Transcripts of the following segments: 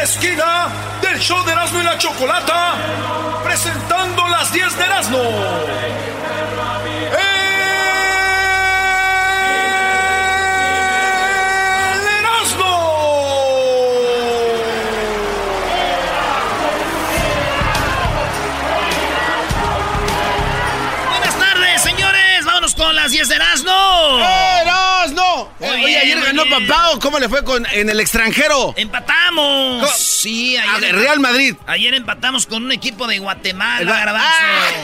La esquina del show de Erasmo y la Chocolata, presentando las 10 de Erasmo. ¡El Buenas tardes, señores. Vámonos con las 10 de Erasmo. Muy Oye, bien, ayer ganó bien. Papao. ¿Cómo le fue con, en el extranjero? Empatamos. Sí, A ayer, Real Madrid. ayer empatamos con un equipo de Guatemala, Garbanzo.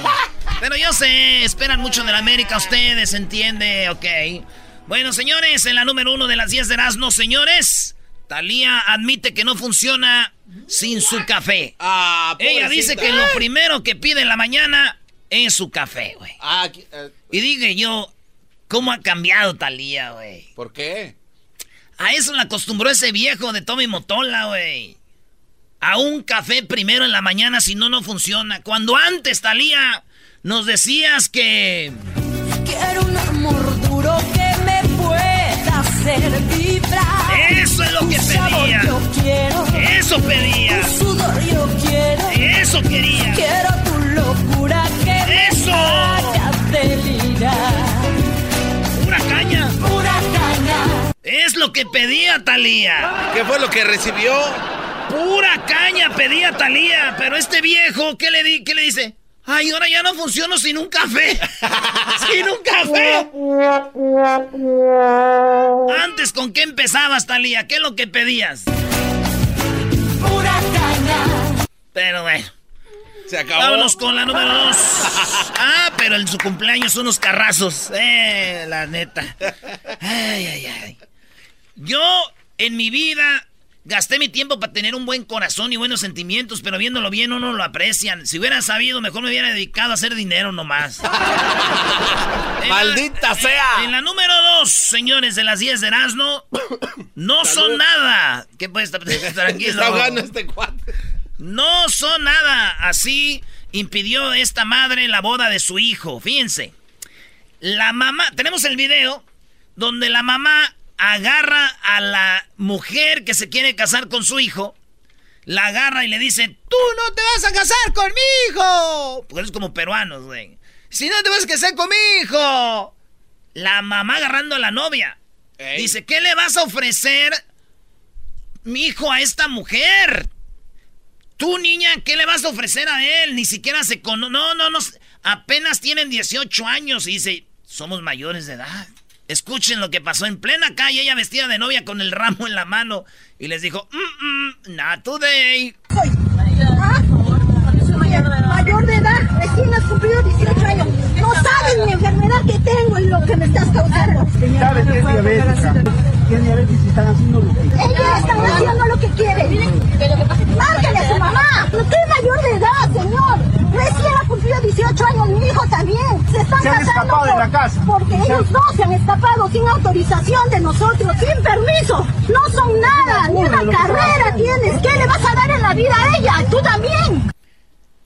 ¡Ah! Pero yo sé, esperan mucho de la América ustedes, ¿entiende? Ok. Bueno, señores, en la número uno de las 10 de Erasmo, señores, Talía admite que no funciona sin su café. Ah, Ella dice que lo primero que pide en la mañana es su café, güey. Ah, eh, Y diga yo, ¿cómo ha cambiado Talía, güey? ¿Por qué? A eso le acostumbró ese viejo de Tommy Motola, güey. A un café primero en la mañana, si no, no funciona. Cuando antes, Talía, nos decías que... Quiero un amor duro que me pueda hacer vibrar. Eso es lo que pedía. Yo quiero. Eso pedía. Tu sudor yo quiero. Eso quería. Quiero lo que pedía Talía. ¿Qué fue lo que recibió? Pura caña pedía Talía. Pero este viejo, ¿qué le, di qué le dice? Ay, ahora ya no funciono sin un café. sin un café. Antes, ¿con qué empezabas, Talía? ¿Qué es lo que pedías? Pura caña. Pero bueno. Se acabó. Vámonos con la número dos. Ah, pero en su cumpleaños unos carrazos. Eh, la neta. Ay, ay, ay. Yo, en mi vida, gasté mi tiempo para tener un buen corazón y buenos sentimientos, pero viéndolo bien uno lo aprecian. Si hubiera sabido, mejor me hubiera dedicado a hacer dinero nomás. La- ¡Maldita sea! En la número dos, señores, de las 10 de Erasmo, no son nada. ¿Qué puedes tranquilo? Está este cuate. No son nada. Así impidió esta madre la boda de su hijo. Fíjense. La mamá, tenemos el video donde la mamá agarra a la mujer que se quiere casar con su hijo. La agarra y le dice, tú no te vas a casar con mi hijo. Porque es como peruanos, güey. Si no te vas a casar con mi hijo. La mamá agarrando a la novia. Ey. Dice, ¿qué le vas a ofrecer mi hijo a esta mujer? Tú, niña, ¿qué le vas a ofrecer a él? Ni siquiera se cono... No, no, no. Apenas tienen 18 años y dice, somos mayores de edad. Escuchen lo que pasó en plena calle, ella vestida de novia con el ramo en la mano. Y les dijo, mm, mm, not today. Mayor de edad, recién has cumplido 18 años. No sabes mi enfermedad que tengo y lo que me estás causando. ¿Sabes que es diabética? ¿Qué diabetes y están haciendo lo que Ella está haciendo lo que quiere. Márcale a su mamá. Usted es mayor de edad, señor. Recién 18 años, mi hijo también. Se están Se han casando escapado de la casa. Porque ellos dos se han escapado sin autorización de nosotros, sin permiso. No son nada, ni una carrera tienes. ¿Qué le vas la vida a ella, tú también.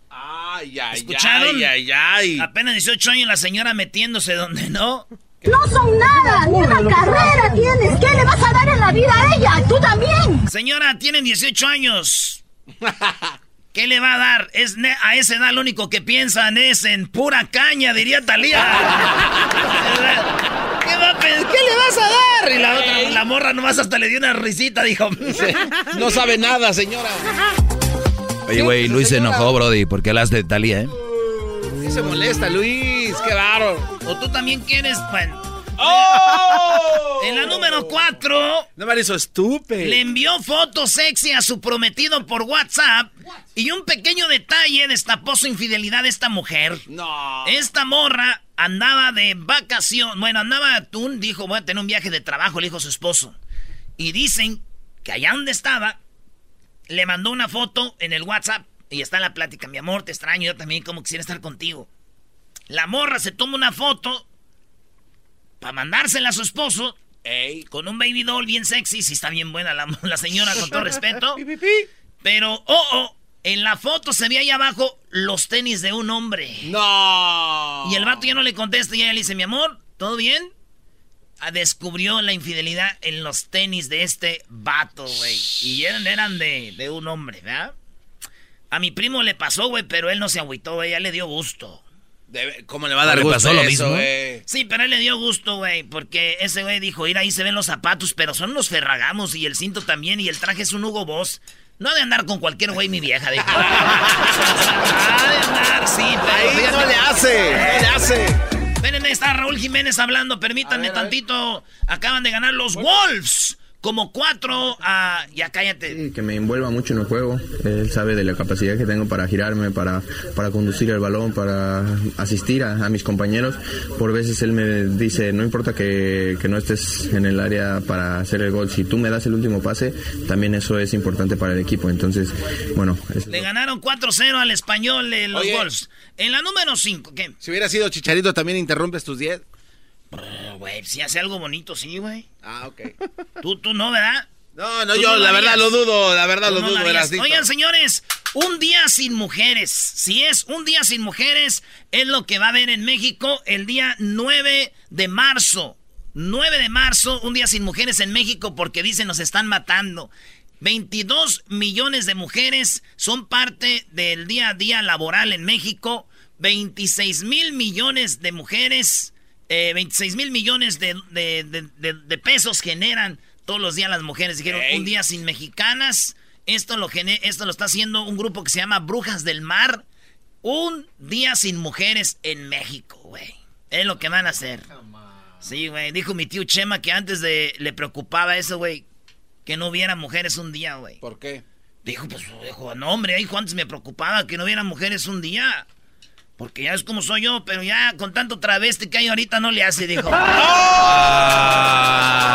Ay, ay, ¿Escucharon? ay, ay, ay. Apenas 18 años la señora metiéndose donde no. No son nada, ni una carrera tienes. ¿Qué le vas a dar en la vida a ella? Tú también. Señora, tienen 18 años. ¿Qué le va a dar? Es a esa edad lo único que piensan es en pura caña, diría Talía. ¿Qué, va a pen- ¿Qué le vas a dar? Y la otra, la morra nomás hasta le dio una risita, dijo. No sabe nada, señora. Oye, güey, Luis se enojó, Brody, porque hablas de Talía, ¿eh? ¿Por qué se molesta, Luis? Qué raro. O tú también quieres, bueno. ¡Oh! En la número 4, No me hizo estúpido. le envió fotos sexy a su prometido por WhatsApp. Y un pequeño detalle destapó su infidelidad esta mujer. No. Esta morra andaba de vacación. Bueno, andaba a Tun, dijo, voy a tener un viaje de trabajo, le dijo su esposo. Y dicen que allá donde estaba, le mandó una foto en el WhatsApp. Y está en la plática, mi amor, te extraño, yo también como quisiera estar contigo. La morra se toma una foto para mandársela a su esposo. Con un baby doll bien sexy, si está bien buena la, la señora, con todo respeto. Pero, oh, oh, en la foto se ve ahí abajo los tenis de un hombre. No. Y el vato ya no le contesta y ella le dice, mi amor, ¿todo bien? Ah, Descubrió la infidelidad en los tenis de este vato, güey. Y eran, eran de, de un hombre, ¿verdad? A mi primo le pasó, güey, pero él no se agüitó, ya le dio gusto. Debe- ¿Cómo le va a dar ¿Le gusto pasó lo eso, mismo? Sí, pero él le dio gusto, güey, porque ese güey dijo, ir ahí se ven los zapatos, pero son unos ferragamos y el cinto también y el traje es un Hugo Boss. No de andar con cualquier güey, mi vieja, dijo. Ah, de andar, sí, pero Ahí fíjate- no le hace, no le hace. Espérenme, está Raúl Jiménez hablando, permítanme tantito. Acaban de ganar los Wolves. Como cuatro a... Ya cállate. Sí, que me envuelva mucho en el juego. Él sabe de la capacidad que tengo para girarme, para, para conducir el balón, para asistir a, a mis compañeros. Por veces él me dice, no importa que, que no estés en el área para hacer el gol, si tú me das el último pase, también eso es importante para el equipo. Entonces, bueno, es- Le ganaron 4-0 al español eh, los Oye. Wolves. En la número 5, ¿qué? Si hubiera sido Chicharito, ¿también interrumpes tus 10? Güey, si hace algo bonito, sí, güey. Ah, ok. Tú, tú no, ¿verdad? No, no, yo no la verdad lo dudo, la verdad lo no dudo. Oigan, señores, un día sin mujeres. Si es un día sin mujeres, es lo que va a haber en México el día 9 de marzo. 9 de marzo, un día sin mujeres en México porque dicen nos están matando. 22 millones de mujeres son parte del día a día laboral en México. 26 mil millones de mujeres, eh, 26 mil millones de, de- de- pesos generan todos los días las mujeres. Dijeron, un día sin mexicanas. Esto lo, esto lo está haciendo un grupo que se llama Brujas del Mar. Un día sin mujeres en México, güey. Es lo que van a hacer. Sí, güey. Dijo mi tío Chema que antes de le preocupaba eso, güey. Que no hubiera mujeres un día, güey. ¿Por qué? Dijo, pues, dijo, no, hombre, hijo, antes me preocupaba que no hubiera mujeres un día. Porque ya es como soy yo, pero ya con tanto travesti que hay ahorita no le hace, dijo.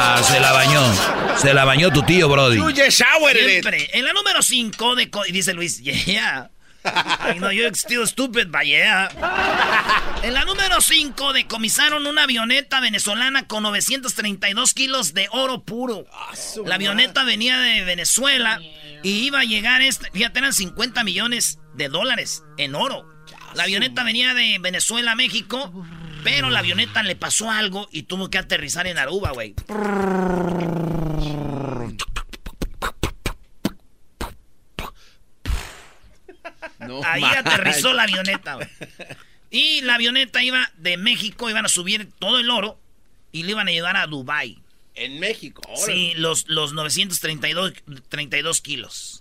Ah, se la bañó. Se la bañó tu tío, Brody. Siempre. En la número 5 de... dice Luis, yeah. I know you're still stupid, but yeah. En la número 5 decomisaron una avioneta venezolana con 932 kilos de oro puro. La avioneta venía de Venezuela y iba a llegar, este, fíjate, eran 50 millones de dólares en oro. La avioneta venía de Venezuela a México, pero la avioneta le pasó algo y tuvo que aterrizar en Aruba, güey. No Ahí aterrizó la avioneta, güey. Y la avioneta iba de México, iban a subir todo el oro y le iban a llevar a Dubai. En México. Sí, los, los 932 32 kilos.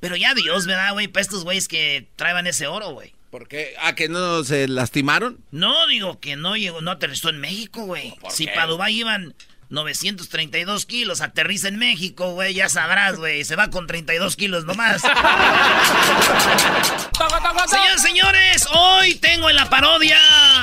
Pero ya Dios, ¿verdad, güey? Para estos güeyes que traían ese oro, güey. ¿Por qué? ¿A que no se lastimaron? No, digo que no llegó, no aterrizó en México, güey. Si para Dubai iban 932 kilos, aterriza en México, güey, ya sabrás, güey. Se va con 32 kilos nomás. Señoras, señores, hoy tengo en la parodia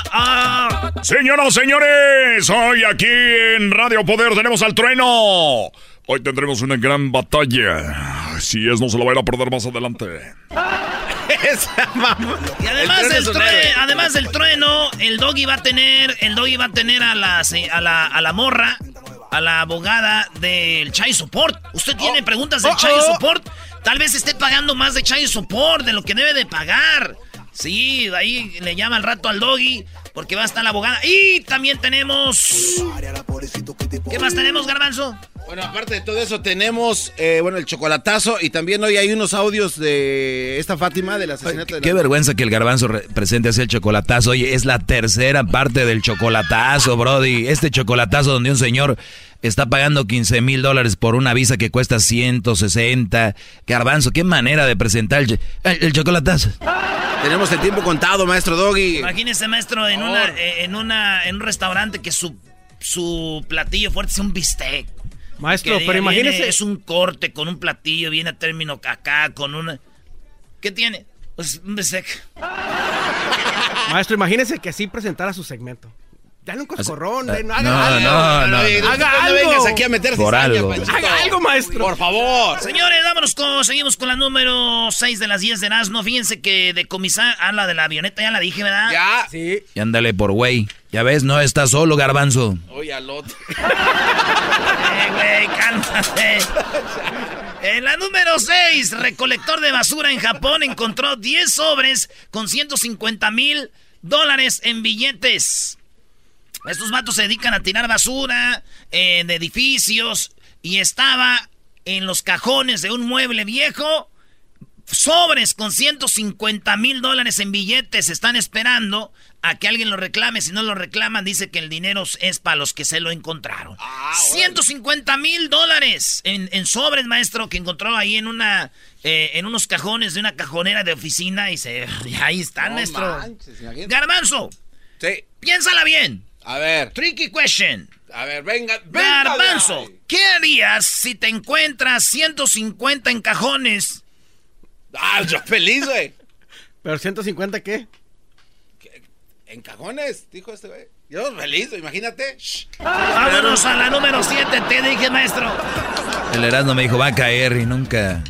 a... Señoras, señores, hoy aquí en Radio Poder tenemos al trueno. Hoy tendremos una gran batalla. Si es, no se lo va a ir a perder más adelante. Esa mamá. Y además El trueno héroe. además del trueno, el doggy va a tener, el doggy va a tener a la, a la, a la morra, a la abogada del Chai Support. ¿Usted tiene preguntas del oh, Chai oh. Support? Tal vez esté pagando más de child support de lo que debe de pagar. Sí, ahí le llama al rato al doggy porque va a estar la abogada. Y también tenemos... ¿Qué más tenemos, Garbanzo? Bueno, aparte de todo eso, tenemos, eh, bueno, el chocolatazo y también hoy hay unos audios de esta Fátima del asesinato de la... Qué vergüenza que el garbanzo re- presente así el chocolatazo. Oye, es la tercera parte del chocolatazo, Brody. Este chocolatazo donde un señor está pagando 15 mil dólares por una visa que cuesta 160. Garbanzo, qué manera de presentar el, el- el chocolatazo. Tenemos el tiempo contado, maestro Doggy. Imagínese, maestro, en una, eh, en una, en un restaurante que su, su platillo fuerte sea un bistec. Maestro, Que pero imagínese- Es un corte con un platillo, viene a término acá, con una... ¿Qué tiene? Pues un bistec. Maestro, imagínese que así presentara su segmento. Dale un coscorrón, Ah, ven, no, haga algo. no, no, no. Haga No algo. vengas aquí a meter Por cizaña, algo. Haga algo, maestro. Por favor. Señores, vámonos con, seguimos con la número 6 de las 10 de Erasmo. Fíjense que de comisar, ah, la de la avioneta ya la dije, ¿verdad? Ya. Sí. Y ándale por güey. Ya ves, no estás solo, garbanzo. Oye, al otro. Eh, güey, cálmate. En la número 6, recolector de basura en Japón encontró 10 sobres con 150 mil dólares en billetes. Estos vatos se dedican a tirar basura eh, de edificios y estaba en los cajones de un mueble viejo sobres con 150 mil dólares en billetes. Están esperando a que alguien lo reclame. Si no lo reclaman, dice que el dinero es para los que se lo encontraron. 150 mil dólares en, en sobres, maestro, que encontró ahí en una eh, en unos cajones de una cajonera de oficina y se y ahí están, No maestro. manches. Garbanzo, Sí. piénsala bien. A ver. Tricky question. A ver, venga. venga de Garbanzo. ¿qué harías si te encuentras 150 en cajones? Ah, yo feliz, güey. ¿Pero 150 qué? En cajones, dijo este güey. Yo feliz, güey, imagínate. Shh. Vámonos a la número 7, te dije, maestro. El Erasmo me dijo, va a caer y nunca.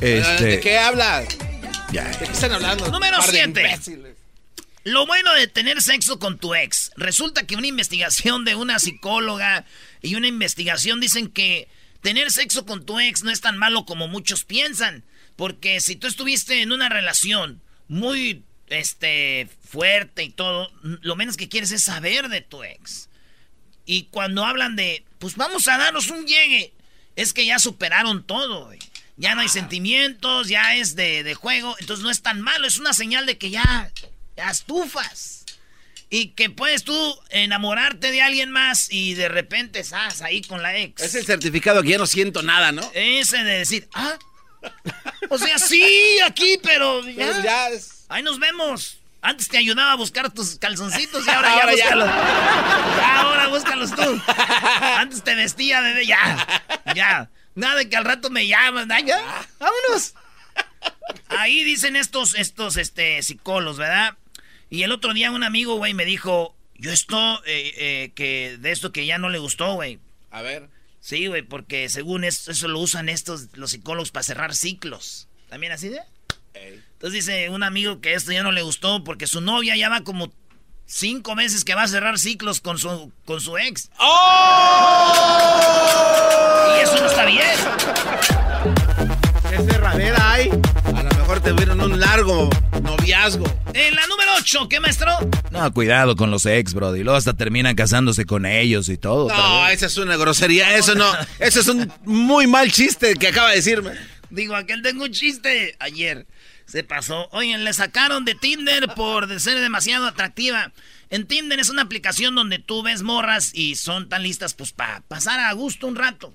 ¿De Este. qué hablas? Ya. ¿De qué están hablando? Número Par de siete. imbéciles. Lo bueno de tener sexo con tu ex. Resulta que una investigación de una psicóloga y una investigación dicen que tener sexo con tu ex no es tan malo como muchos piensan. Porque si tú estuviste en una relación muy este fuerte y todo, lo menos que quieres es saber de tu ex. Y cuando hablan de, pues vamos a darnos un llegue, es que ya superaron todo, güey. Ya no hay sentimientos, ya es de, de juego, entonces no es tan malo, es una señal de que ya, ya estufas. Y que puedes tú enamorarte de alguien más y de repente estás ahí con la ex. Es el certificado que ya no siento nada, ¿no? Ese de decir, ah, o sea, sí, aquí, pero ya, Pero ya es- ahí nos vemos. Antes te ayudaba a buscar tus calzoncitos y ahora, ya Ahora ya. búscalos. Ya, ahora búscalos tú. Antes te vestía, bebé, ya, ya. Nada de que al rato me llaman, ay, ya, vámonos. Ahí dicen estos, estos, este, psicólogos, ¿verdad? Y el otro día un amigo, güey, me dijo, yo esto, eh, eh, que de esto que ya no le gustó, güey. A ver. Sí, güey, porque según eso, eso lo usan estos, los psicólogos para cerrar ciclos. ¿También así de? Entonces dice un amigo que esto ya no le gustó porque su novia ya va como cinco meses que va a cerrar ciclos con su, con su ex. Y eso no está bien. ¿Qué cerradera hay? A lo mejor te vieron un largo noviazgo. En la número 8, ¿qué maestro? No, cuidado con los ex, bro. Y luego hasta terminan casándose con ellos y todo. No, esa es una grosería. Eso no. Eso es un muy mal chiste que acaba de decirme. Digo, aquel tengo un chiste. Ayer se pasó. Oigan, le sacaron de Tinder por de ser demasiado atractiva. En Tinder es una aplicación donde tú ves morras y son tan listas pues para pasar a gusto un rato.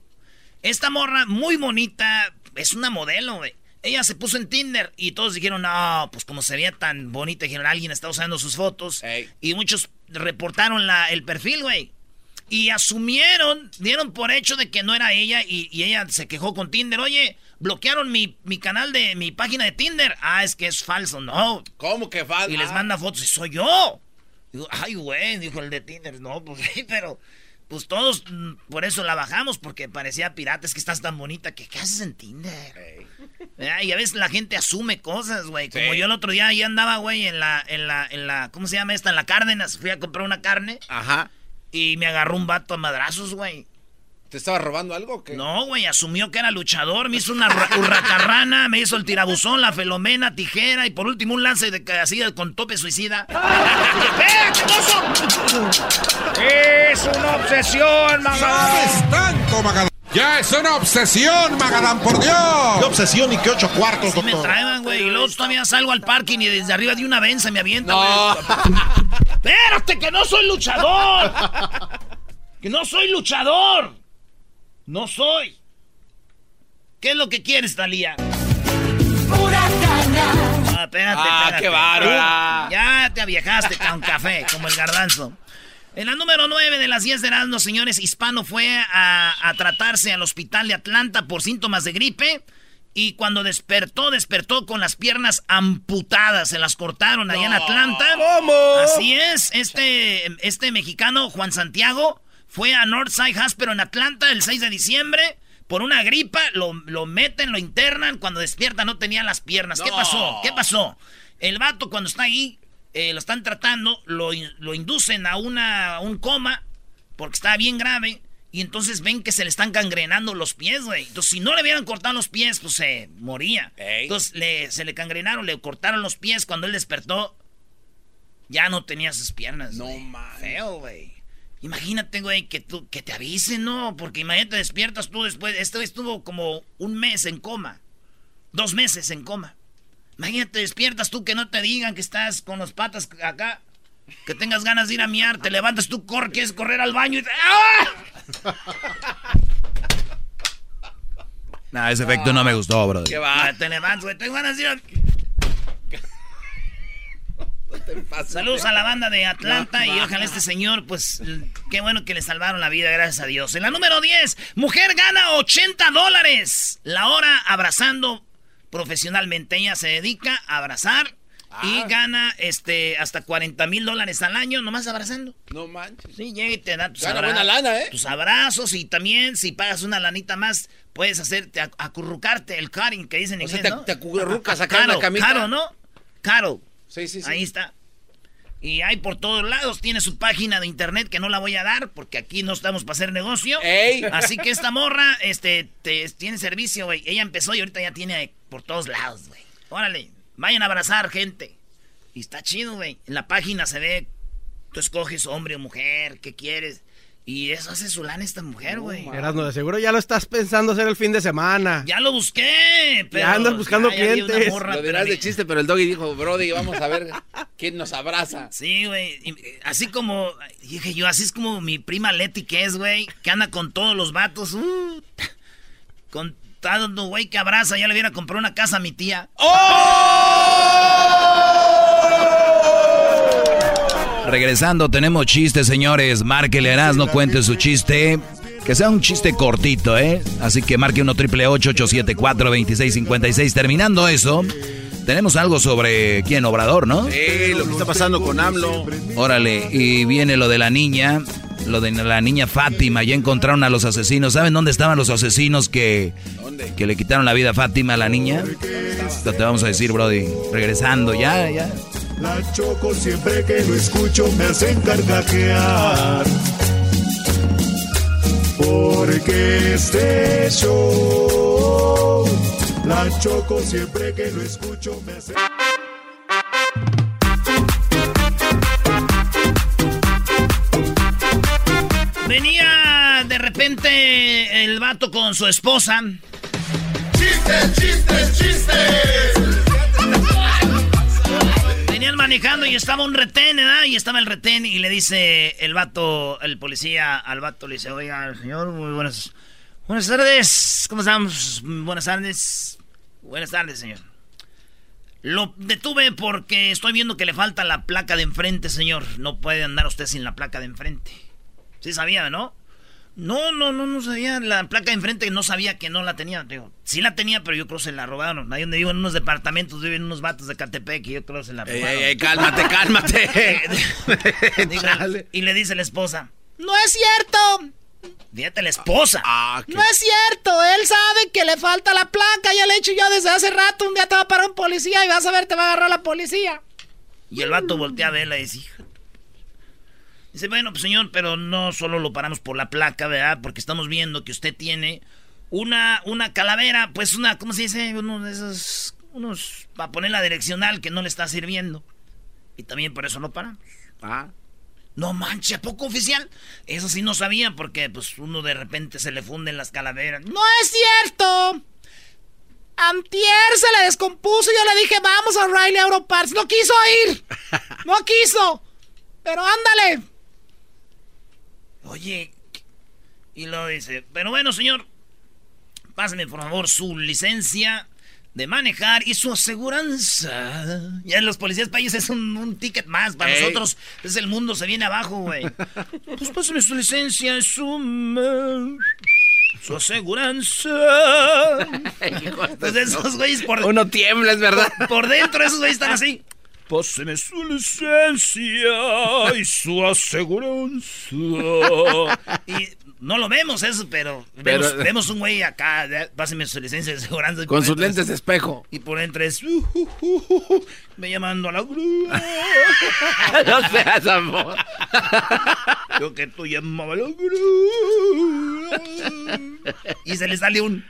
Esta morra, muy bonita, es una modelo, güey. Ella se puso en Tinder y todos dijeron, no, pues como se veía tan bonita, dijeron, alguien está usando sus fotos. Y muchos reportaron la, el perfil, güey. Y asumieron, dieron por hecho de que no era ella y, y ella se quejó con Tinder. Oye, bloquearon mi, mi canal de mi página de Tinder. Ah, es que es falso, no. ¿Cómo que falso? Y les manda fotos y soy yo. Digo, ay, güey, dijo el de Tinder. No, pues sí, pero pues todos mm, por eso la bajamos porque parecía pirata. Es que estás tan bonita que ¿qué haces en Tinder? Y a veces la gente asume cosas, güey. Como Sí. yo el otro día ahí andaba, güey, en la, en la, en la, ¿cómo se llama esta? En la Cárdenas. Fui a comprar una carne. Ajá. Y me agarró un vato a madrazos, güey. ¿Te estaba robando algo o qué? No, güey, asumió que era luchador, me hizo una hurra- hurracarrana, me hizo el tirabuzón, la felomena, tijera y por último un lance de así con tope suicida. ¡Eh, Es una obsesión, Magadán. tanto, Magadán? Ya es una obsesión, Magadán, por Dios. ¿Qué obsesión y qué ocho cuartos, Sí me traen, güey, y luego todavía salgo al parking y desde arriba de una venza me avienta, güey. ¡Espérate, que no soy luchador! ¡Que no soy luchador! ¡No soy! ¿Qué es lo que quieres, Talía? Ah, espérate, Ah, espérate. qué bárbara. Tú Ya te aviejaste con café, como el garbanzo. En la número 9 de las 10 de Erasmus, señores, Hispano fue a, a tratarse al hospital de Atlanta por síntomas de gripe. Y cuando despertó, despertó con las piernas amputadas. Se las cortaron allá en Atlanta. ¿Cómo? Así es. Este, este mexicano, Juan Santiago, fue a Northside Hospital en Atlanta el 6 de diciembre. Por una gripa, lo, lo meten, lo internan. Cuando despierta no tenía las piernas. ¿Qué pasó? ¿Qué pasó? El vato cuando está ahí, eh, lo están tratando, lo, lo inducen a una, a un coma, porque está bien grave. Y entonces ven que se le están gangrenando los pies, güey. Entonces, si no le hubieran cortado los pies, pues se moría. Entonces, le- se le gangrenaron, le cortaron los pies. Cuando él despertó, ya no tenía sus piernas. No mames. Feo, güey. Imagínate, güey, que tú, que te avisen, ¿no? Porque imagínate, despiertas tú después. Este estuvo como un mes en coma. Dos meses en coma. Imagínate, despiertas tú que no te digan que estás con las patas acá. Que tengas ganas de ir a miar, te levantas tú, corres, quieres correr al baño y te- ¡Ah! Nah, ese efecto no me gustó, bro. ¿Qué va? Te levantas, güey, tengo ganas de ir a... Saludos a la banda de Atlanta y ojalá este señor, pues, qué bueno que le salvaron la vida, gracias a Dios. En la número 10, mujer gana 80 dólares la hora abrazando profesionalmente. Ella se dedica a abrazar y gana este hasta 40 mil dólares al año nomás abrazando. No manches. Sí, llega y te da tus, Gana abra- buena lana, ¿eh? tus abrazos y también si pagas una lanita más, puedes hacerte ac- acurrucarte, el cutting que dicen en O sea, inglés, te- ¿no? te acurrucas acá en la caro, camita. Caro, ¿no? Caro. Sí, sí, sí. Ahí está. Y hay por todos lados. Tiene su página de internet que no la voy a dar porque aquí no estamos para hacer negocio. Ey. Así que esta morra este, te- tiene servicio, güey. Ella empezó y ahorita ya tiene por todos lados, güey. Órale, vayan a abrazar gente. Y está chido, güey. En la página se ve, tú escoges hombre o mujer, qué quieres. Y eso hace su lana esta mujer, güey. Erasmo, de seguro ya lo estás pensando hacer el fin de semana. Ya lo busqué, pero... Ya andas buscando ya- ya clientes. morra, Lo dirás de chiste, pero el doggy dijo, Brody, vamos a ver quién nos abraza. Sí, güey. eh, Así como, dije yo, así es como mi prima Leti que es, güey, que anda con todos los vatos. uh, con tanto güey que abraza, ya le hubiera comprado una casa a mi tía. Regresando, tenemos chistes, señores. Márquele no cuente su chiste. Que sea un chiste cortito, ¿eh? Así que marque 1 triple 874 2656 Terminando eso, tenemos algo sobre quién, Obrador, ¿no? Sí, lo que está pasando con AMLO. Órale, y viene lo de la niña, lo de la niña Fátima. Ya encontraron a los asesinos. ¿Saben dónde estaban los asesinos que, que le quitaron la vida a Fátima, a la niña? Esto te vamos a decir, Brody. Regresando, ya, ya. La choco siempre que lo escucho me hacen carcajear. Porque este show, la choco siempre que lo escucho me hace... Venía de repente el vato con su esposa. ¡Chistes, chistes, chistes! Venían manejando y estaba un retén, ¿verdad? Y estaba el retén y le dice el vato, el policía al vato, le dice, oiga, señor, muy buenas, buenas tardes. ¿Cómo estamos? Buenas tardes. Buenas tardes, señor. Lo detuve porque estoy viendo que le falta la placa de enfrente, señor. No puede andar usted sin la placa de enfrente. Sí sabía, ¿no? No, no, no, no sabía. La placa de enfrente no sabía que no la tenía. Digo, sí la tenía, pero yo creo que se la robaron. Ahí donde vivo en unos departamentos viven unos vatos de Catepec y yo creo que se la robaron. ey, ey, cálmate, cálmate. Digo, y le dice la esposa, no es cierto. Fíjate la esposa. No es cierto, él sabe que le falta la placa, ya le he dicho yo desde hace rato, un día te va a parar un policía y vas a ver, te va a agarrar la policía. Y el vato voltea a verla y dice, "Hija". Dice, bueno, pues señor, pero no solo lo paramos por la placa, ¿verdad? Porque estamos viendo que usted tiene una, una calavera, pues una, ¿cómo se dice? Uno de esos, unos, para poner la direccional que no le está sirviendo. Y también por eso lo paramos. Ah. No manches, ¿a poco oficial? Eso sí no sabía porque pues uno de repente se le funden las calaveras. ¡No es cierto! Antier se le descompuso y yo le dije, vamos a Riley Europarts. No quiso ir. No quiso. Pero ándale. Oye. Y lo dice, pero bueno, señor. Pásame por favor su licencia de manejar y su aseguranza. Ya los policías países es un, ticket más. Para nosotros es el mundo se viene abajo, güey. pues pásame su licencia, su... Su aseguranza. pues esos güeyes por... Uno tiembla, es verdad. Por, por dentro esos güeyes están así. Páseme su licencia y su aseguranza. y no lo vemos eso, pero, Pero- vemos, vemos un güey acá, páseme su licencia de aseguranza. Con sus lentes es- de espejo. Y por dentro es... uh, uh, uh, me llamando a la grúa. No seas amor. Yo que tú llamaba a la grúa. Y se le sale un...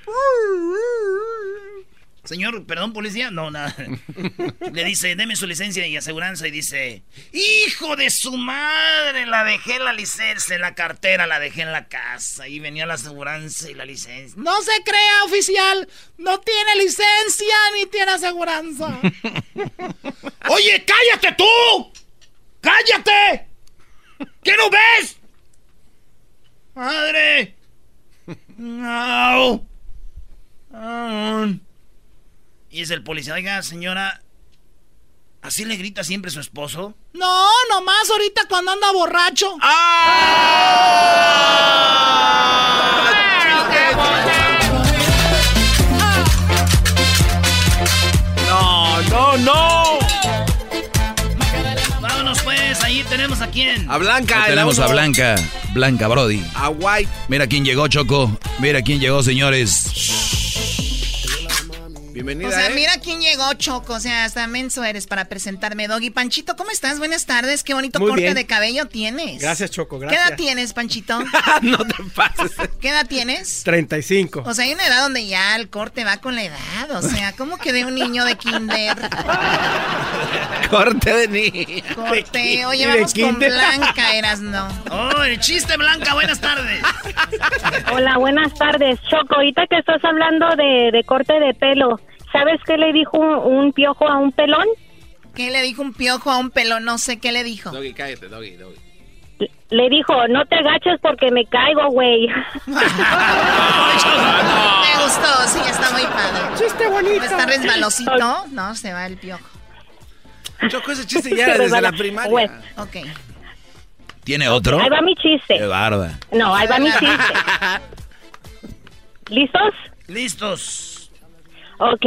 Señor, perdón, policía. No, nada. Le dice, deme su licencia y aseguranza. Y dice, hijo de su madre, la dejé en la licencia, en la cartera, la dejé en la casa. Y venía la aseguranza y la licencia. No se crea, oficial. No tiene licencia ni tiene aseguranza. Oye, cállate tú. ¡Cállate! ¿Qué no ves? ¡Madre! ¡No! Ah. Y es el policía, oiga, señora, ¿así le grita siempre su esposo? No, nomás ahorita cuando anda borracho. No, no, no. Vámonos pues, ahí tenemos a quién. A Blanca. Ahí tenemos a. Blanca, Blanca Brody. A White. Mira quién llegó, Choco. Mira quién llegó, señores. Bienvenida, O sea, ¿eh? mira quién llegó, Choco. O sea, hasta menso eres para presentarme, Doggy. Panchito, ¿cómo estás? Buenas tardes. Qué bonito Muy corte bien. de cabello tienes. Gracias, Choco, ¿Qué gracias. edad tienes, Panchito? no te pases. ¿Qué edad tienes? 35. O sea, hay una edad donde ya el corte va con la edad. O sea, ¿cómo que de un niño de kinder? Corte de niña. Corte. Oye, de vamos con. Blanca, eras no. Oh, el chiste, Blanca, buenas tardes. Hola, buenas tardes. Choco, ahorita que estás hablando de, de corte de pelo, ¿sabes qué le dijo un, un piojo a un pelón? ¿Qué le dijo un piojo a un pelo? No sé qué le dijo. Doggy, cállate, Doggy, Doggy. Le dijo, no te agaches porque me caigo, güey. Me gustó, sí, está muy padre. Chiste bonito. Está resbalosito, no, se va el piojo. Choco, ese chiste ya era desde la primaria. Güey. Ok. ¿Tiene otro? Ahí va mi chiste. Qué barba. No, ahí va mi chiste. ¿Listos? Listos. Ok.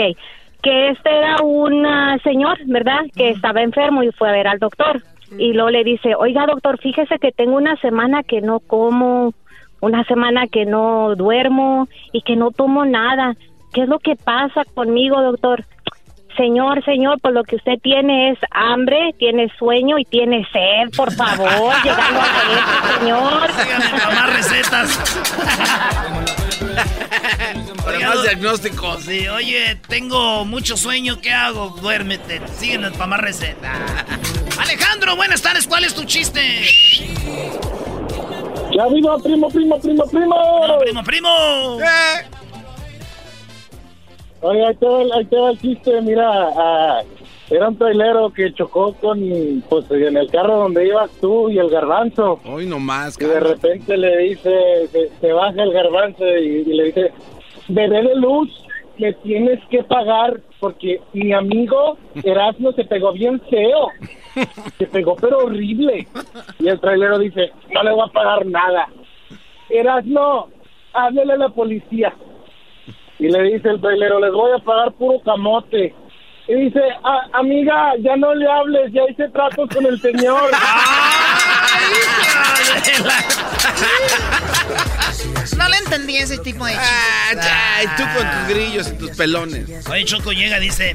Que este era un ah, señor, ¿verdad? Que estaba enfermo y fue a ver al doctor. Y luego le dice, oiga doctor, fíjese que tengo una semana que no como, una semana que no duermo y que no tomo nada. ¿Qué es lo que pasa conmigo, doctor? Señor, señor, por lo que usted tiene es hambre, tiene sueño y tiene sed, por favor, llegando a eso, señor. Síganme recetas. Para más diagnósticos. Sí, oye, tengo mucho sueño, ¿qué hago? Duérmete, síguenos para más recetas. Alejandro, buenas tardes, ¿cuál es tu chiste? ¡Ya viva, primo, primo, primo, primo! primo, primo! Oye, ahí te va, el- ahí te va el chiste, mira, ah, era un trailero que chocó con, pues, en el carro donde ibas tú y el garbanzo. Hoy nomás, Y de repente le dice, se, se baja el garbanzo y, y le dice, bebé de luz, me tienes que pagar porque mi amigo Erasmo se pegó bien feo. Se pegó pero horrible. Y el trailero dice, no le voy a pagar nada. Erasmo, háblele a la policía. Y le dice el trailero, les voy a pagar puro camote. Y dice, "Ah, amiga, ya no le hables, ya hice tratos con el señor. No le entendí ese tipo de Ah, chistes. ya, y tú con tus grillos y tus pelones. Oye, Choco llega, dice...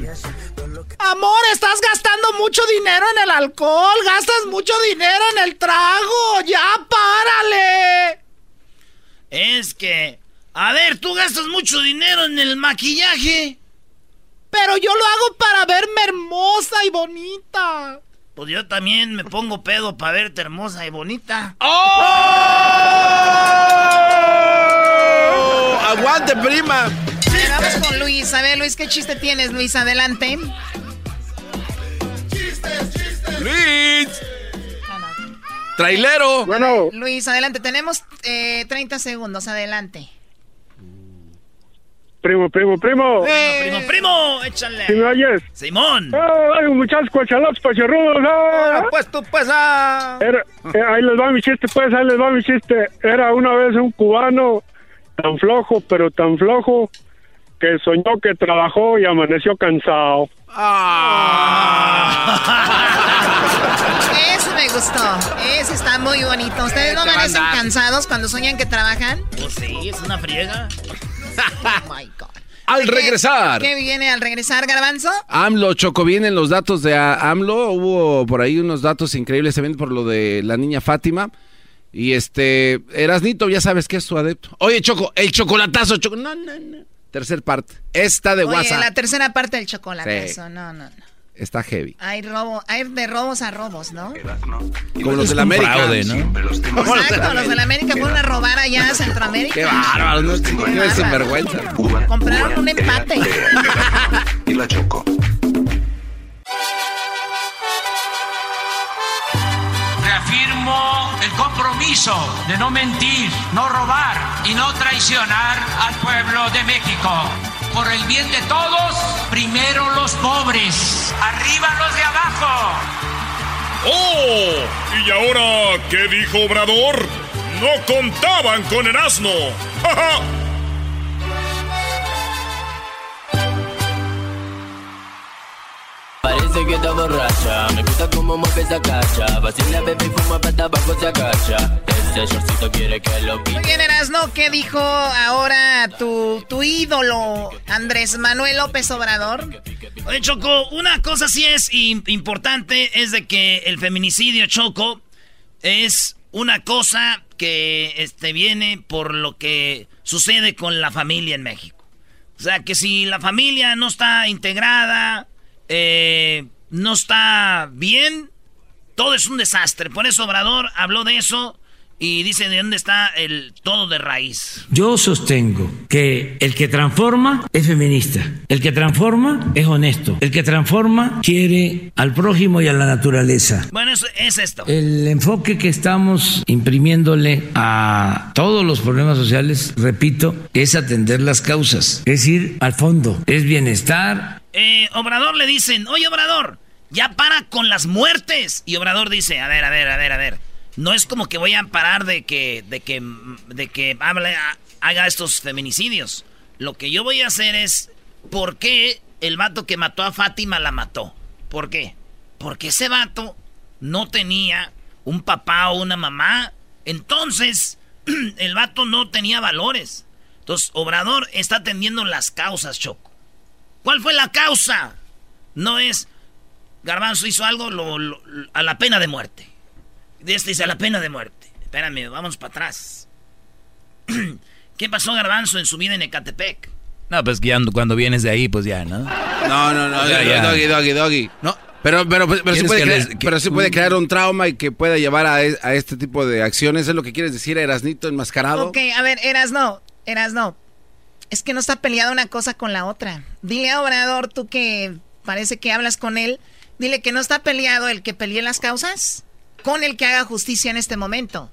Amor, estás gastando mucho dinero en el alcohol, gastas mucho dinero en el trago, ya párale. Es que... A ver, tú gastas mucho dinero en el maquillaje. Pero yo lo hago para verme hermosa y bonita. Pues yo también me pongo pedo para verte hermosa y bonita. ¡Oh! ¡Aguante, prima! Bueno, vamos con Luis. A ver, Luis, ¿qué chiste tienes, Luis? Adelante. ¡Luis! ¡Trailero! Bueno. Luis, adelante. Tenemos eh, 30 segundos. Adelante. Primo, primo, primo. Primo, primo, échale. ¿Sí me oyes? Simón. ¡Ay, muchachos cuachalotes, pacharrudos! ¡Ah! Pues tú, pues, ah. Era- eh, ahí les va mi chiste, pues, ahí les va mi chiste. Era una vez un cubano tan flojo, pero tan flojo, que soñó que trabajó y amaneció cansado. Ese me gustó. Ese está muy bonito. ¿Ustedes no Te va a amanecen cansados cuando sueñan que trabajan? Pues sí, es una friega. Oh my God. Al regresar. ¿Qué viene al regresar, Garbanzo? AMLO, Choco, vienen los datos de AMLO. Hubo por ahí unos datos increíbles también por lo de la niña Fátima. Y este, Erasnito, ya sabes que es su adepto. Oye, Choco, el chocolatazo, Choco. No, no, no. Tercer parte. Esta de Oye, WhatsApp. la tercera parte del. Sí. Eso, no, no, no. Está heavy. Hay robo, hay de robos a robos, ¿no? Como los de la América. fraude, ¿no? Exacto, los de la América fueron a robar allá a Centroamérica. Qué bárbaro, no bárbaro. sinvergüenza. Compraron un empate. Y la Choco. Reafirmo el compromiso de no mentir, no robar y no traicionar al pueblo de México. Por el bien de todos, primero los pobres, arriba los de abajo. ¡Oh! ¿Y ahora qué dijo Obrador? No contaban con el asno. ¡Ja, está borracha, me gusta cómo mueve esa cacha. Vacila, bebé y fuma para abajo se agacha. Ese shortcito quiere que lo quite. Muy bien, Erasno, ¿qué dijo ahora tu, tu ídolo, Andrés Manuel López Obrador? Oye, Choco, una cosa sí es im- importante, es de que el feminicidio, Choco, es una cosa que este, viene por lo que sucede con la familia en México. O sea, que si la familia no está integrada, eh, no está bien, todo es un desastre. Por eso Obrador habló de eso y dice de dónde está el todo de raíz. Yo sostengo que el que transforma es feminista, el que transforma es honesto, el que transforma quiere al prójimo y a la naturaleza. Bueno, eso es esto. El enfoque que estamos imprimiéndole a todos los problemas sociales, repito, es atender las causas, es ir al fondo, es bienestar. Eh, Obrador le dicen, oye Obrador, ya para con las muertes. Y Obrador dice, a ver, a ver, a ver, a ver. No es como que voy a parar de que, de que, de que haga estos feminicidios. Lo que yo voy a hacer es, ¿por qué el vato que mató a Fátima la mató? ¿Por qué? Porque ese vato no tenía un papá o una mamá. Entonces, el vato no tenía valores. Entonces, Obrador está atendiendo las causas, Choco. ¿Cuál fue la causa? No es Garbanzo hizo algo lo- lo- a la pena de muerte. De este dice a la pena de muerte. Espérame, vamos para atrás. ¿Qué pasó Garbanzo en su vida en Ecatepec? No, pues que cuando vienes de ahí, pues ya, ¿no? No, no, no, Ya, ya. doggy, doggy, doggy. No. Pero, pero, pero, sí ¿Quieres puede que crear, les- que- pero sí puede crear un trauma y que pueda llevar a, e- a este tipo de acciones. ¿Es lo que quieres decir, Erasnito enmascarado? Ok, a ver, Eras no, Eras no. Es que no está peleada una cosa con la otra. Dile a Obrador, tú que parece que hablas con él, dile que no está peleado el que pelee las causas con el que haga justicia en este momento.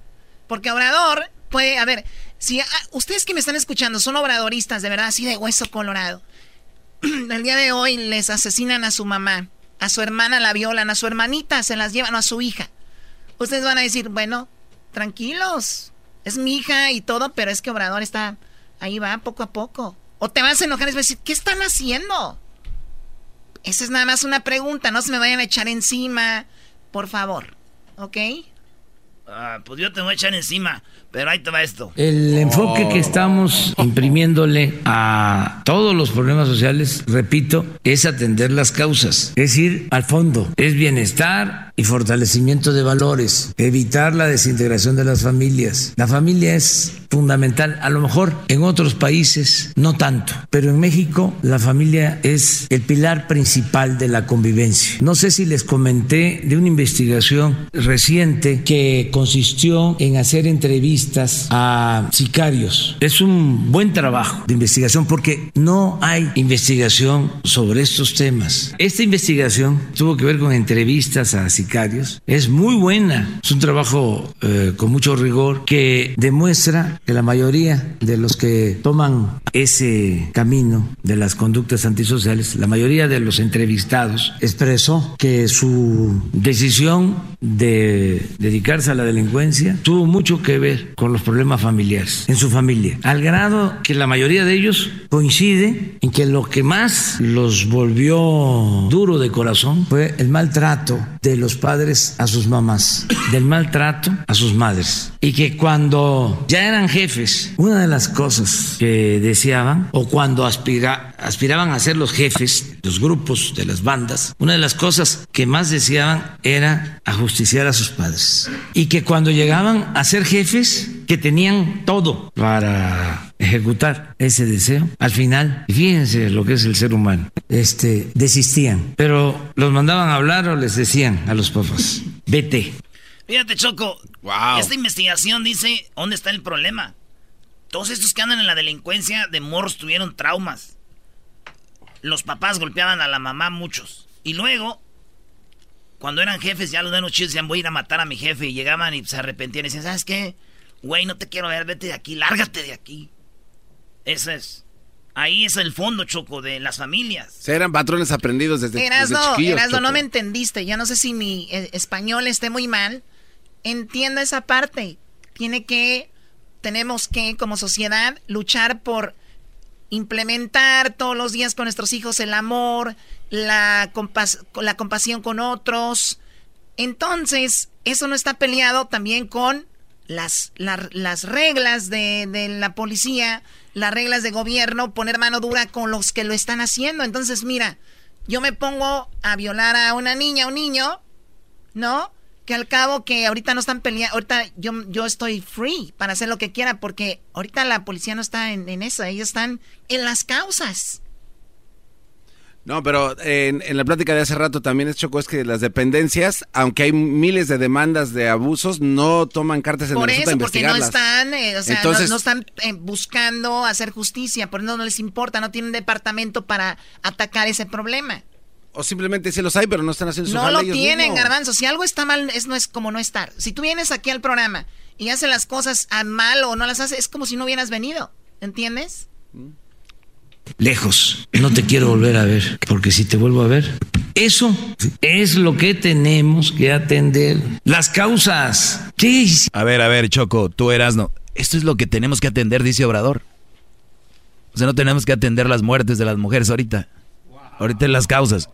Porque Obrador puede, a ver, si ah, ustedes que me están escuchando son obradoristas, de verdad, así de hueso colorado. El día de hoy les asesinan a su mamá, a su hermana la violan, a su hermanita se las llevan, a su hija. Ustedes van a decir, bueno, tranquilos, es mi hija y todo, pero es que Obrador está ahí va, poco a poco. O te vas a enojar y vas a decir, ¿qué están haciendo? Esa es nada más una pregunta, no se me vayan a echar encima, por favor, ¿ok? Ah, pues yo te voy a echar encima. Pero ahí te va esto. El enfoque que estamos imprimiéndole a todos los problemas sociales, repito, es atender las causas, es ir al fondo, es bienestar y fortalecimiento de valores, evitar la desintegración de las familias. La familia es fundamental, a lo mejor en otros países no tanto, pero en México la familia es el pilar principal de la convivencia. No sé si les comenté de una investigación reciente que consistió en hacer entrevistas a sicarios. Es un buen trabajo de investigación porque no hay investigación sobre estos temas. Esta investigación tuvo que ver con entrevistas a sicarios. Es muy buena. Es un trabajo eh, con mucho rigor que demuestra que la mayoría de los que toman ese camino de las conductas antisociales, la mayoría de los entrevistados expresó que su decisión de dedicarse a la delincuencia tuvo mucho que ver con los problemas familiares en su familia, al grado que la mayoría de ellos coincide en que lo que más los volvió duro de corazón fue el maltrato de los padres a sus mamás, del maltrato a sus madres, y que cuando ya eran jefes, una de las cosas que deseaban, o cuando aspira- aspiraban a ser los jefes, los grupos de las bandas, una de las cosas que más deseaban era ajusticiar a sus padres. Y que cuando llegaban a ser jefes, que tenían todo para ejecutar ese deseo, al final, fíjense lo que es el ser humano, este, desistían, pero los mandaban a hablar o les decían a los papás, vete. Fíjate, Choco. Esta investigación dice dónde está el problema. Todos estos que andan en la delincuencia de morros tuvieron traumas. Los papás golpeaban a la mamá muchos. Y luego, cuando eran jefes, ya los menos chidos decían, voy a ir a matar a mi jefe. Y llegaban y se arrepentían y decían, ¿sabes qué? Güey, no te quiero ver, vete de aquí, lárgate de aquí. Eso es. Ahí es el fondo, Choco, de las familias. O sea, eran patrones aprendidos desde, desde Erasno, chiquillos. Erasno, no me entendiste. Yo no sé si mi eh, español esté muy mal. Entiendo esa parte. Tiene que, tenemos que, como sociedad, luchar por implementar todos los días con nuestros hijos el amor, la, compas- la compasión con otros. Entonces, eso no está peleado también con las, la- las reglas de, de la policía, las reglas de gobierno, poner mano dura con los que lo están haciendo. Entonces, mira, yo me pongo a violar a una niña, un niño, ¿no? Que al cabo que ahorita no están peleando, ahorita yo, yo estoy free para hacer lo que quiera porque ahorita la policía no está en, en eso, ellos están en las causas. No, pero en, en la plática de hace rato también es choco, es que las dependencias, aunque hay miles de demandas de abusos, no toman cartas en Por el asunto a eso, porque no están, eh, o sea, no- Entonces- no, están eh, buscando hacer justicia, por eso no les importa, no tienen departamento para atacar ese problema. O simplemente sí los hay, pero no están haciendo su No lo ellos tienen, mismos. garbanzo. Si algo está mal, es, no es como no estar. Si tú vienes aquí al programa y haces las cosas a mal o no las haces, es como si no hubieras venido. ¿Entiendes? Lejos. No te quiero volver a ver, porque si te vuelvo a ver, eso es lo que tenemos que atender. Las causas. ¿Qué? A ver, a ver, Choco, tú eras no. Esto es lo que tenemos que atender, dice Obrador. O sea, no tenemos que atender las muertes de las mujeres ahorita. Ahorita las causas.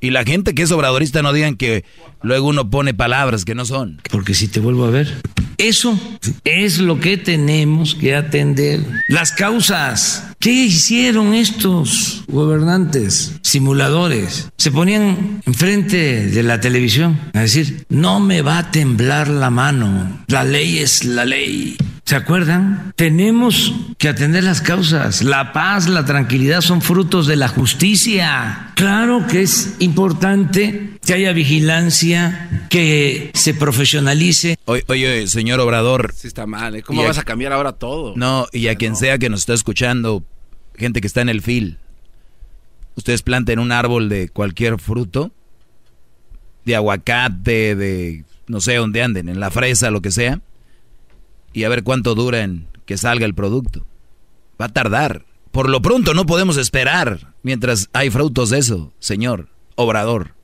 Y la gente que es obradorista no digan que luego uno pone palabras que no son. Porque si te vuelvo a ver, eso es lo que tenemos que atender. Las causas. ¿Qué hicieron estos gobernantes? Simuladores. Se ponían enfrente de la televisión a decir, no me va a temblar la mano. La ley es la ley. ¿Se acuerdan? Tenemos que atender las causas. La paz, la tranquilidad son frutos de la justicia. Claro que es importante que haya vigilancia, que se profesionalice. Oye, oye, señor Obrador. Sí está mal, ¿eh? ¿Cómo vas a- a cambiar ahora todo? No, y a quien sea que nos está escuchando, gente que está en el fil, ustedes planten un árbol de cualquier fruto, de aguacate, de no sé dónde anden, en la fresa, lo que sea, y a ver cuánto dura en que salga el producto. Va a tardar. Por lo pronto no podemos esperar mientras hay frutos de eso, señor Obrador.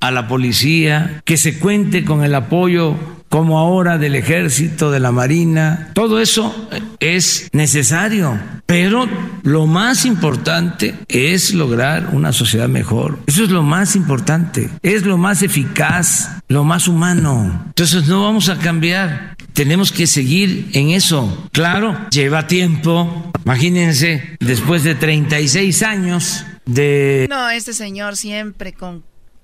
a la policía, que se cuente con el apoyo como ahora del ejército, de la marina. Todo eso es necesario, pero lo más importante es lograr una sociedad mejor. Eso es lo más importante, es lo más eficaz, lo más humano. Entonces no vamos a cambiar. Tenemos que seguir en eso. Claro, lleva tiempo. Imagínense, después de 36 años de... No, este señor siempre con...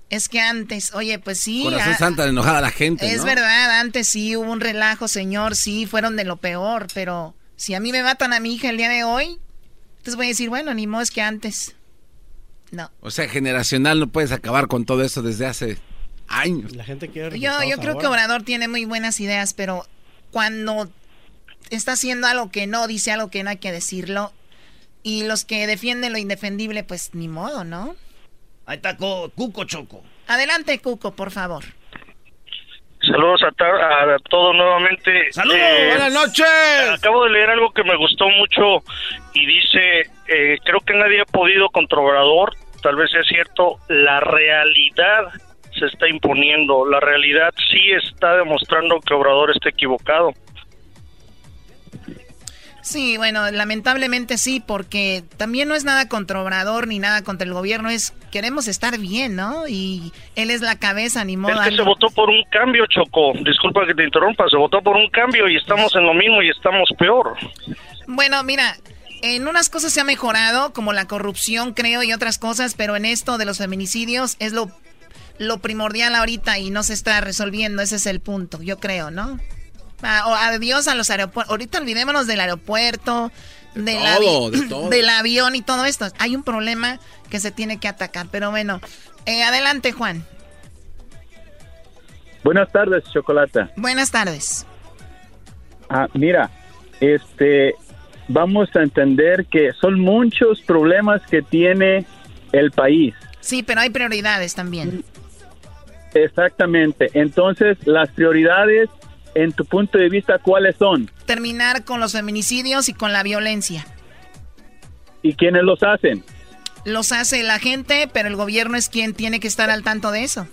Es que antes, oye, pues sí. Corazón ah, santa de enojada a la gente, Es ¿no? verdad, antes sí hubo un relajo, señor, sí, fueron de lo peor, pero si a mí me matan a mi hija el día de hoy, entonces voy a decir, bueno, ni modo es que antes. No. O sea, generacional no puedes acabar con todo esto desde hace años. La gente quiere Yo, yo creo que Obrador tiene muy buenas ideas, pero cuando está haciendo algo que no, dice algo que no hay que decirlo, y los que defienden lo indefendible, pues ni modo, ¿no? Ahí está Co- Cuco Choco. Adelante, Cuco, por favor. Saludos a, a todos nuevamente. ¡Saludos! Buenas noches. Acabo de leer algo que me gustó mucho y dice, eh, creo que nadie ha podido contra Obrador, tal vez es cierto, la realidad se está imponiendo, la realidad sí está demostrando que Obrador está equivocado. Sí, bueno, lamentablemente sí, porque también no es nada contra Obrador ni nada contra el gobierno, es queremos estar bien, ¿no? Y él es la cabeza, ni modo. Es que se votó por un cambio, Choco. Disculpa que te interrumpa, se votó por un cambio y estamos en lo mismo y estamos peor. Bueno, mira, en unas cosas se ha mejorado, como la corrupción, creo, y otras cosas, pero en esto de los feminicidios es lo, lo primordial ahorita y no se está resolviendo, ese es el punto, yo creo, ¿no? Ah, o adiós a los aeropuertos. Ahorita olvidémonos del aeropuerto, del, todo, avi- de todo. del avión y todo esto. Hay un problema que se tiene que atacar, pero bueno, eh, adelante Juan. Buenas tardes, Chocolata. Buenas tardes. Ah, mira, este, vamos a entender que son muchos problemas que tiene el país. Sí, pero hay prioridades también. Exactamente. Entonces, las prioridades, en tu punto de vista, ¿cuáles son? Terminar con los feminicidios y con la violencia. ¿Y quiénes los hacen? Los hace la gente, pero el gobierno es quien tiene que estar al tanto de eso.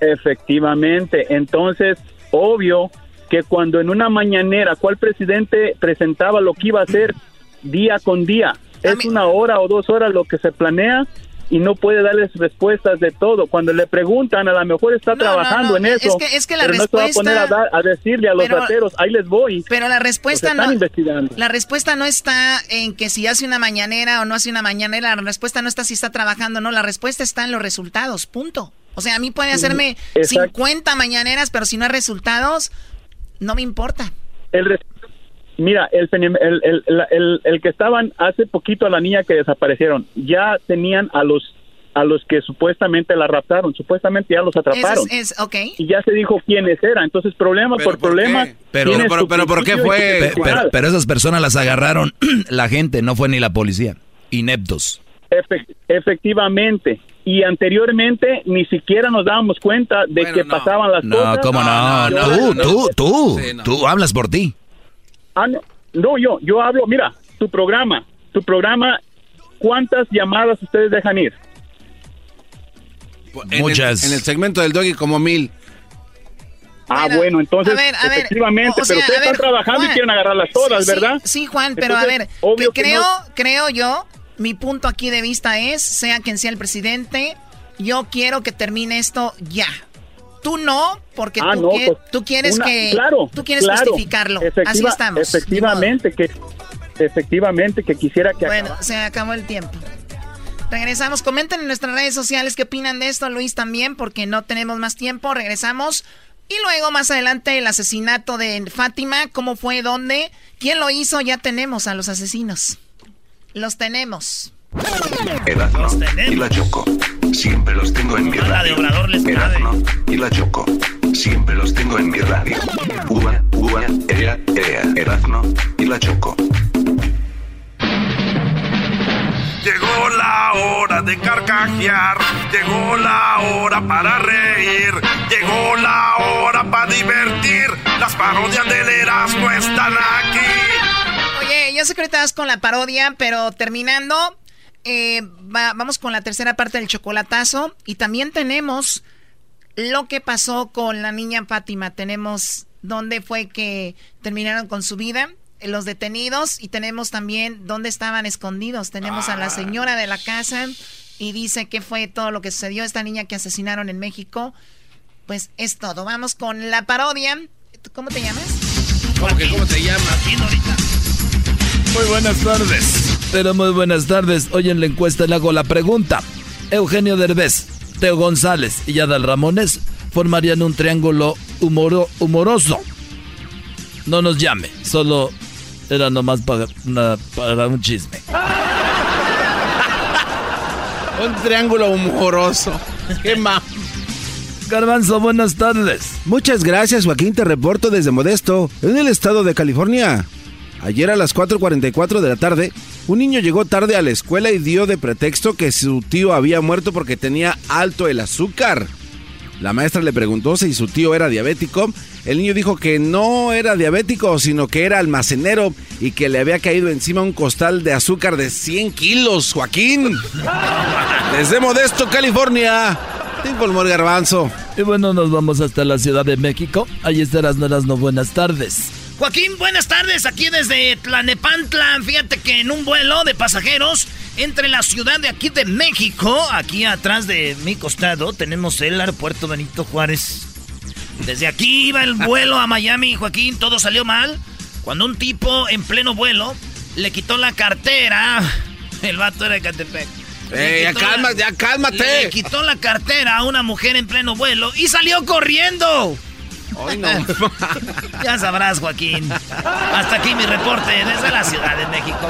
Efectivamente. Entonces, obvio que cuando en una mañanera, ¿cuál presidente presentaba lo que iba a hacer día con día? Es una hora o dos horas lo que se planea y no puede darles respuestas de todo. Cuando le preguntan, a lo mejor está trabajando no, en es eso. que- es que la pero no se va a respuesta- poner a, dar- a decirle a los Pero- rateros, ahí les voy. Pero la respuesta Pues están no investigando. la respuesta no está en que si hace una mañanera o no hace una mañanera, la respuesta no está si está trabajando, no, la respuesta está en los resultados, punto. O sea, a mí puede hacerme Exacto. 50 mañaneras, pero si no hay resultados, no me importa. El res- Mira, el, el, el, el, el- el que estaban hace poquito a la niña que desaparecieron, ya tenían a los a los que supuestamente la raptaron, supuestamente ya los atraparon. Es. Y ya se dijo quiénes eran. Entonces, problema por, problema. Pero, pero, pero ¿por qué fue? Pero, pero esas personas las agarraron la gente, no fue ni la policía. Ineptos. Efe- efectivamente. Y anteriormente ni siquiera nos dábamos cuenta de que pasaban las No, cosas. ¿cómo no? Y tú, tú, tú, Sí, no. tú hablas por ti. Ah, no, no, yo, yo hablo, mira, tu programa, tu programa, ¿cuántas llamadas ustedes dejan ir? En el- Muchas. en el segmento del doggy como mil. Ah, bueno, entonces, a ver, a ver, efectivamente, o sea, pero ustedes ver, están trabajando Juan, y quieren agarrarlas todas, sí, ¿verdad? Sí, Juan, pero a ver, obvio que que creo, no- creo yo, mi punto aquí de vista es, sea quien sea el presidente, yo quiero que termine esto ya. Tú no, porque Ah, tú, no, pues, tú quieres una- que, claro, tú quieres claro, justificarlo. Así estamos. Efectivamente, que, efectivamente, que quisiera que Bueno, acabara. se acabó el tiempo. Regresamos. Comenten en nuestras redes sociales qué opinan de esto, Luis también, porque no tenemos más tiempo. Regresamos. Y luego más adelante el asesinato de Fátima, cómo fue, dónde, quién lo hizo, ya tenemos a los asesinos. Los tenemos. Erasmo y la Choco. Siempre los tengo en mi radio. Erasmo y la Choco. Siempre los tengo en mi radio. Ua, ua, ea, ea. Erasmo y la Choco. Llegó la hora de carcajear, llegó la hora para reír, llegó la hora para divertir. Las parodias del Erasmo están aquí. Oye, yo sé que ahorita vas con la parodia, pero terminando, eh, va- vamos con la tercera parte del chocolatazo. Y también tenemos lo que pasó con la niña Fátima. Tenemos dónde fue que terminaron con su vida, los detenidos y tenemos también dónde estaban escondidos. Tenemos a la señora de la casa y dice que fue todo lo que sucedió a esta niña que asesinaron en México. Pues es todo. Vamos con la parodia. ¿Cómo te llamas? ¿Cómo que cómo te llamas? Muy buenas tardes. Pero muy buenas tardes. Hoy en la encuesta le hago la pregunta. Eugenio Derbez, Teo González y Adal Ramones formarían un triángulo humoro, humoroso. No nos llame, solo era nomás para, para un chisme. un triángulo humoroso. Qué más. Garbanzo, buenas tardes. Muchas gracias, Joaquín. Te reporto desde Modesto, en el estado de California. Ayer a las 4.44 de la tarde, un niño llegó tarde a la escuela y dio de pretexto que su tío había muerto porque tenía alto el azúcar. La maestra le preguntó si su tío era diabético. El niño dijo que no era diabético, sino que era almacenero y que le había caído encima un costal de azúcar de 100 kilos, Joaquín. Desde Modesto, California. Te informó el garbanzo. Y bueno, nos vamos hasta la Ciudad de México. Allí estarás, no no buenas tardes. Joaquín, buenas tardes. Aquí desde Tlanepantla. Fíjate que en un vuelo de pasajeros entre la ciudad de aquí de México, aquí atrás de mi costado, tenemos el aeropuerto Benito Juárez. Desde aquí iba el vuelo a Miami, Joaquín, todo salió mal. Cuando un tipo en pleno vuelo le quitó la cartera. El vato era de Catepec. Eh, ya, calma, ya cálmate. Le quitó la cartera a una mujer en pleno vuelo y salió corriendo. ya sabrás, Joaquín. Hasta aquí mi reporte desde la Ciudad de México.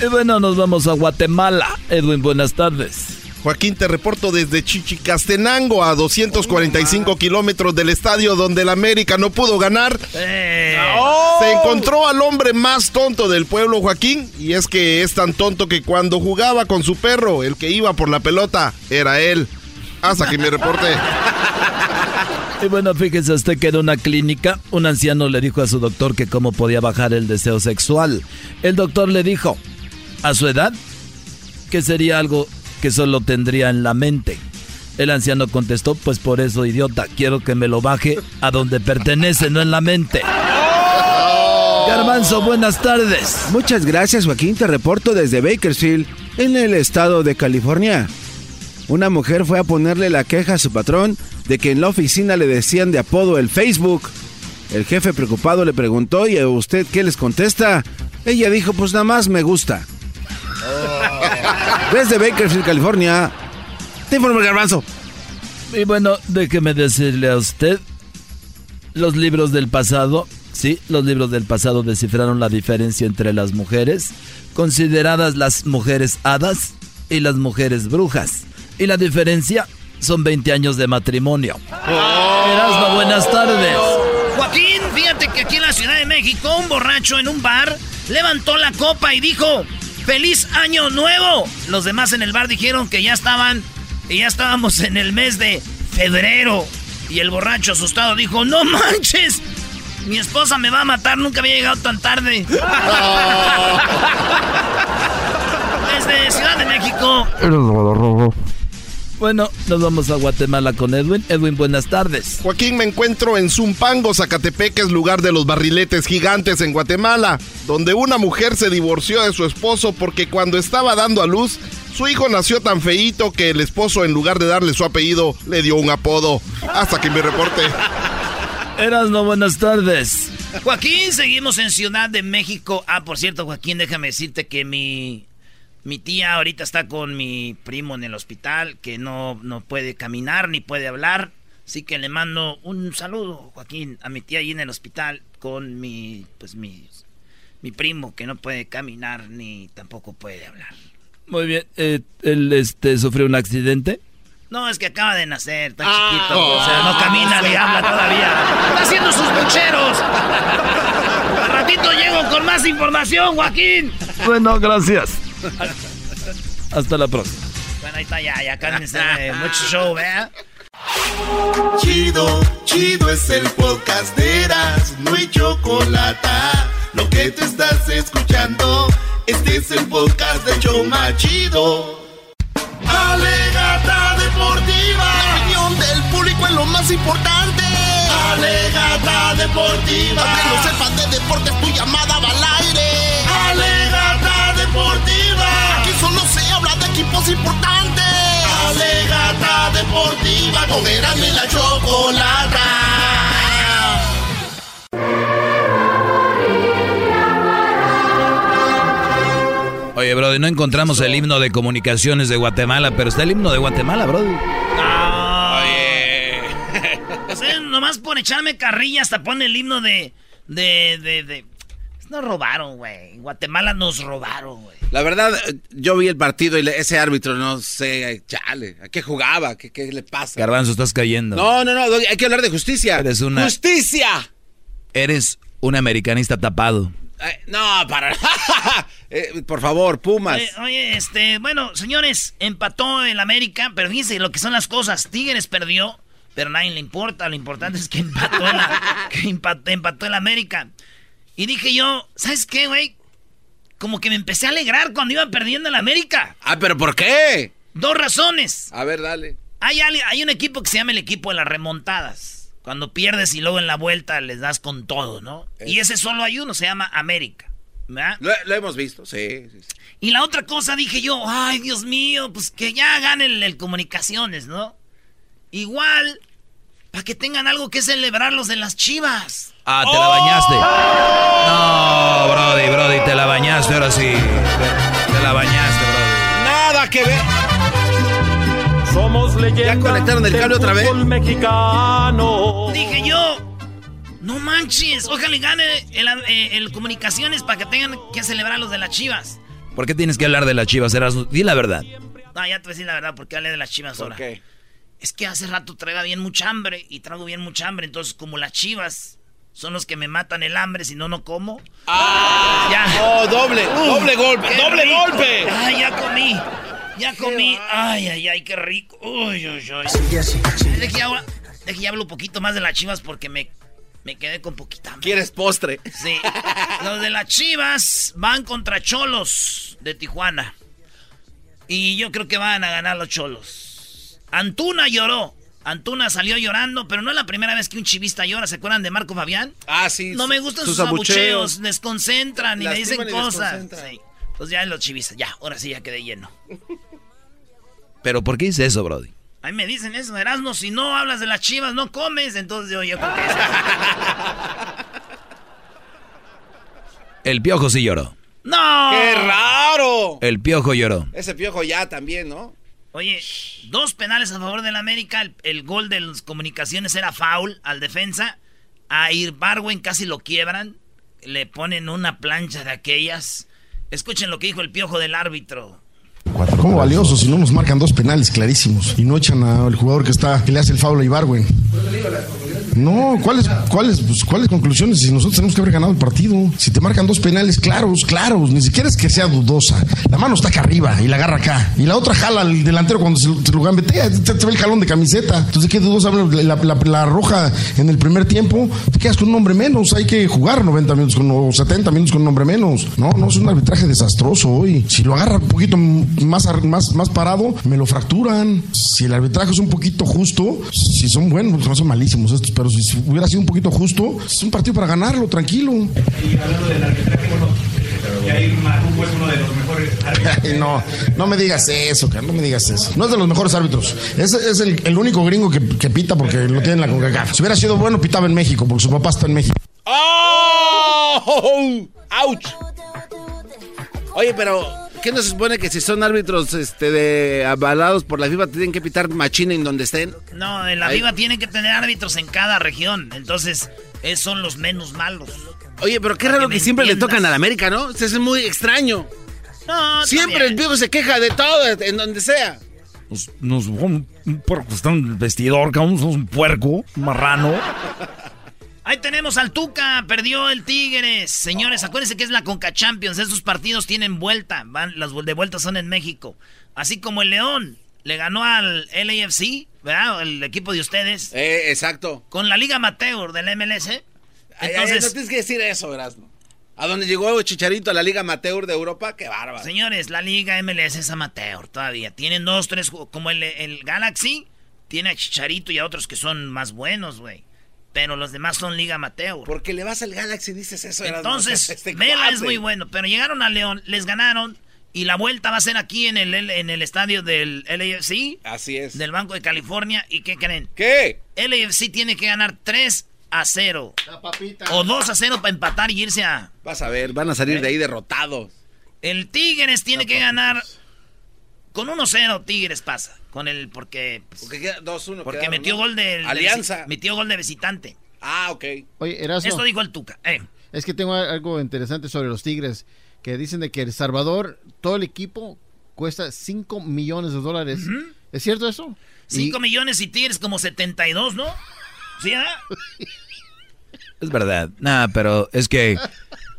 Y bueno, nos vamos a Guatemala. Edwin, buenas tardes. Joaquín, te reporto desde Chichicastenango, a 245 kilómetros del estadio donde el América no pudo ganar. Eh. Se encontró al hombre más tonto del pueblo, Joaquín, y es que es tan tonto que cuando jugaba con su perro, el que iba por la pelota, era él. Hasta que me reporte. Y bueno, fíjese usted que en una clínica, un anciano le dijo a su doctor que cómo podía bajar el deseo sexual. El doctor le dijo, a su edad, que sería algo que solo tendría en la mente. El anciano contestó, pues por eso, idiota, quiero que me lo baje a donde pertenece, no en la mente. Garbanzo, buenas tardes. Muchas gracias, Joaquín. Te reporto desde Bakersfield, en el estado de California. Una mujer fue a ponerle la queja a su patrón de que en la oficina le decían de apodo el Facebook. El jefe preocupado le preguntó, ¿y a usted qué les contesta? Ella dijo, pues nada más me gusta. Desde Bakersfield, California, te informo el garbanzo. Y bueno, déjeme decirle a usted, los libros del pasado, sí, los libros del pasado descifraron la diferencia entre las mujeres, consideradas las mujeres hadas y las mujeres brujas. Y la diferencia son 20 años de matrimonio. Oh. buenas tardes. Joaquín, fíjate que aquí en la Ciudad de México, un borracho en un bar levantó la copa y dijo, ¡Feliz Año Nuevo! Los demás en el bar dijeron que ya estaban, que ya estábamos en el mes de febrero. Y el borracho asustado dijo, ¡No manches! Mi esposa me va a matar, nunca había llegado tan tarde. Desde Ciudad de México. Bueno, nos vamos a Guatemala con Edwin. Edwin, buenas tardes. Joaquín, me encuentro en Zumpango, Zacatepec, es lugar de los barriletes gigantes en Guatemala, donde una mujer se divorció de su esposo porque cuando estaba dando a luz, su hijo nació tan feíto que el esposo, en lugar de darle su apellido, le dio un apodo. Hasta que me reporte. Eras no buenas tardes. Joaquín, seguimos en Ciudad de México. Ah, por cierto, Joaquín, déjame decirte que mi mi tía ahorita está con mi primo en el hospital, que no, no puede caminar ni puede hablar. Así que le mando un saludo, Joaquín, a mi tía ahí en el hospital con mi, pues mi, mi primo que no puede caminar ni tampoco puede hablar. Muy bien, eh, ¿él este, sufrió un accidente? No, es que acaba de nacer, está chiquito, o sea, no camina ni habla todavía. Está haciendo sus bucheros. Al ratito llego con más información, Joaquín. Bueno, gracias. Hasta la próxima. Bueno, ahí está ya, ya cálmense. Mucho show, ¿verdad? Chido, chido es el podcast de Eras, no hay chocolate. Lo que te estás escuchando, este es el podcast de Choma Chido. Alegata deportiva, la opinión del público es lo más importante. Alegata deportiva. Para que no sepas de deportes, tu llamada va al aire. Alegata deportiva. Equipos importantes. Alegata deportiva. Con Erasmo y la chocolata. Oye, Brody, no encontramos el himno de comunicaciones de Guatemala, pero está el himno de Guatemala, Brody. Oye. O sea, nomás por echarme carrilla hasta pone el himno de. de. de. de... Nos robaron, güey. En Guatemala nos robaron, güey. La verdad, eh, yo vi el partido y ese árbitro, no sé, chale, ¿a qué jugaba? ¿Qué, qué le pasa? Garbanzo, estás cayendo. No, no, no, hay que hablar de justicia. Eres una- ¡Justicia! Eres un americanista tapado. No, para. Eh, por favor, Pumas. Oye, oye, este, bueno, señores, empató el América, pero fíjense lo que son las cosas. Tigres perdió, pero a nadie le importa. Lo importante es que empató, la, que empató, empató el América. Y dije yo, ¿sabes qué, güey? Como que me empecé a alegrar cuando iba perdiendo el América. Ah, pero ¿por qué? Dos razones. A ver, dale. Hay, hay un equipo que se llama el equipo de las remontadas. Cuando pierdes y luego en la vuelta les das con todo, ¿no? Y ese solo hay uno, se llama América. ¿verdad? Lo, lo hemos visto, sí, sí, sí. Y la otra cosa dije yo, ay Dios mío, pues que ya gane el, el comunicaciones, ¿no? Igual, para que tengan algo que celebrar los de las chivas. Ah, te la bañaste. No, Brody, Brody, te la bañaste ahora sí. Te, te la bañaste, Brody. Nada que ver. Somos leyendas. ¿Ya conectaron el cable otra vez? mexicano. Dije yo, no manches, ojalá y gane el, eh, el comunicaciones para que tengan que celebrar los de las chivas. ¿Por qué tienes que hablar de las chivas, Erasmo? Di la verdad. No, ya te voy a decir la verdad, porque hablé de las chivas ahora. Es que hace rato traigo bien mucha hambre y traigo bien mucha hambre, entonces como las chivas son los que me matan el hambre, si no, no como. ¡Ah! Ya. Oh, doble, doble golpe, doble rico. golpe. Ay, ya comí. Ya comí. Ay, ay, ay, qué rico. Uy, uy, uy. Deje ya, ahora- deje ya hablo un poquito más de las chivas porque me, me quedé con poquita hambre. ¿Quieres postre? Sí. Los de las chivas van contra Cholos de Tijuana. Y yo creo que van a ganar los Cholos. Antuna lloró. Antuna salió llorando, pero no es la primera vez que un chivista llora. ¿Se acuerdan de Marco Fabián? Ah, sí. No me gustan sus, sus abucheos, abucheos. desconcentran y me dicen y cosas. Sí. Pues ya los chivistas, ya, ahora sí ya quedé lleno. ¿Pero por qué dice eso, Brody? Ahí me dicen eso, Erasmo, si no hablas de las chivas, no comes. Entonces yo, yo creo que El piojo sí lloró. ¡No! ¡Qué raro! El piojo lloró. Ese piojo ya también, ¿no? Oye, dos penales a favor del América. El, gol de las comunicaciones era foul al defensa. A Irbarwen casi lo quiebran. Le ponen una plancha de aquellas. Escuchen lo que dijo el piojo del árbitro. ¿Cómo valioso si no nos marcan dos penales clarísimos y no echan al jugador que está que le hace el foul a Ibarwen? No, ¿cuáles, cuáles, pues, ¿cuáles conclusiones? Si nosotros tenemos que haber ganado el partido. Si te marcan dos penales claros, claros, ni siquiera es que sea dudosa. La mano está acá arriba y la agarra acá. Y la otra jala al delantero cuando se, se lo gambetea. Te, te ve el jalón de camiseta. Entonces, ¿qué dudosa? La, la- la roja en el primer tiempo, te quedas con un hombre menos. Hay que jugar 90 minutos con, o 70 minutos con un hombre menos. No, no, es un arbitraje desastroso hoy. Si lo agarra un poquito más, más, más parado, me lo fracturan. Si el arbitraje es un poquito justo, si son buenos, pues son malísimos estos, pero si hubiera sido un poquito justo, es un partido para ganarlo, tranquilo. Y hablando del arbitraje, bueno, Jair Marujo es uno de los mejores árbitros. no, no me digas eso, cara, no me digas eso. No es de los mejores árbitros. Es, es el, el único gringo que, que pita porque lo tiene en la CONCACAF. Si hubiera sido bueno, pitaba en México, porque su papá está en México. ¡Oh! ¡Auch! Oye, pero ¿qué no se supone que si son árbitros este, de avalados por la FIFA tienen que pitar machina en donde estén? No, en la Ahí. Viva tienen que tener árbitros en cada región. Entonces, esos son los menos malos. Oye, pero qué Para raro que siempre le tocan a la América, ¿no? Eso es muy extraño. No, Siempre también. el viejo se queja de todo, en donde sea. Nos, nos un, un puerco está en el vestidor, cabrón, somos un puerco, un marrano. Ahí tenemos al Tuca, perdió el Tigres. Señores, acuérdense que es la Conca Champions. Esos partidos tienen vuelta. Van, las de vuelta son en México. Así como el León le ganó al LAFC, ¿verdad? El equipo de ustedes. Eh, exacto. Con la Liga Amateur del MLS. Ay, ay, Entonces, no tienes que decir eso, Erasmo. A donde llegó Chicharito a la Liga Amateur de Europa, qué bárbaro. señores, la Liga MLS es amateur todavía. Tienen dos, tres, como el, el Galaxy, tiene a Chicharito y a otros que son más buenos, güey. Pero los demás son Liga Mateo. Porque le vas al Galaxy y dices eso. Entonces, Este Vela es muy bueno. Pero llegaron a León, les ganaron. Y la vuelta va a ser aquí en el, en el estadio del LAFC. Así es. Del Banco de California. ¿Y qué creen? ¿Qué? LAFC tiene que ganar 3 a 0. O 2 a 0 para empatar y irse a... Vas a ver, van a salir de ahí derrotados. El Tigres tiene que ganar con 1-0 Tigres pasa. Con el porque pues, Porque queda 2-1. porque quedaron, metió ¿no? gol de Alianza. metió gol de visitante. Ah, ok. Oye, Erasmo. Esto dijo el Tuca. Eh. Es que tengo algo interesante sobre los Tigres, que dicen de que El Salvador, todo el equipo cuesta 5 millones de dólares. ¿Es cierto eso? 5 millones y Tigres como 72, ¿no? ¿Sí, ah? Es verdad. Nah, pero es que...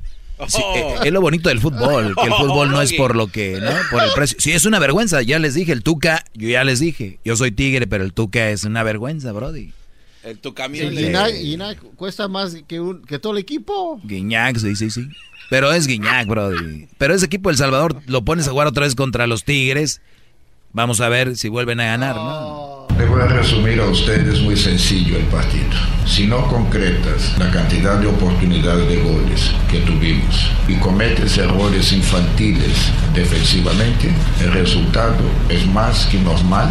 sí, Oh. eh, es lo bonito del fútbol, que el fútbol no es por lo que, ¿no? Por el precio. Sí, es una vergüenza, ya les dije, el Tuca, yo ya les dije, yo soy tigre, pero el Tuca es una vergüenza, brody. El, tu Y camión. Guiñac, Guiñac cuesta más que, un- que todo el equipo. Guiñac, sí, sí, sí. Pero es Guiñac, brody. Pero ese equipo del Salvador lo pones a jugar otra vez contra los Tigres. Vamos a ver si vuelven a ganar, ¿no? Le voy a resumir a ustedes muy sencillo el partido. Si no concretas la cantidad de oportunidades de goles que tuvimos y cometes errores infantiles defensivamente, el resultado es más que normal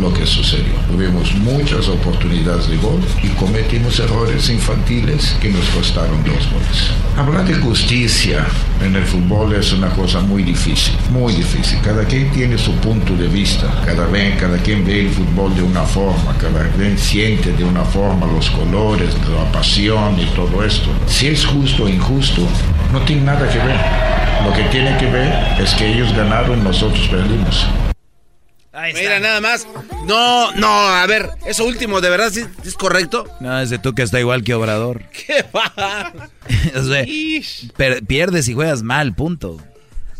lo que sucedió. Tuvimos muchas oportunidades de gol y cometimos errores infantiles que nos costaron dos goles. Hablar de justicia en el fútbol es una cosa muy difícil, muy difícil. Cada quien tiene su punto de vista, cada, vez, cada quien ve el fútbol de una forma, cada quien siente de una forma los colores, la pasión y todo esto. Si es justo o injusto, no tiene nada que ver. Lo que tiene que ver es que ellos ganaron, nosotros perdimos. Mira, nada más. No, no, a ver, eso último, ¿de verdad sí, es correcto? No, ese Tuca está igual que Obrador. ¿Qué va? O sea, per- pierdes y juegas mal, punto.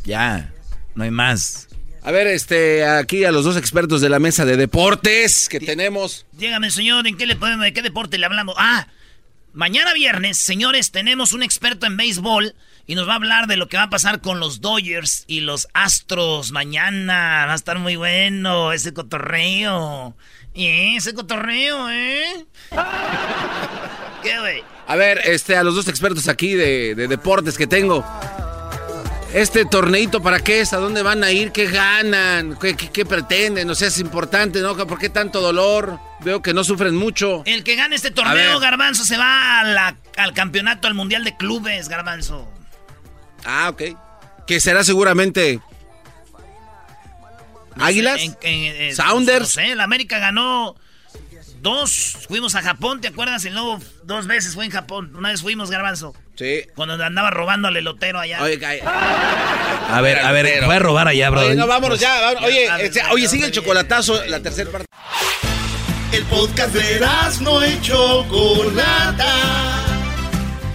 Ya, no hay más. A ver, este, aquí a los dos expertos de la mesa de deportes que tenemos. Dígame, señor, ¿en qué le podemos, de qué deporte le hablamos? Ah, mañana viernes, señores, tenemos un experto en béisbol y nos va a hablar de lo que va a pasar con los Dodgers y los Astros mañana. Va a estar muy bueno ese cotorreo. ¿Eh? Ese cotorreo, ¿eh? ¿Qué, güey? A ver, este, a los dos expertos aquí de, de deportes que tengo. Este torneito, ¿para qué es? ¿A dónde van a ir? ¿Qué ganan? ¿Qué, qué- qué pretenden? O sea, es importante, ¿no? ¿Por qué tanto dolor? Veo que no sufren mucho. El que gane este torneo. Garbanzo, se va a la- al campeonato, al Mundial de Clubes, Garbanzo. Ah, ok. Que será seguramente... ¿Águilas? En- en- en- ¿Sounders? No sé, el América ganó dos. Fuimos a Japón, ¿te acuerdas? Y luego dos veces fue en Japón. Una vez fuimos, Garbanzo. Sí. Cuando andaba robando al elotero allá. Oye, A ver, a ver, fue a robar allá, bro. Oye, no, vámonos ya. vámonos. Oye, Ya, este, oye, sigue el chocolatazo, la tercera parte. El podcast de no y Chocolata.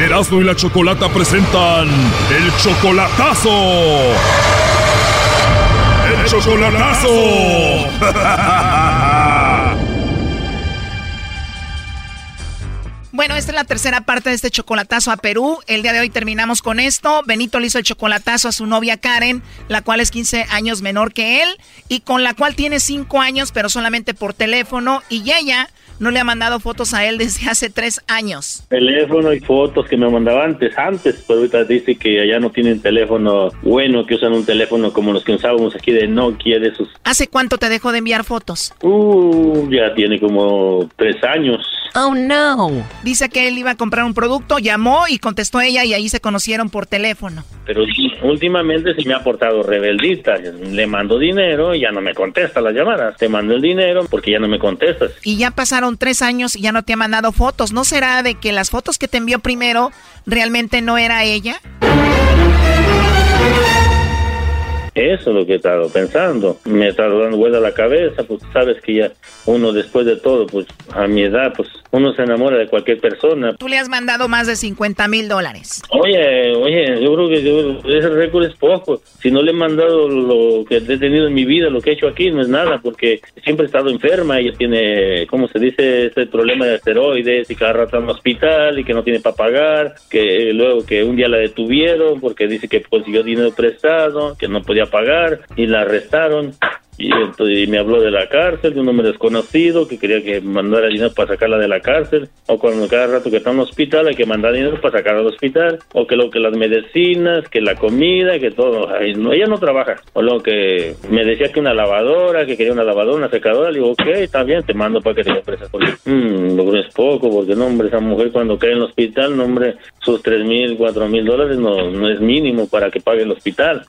Erasmo y la Chocolata presentan el chocolatazo. El chocolatazo. Bueno, esta es la tercera parte de este chocolatazo a Perú. El día de hoy terminamos con esto. Benito le hizo el chocolatazo a su novia Karen, la cual es 15 años menor que él y con la cual tiene 5 años, pero solamente por teléfono. Y ella no le ha mandado fotos a él desde hace 3 años. teléfono y fotos que me mandaba antes, antes, pero ahorita dice que allá no tienen teléfono bueno, que usan un teléfono como los que usábamos aquí de Nokia, de esos. ¿Hace cuánto te dejó de enviar fotos? Uh, ya tiene como tres años. Oh no. Dice que él iba a comprar un producto, llamó y contestó ella y ahí se conocieron por teléfono. Pero últimamente sí me ha portado rebeldita. Le mando dinero y ya no me contesta las llamadas. Te mando el dinero porque ya no me contestas. Y ya pasaron tres años y ya no te ha mandado fotos. ¿No será de que las fotos que te envió primero realmente no era ella? Eso es lo que he estado pensando. Me he estado dando vuelta a la cabeza, pues sabes que ya uno después de todo, pues a mi edad, pues uno se enamora de cualquier persona. Tú le has mandado más de 50 mil dólares. Oye, oye, yo creo que yo- ese récord es poco. Si no le he mandado lo que he tenido en mi vida, lo que he hecho aquí, no es nada, porque siempre he estado enferma. Ella tiene, ¿cómo se dice? Ese problema de esteroides y cada rato en el hospital y que no tiene para pagar. Que luego que un día la detuvieron porque dice que consiguió dinero prestado, que no podía pagar y la arrestaron. Y, entonces, y me habló de la cárcel, de un hombre desconocido que quería que mandara dinero para sacarla de la cárcel. O cuando cada rato que está en el hospital hay que mandar dinero para sacarla del hospital. O que lo que las medicinas, que la comida, que todo. Ay, no, ella no trabaja. O lo que me decía que una lavadora, que quería una lavadora, una secadora. Le digo, ok, está bien, te mando para que te ofrezcas. Porque, mm, lo es poco, porque no, hombre, esa mujer cuando cae en el hospital, no, hombre, sus tres mil, cuatro mil dólares no, no es mínimo para que pague el hospital.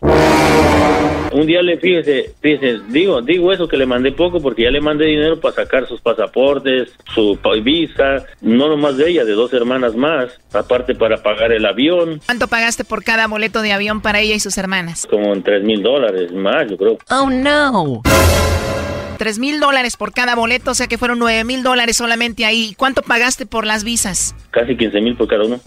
Un día le fíjese, fíjese, digo, digo eso que le mandé poco porque ya le mandé dinero para sacar sus pasaportes, su visa, no nomás de ella, de dos hermanas más, aparte para pagar el avión, ¿Cuánto pagaste por cada boleto de avión para ella y sus hermanas? como en tres mil dólares más, yo creo. Oh, no. 3 mil dólares por cada boleto, o sea que fueron 9 mil dólares solamente ahí. ¿Cuánto pagaste por las visas? Casi 15 mil por cada uno.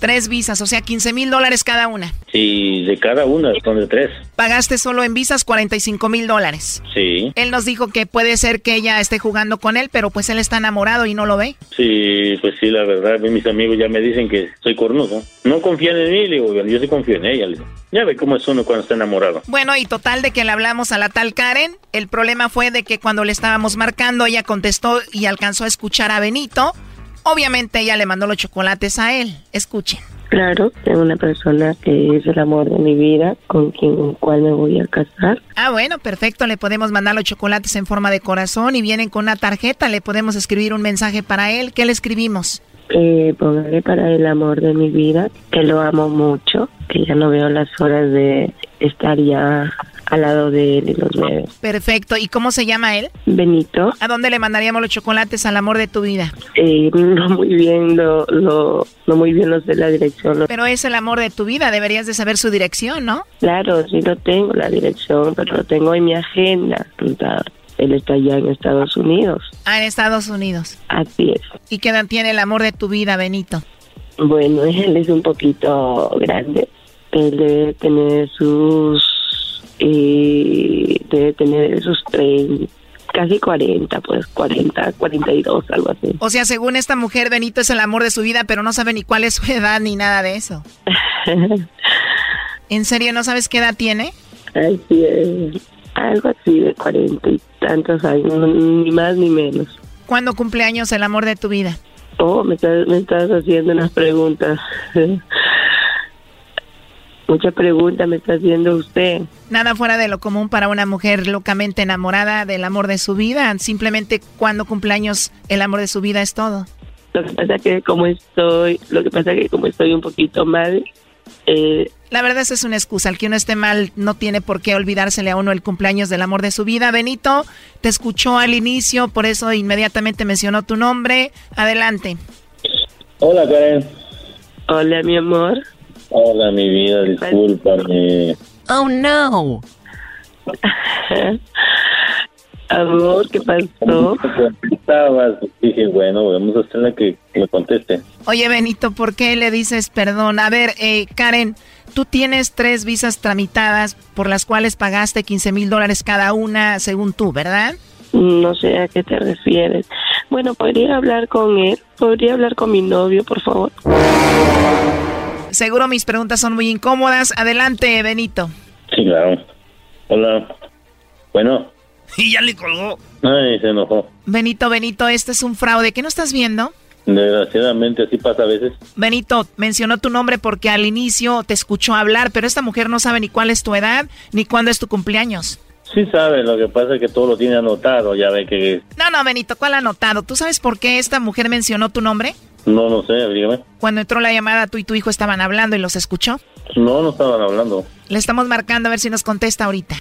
Tres visas, o sea 15 mil dólares cada una. Y de cada una son de tres. Pagaste solo en visas 45 mil dólares. Sí, Él nos dijo que puede ser que ella esté jugando con él, pero pues él está enamorado y no lo ve. sí, pues sí, la verdad, mis amigos ya me dicen que soy cornudo. No confían en mí, le digo, yo sí confío en ella. le digo. Ya ve cómo es uno cuando está enamorado. Bueno, y total de que le hablamos a la tal Karen. El problema fue de que cuando le estábamos marcando, ella contestó y alcanzó a escuchar a Benito. Obviamente ella le mandó los chocolates a él. Escuchen. Claro, tengo una persona que es el amor de mi vida, con quien con cual me voy a casar. Ah, bueno, perfecto. Le podemos mandar los chocolates en forma de corazón y vienen con una tarjeta. Le podemos escribir un mensaje para él. ¿Qué le escribimos? Eh, póngale para el amor de mi vida, que lo amo mucho, que ya no veo las horas de estar ya al lado de él y los bebés. Perfecto. ¿Y cómo se llama él? Benito, ¿A dónde le mandaríamos los chocolates al amor de tu vida? eh, no muy bien lo, lo, no muy bien lo sé la dirección. Pero es el amor de tu vida. Deberías de saber su dirección, ¿no? Claro, sí lo tengo, la dirección, pero lo tengo en mi agenda. Él está allá en Estados Unidos. Ah, en Estados Unidos. Así es. ¿Y qué edad tiene el amor de tu vida, Benito? Bueno, él es un poquito grande. Él debe tener sus... eh, debe tener sus 30, casi 40, pues 40, 42, algo así. O sea, según esta mujer, Benito es el amor de su vida, pero no sabe ni cuál es su edad ni nada de eso. ¿En serio no sabes qué edad tiene? Ay, sí, es algo así de 40 y tantos años, ni más ni menos. ¿Cuándo cumple años el amor de tu vida? Oh, me estás, me estás haciendo unas preguntas. Muchas preguntas me está haciendo usted. Nada fuera de lo común para una mujer locamente enamorada del amor de su vida. Simplemente cuando cumple años el amor de su vida es todo. Lo que pasa que como estoy, lo que pasa que como estoy un poquito mal, eh, La verdad esa es una excusa. El que uno esté mal no tiene por qué olvidársele a uno el cumpleaños del amor de su vida. Benito, te escuchó al inicio, por eso inmediatamente mencionó tu nombre. Adelante. Hola, Karen. Hola, mi amor. Hola, mi vida, discúlpame. Oh, no. Amor, ¿qué pasó? Estabas, dije, bueno, vamos a hacerle que me conteste. Oye, Benito, ¿por qué le dices perdón? A ver, eh, Karen, tú tienes tres visas tramitadas por las cuales pagaste 15 mil dólares cada una, según tú, ¿verdad? No sé a qué te refieres. Bueno, ¿podría hablar con él? ¿Podría hablar con mi novio, por favor? Seguro mis preguntas son muy incómodas. Adelante, Benito. Sí, claro. Hola. Bueno. Y ya le colgó. Ay, se enojó. Benito, Benito, este es un fraude. ¿Qué no estás viendo? Desgraciadamente así pasa a veces. Benito, mencionó tu nombre porque al inicio te escuchó hablar, pero esta mujer no sabe ni cuál es tu edad ni cuándo es tu cumpleaños. Sí sabe, lo que pasa es que todo lo tiene anotado, ya ve que... No, no, Benito, ¿cuál anotado? ¿Tú sabes por qué esta mujer mencionó tu nombre? No, no sé, dígame. Cuando entró la llamada, tú y tu hijo estaban hablando y los escuchó. No, no estaban hablando. Le estamos marcando a ver si nos contesta ahorita.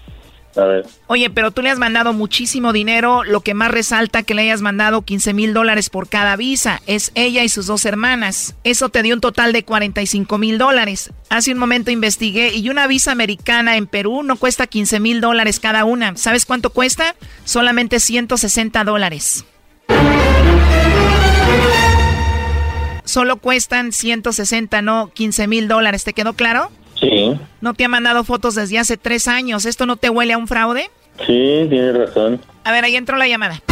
A ver. Oye, pero tú le has mandado muchísimo dinero. Lo que más resalta que le hayas mandado 15 mil dólares por cada visa es ella y sus dos hermanas. Eso te dio un total de 45 mil dólares. Hace un momento investigué y una visa americana en Perú no cuesta 15 mil dólares cada una. ¿Sabes cuánto cuesta? Solamente 160 dólares. Solo cuestan 160, no 15 mil dólares. ¿Te quedó claro? Sí. No te ha mandado fotos desde hace tres años. ¿Esto no te huele a un fraude? Sí, tiene razón. A ver, ahí entró la llamada.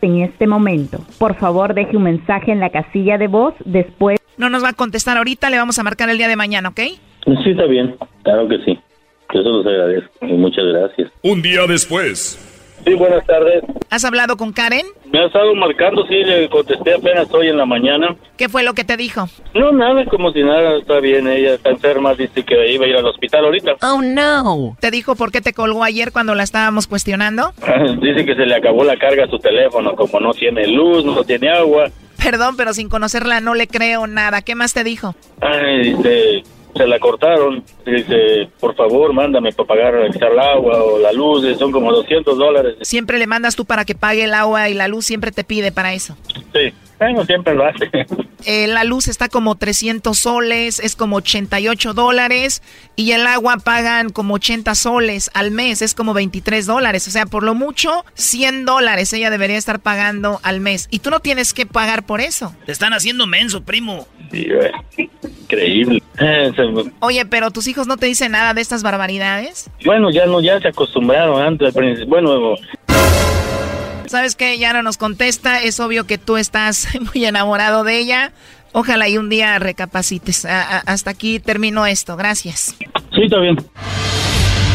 en este momento. Por favor, deje un mensaje en la casilla de voz después. No nos va a contestar ahorita, le vamos a marcar el día de mañana, ¿ok? Sí, está bien. Claro que sí. Eso los agradezco. Y muchas gracias. Un día después. Sí, buenas tardes. ¿Has hablado con Karen? Me ha estado marcando, sí, le contesté apenas hoy en la mañana. ¿Qué fue lo que te dijo? No, nada, como si nada, está bien, ella está enferma, dice que iba a ir al hospital ahorita. Oh, no. ¿Te dijo por qué te colgó ayer cuando la estábamos cuestionando? dice que se le acabó la carga a su teléfono, como no tiene luz, no tiene agua. Perdón, pero sin conocerla no le creo nada. ¿Qué más te dijo? Ay, dice, se la cortaron. Dice, por favor, mándame para pagar el agua o la luz, son como 200 dólares. Siempre le mandas tú para que pague el agua y la luz siempre te pide para eso. Sí, bueno, siempre lo hace. Eh, la luz está como 300 soles, es como 88 dólares y el agua pagan como 80 soles al mes, es como 23 dólares. O sea, por lo mucho, 100 dólares ella debería estar pagando al mes. Y tú no tienes que pagar por eso. Te están haciendo menso, primo. Sí, increíble. Eh, Oye, pero tus hijos no te dicen nada de estas barbaridades. Bueno, ya no, ya se acostumbraron antes. Bueno, ¿sabes qué? Ya no nos contesta. Es obvio que tú estás muy enamorado de ella. Ojalá y un día recapacites. hasta aquí termino esto. Gracias. Sí, está bien.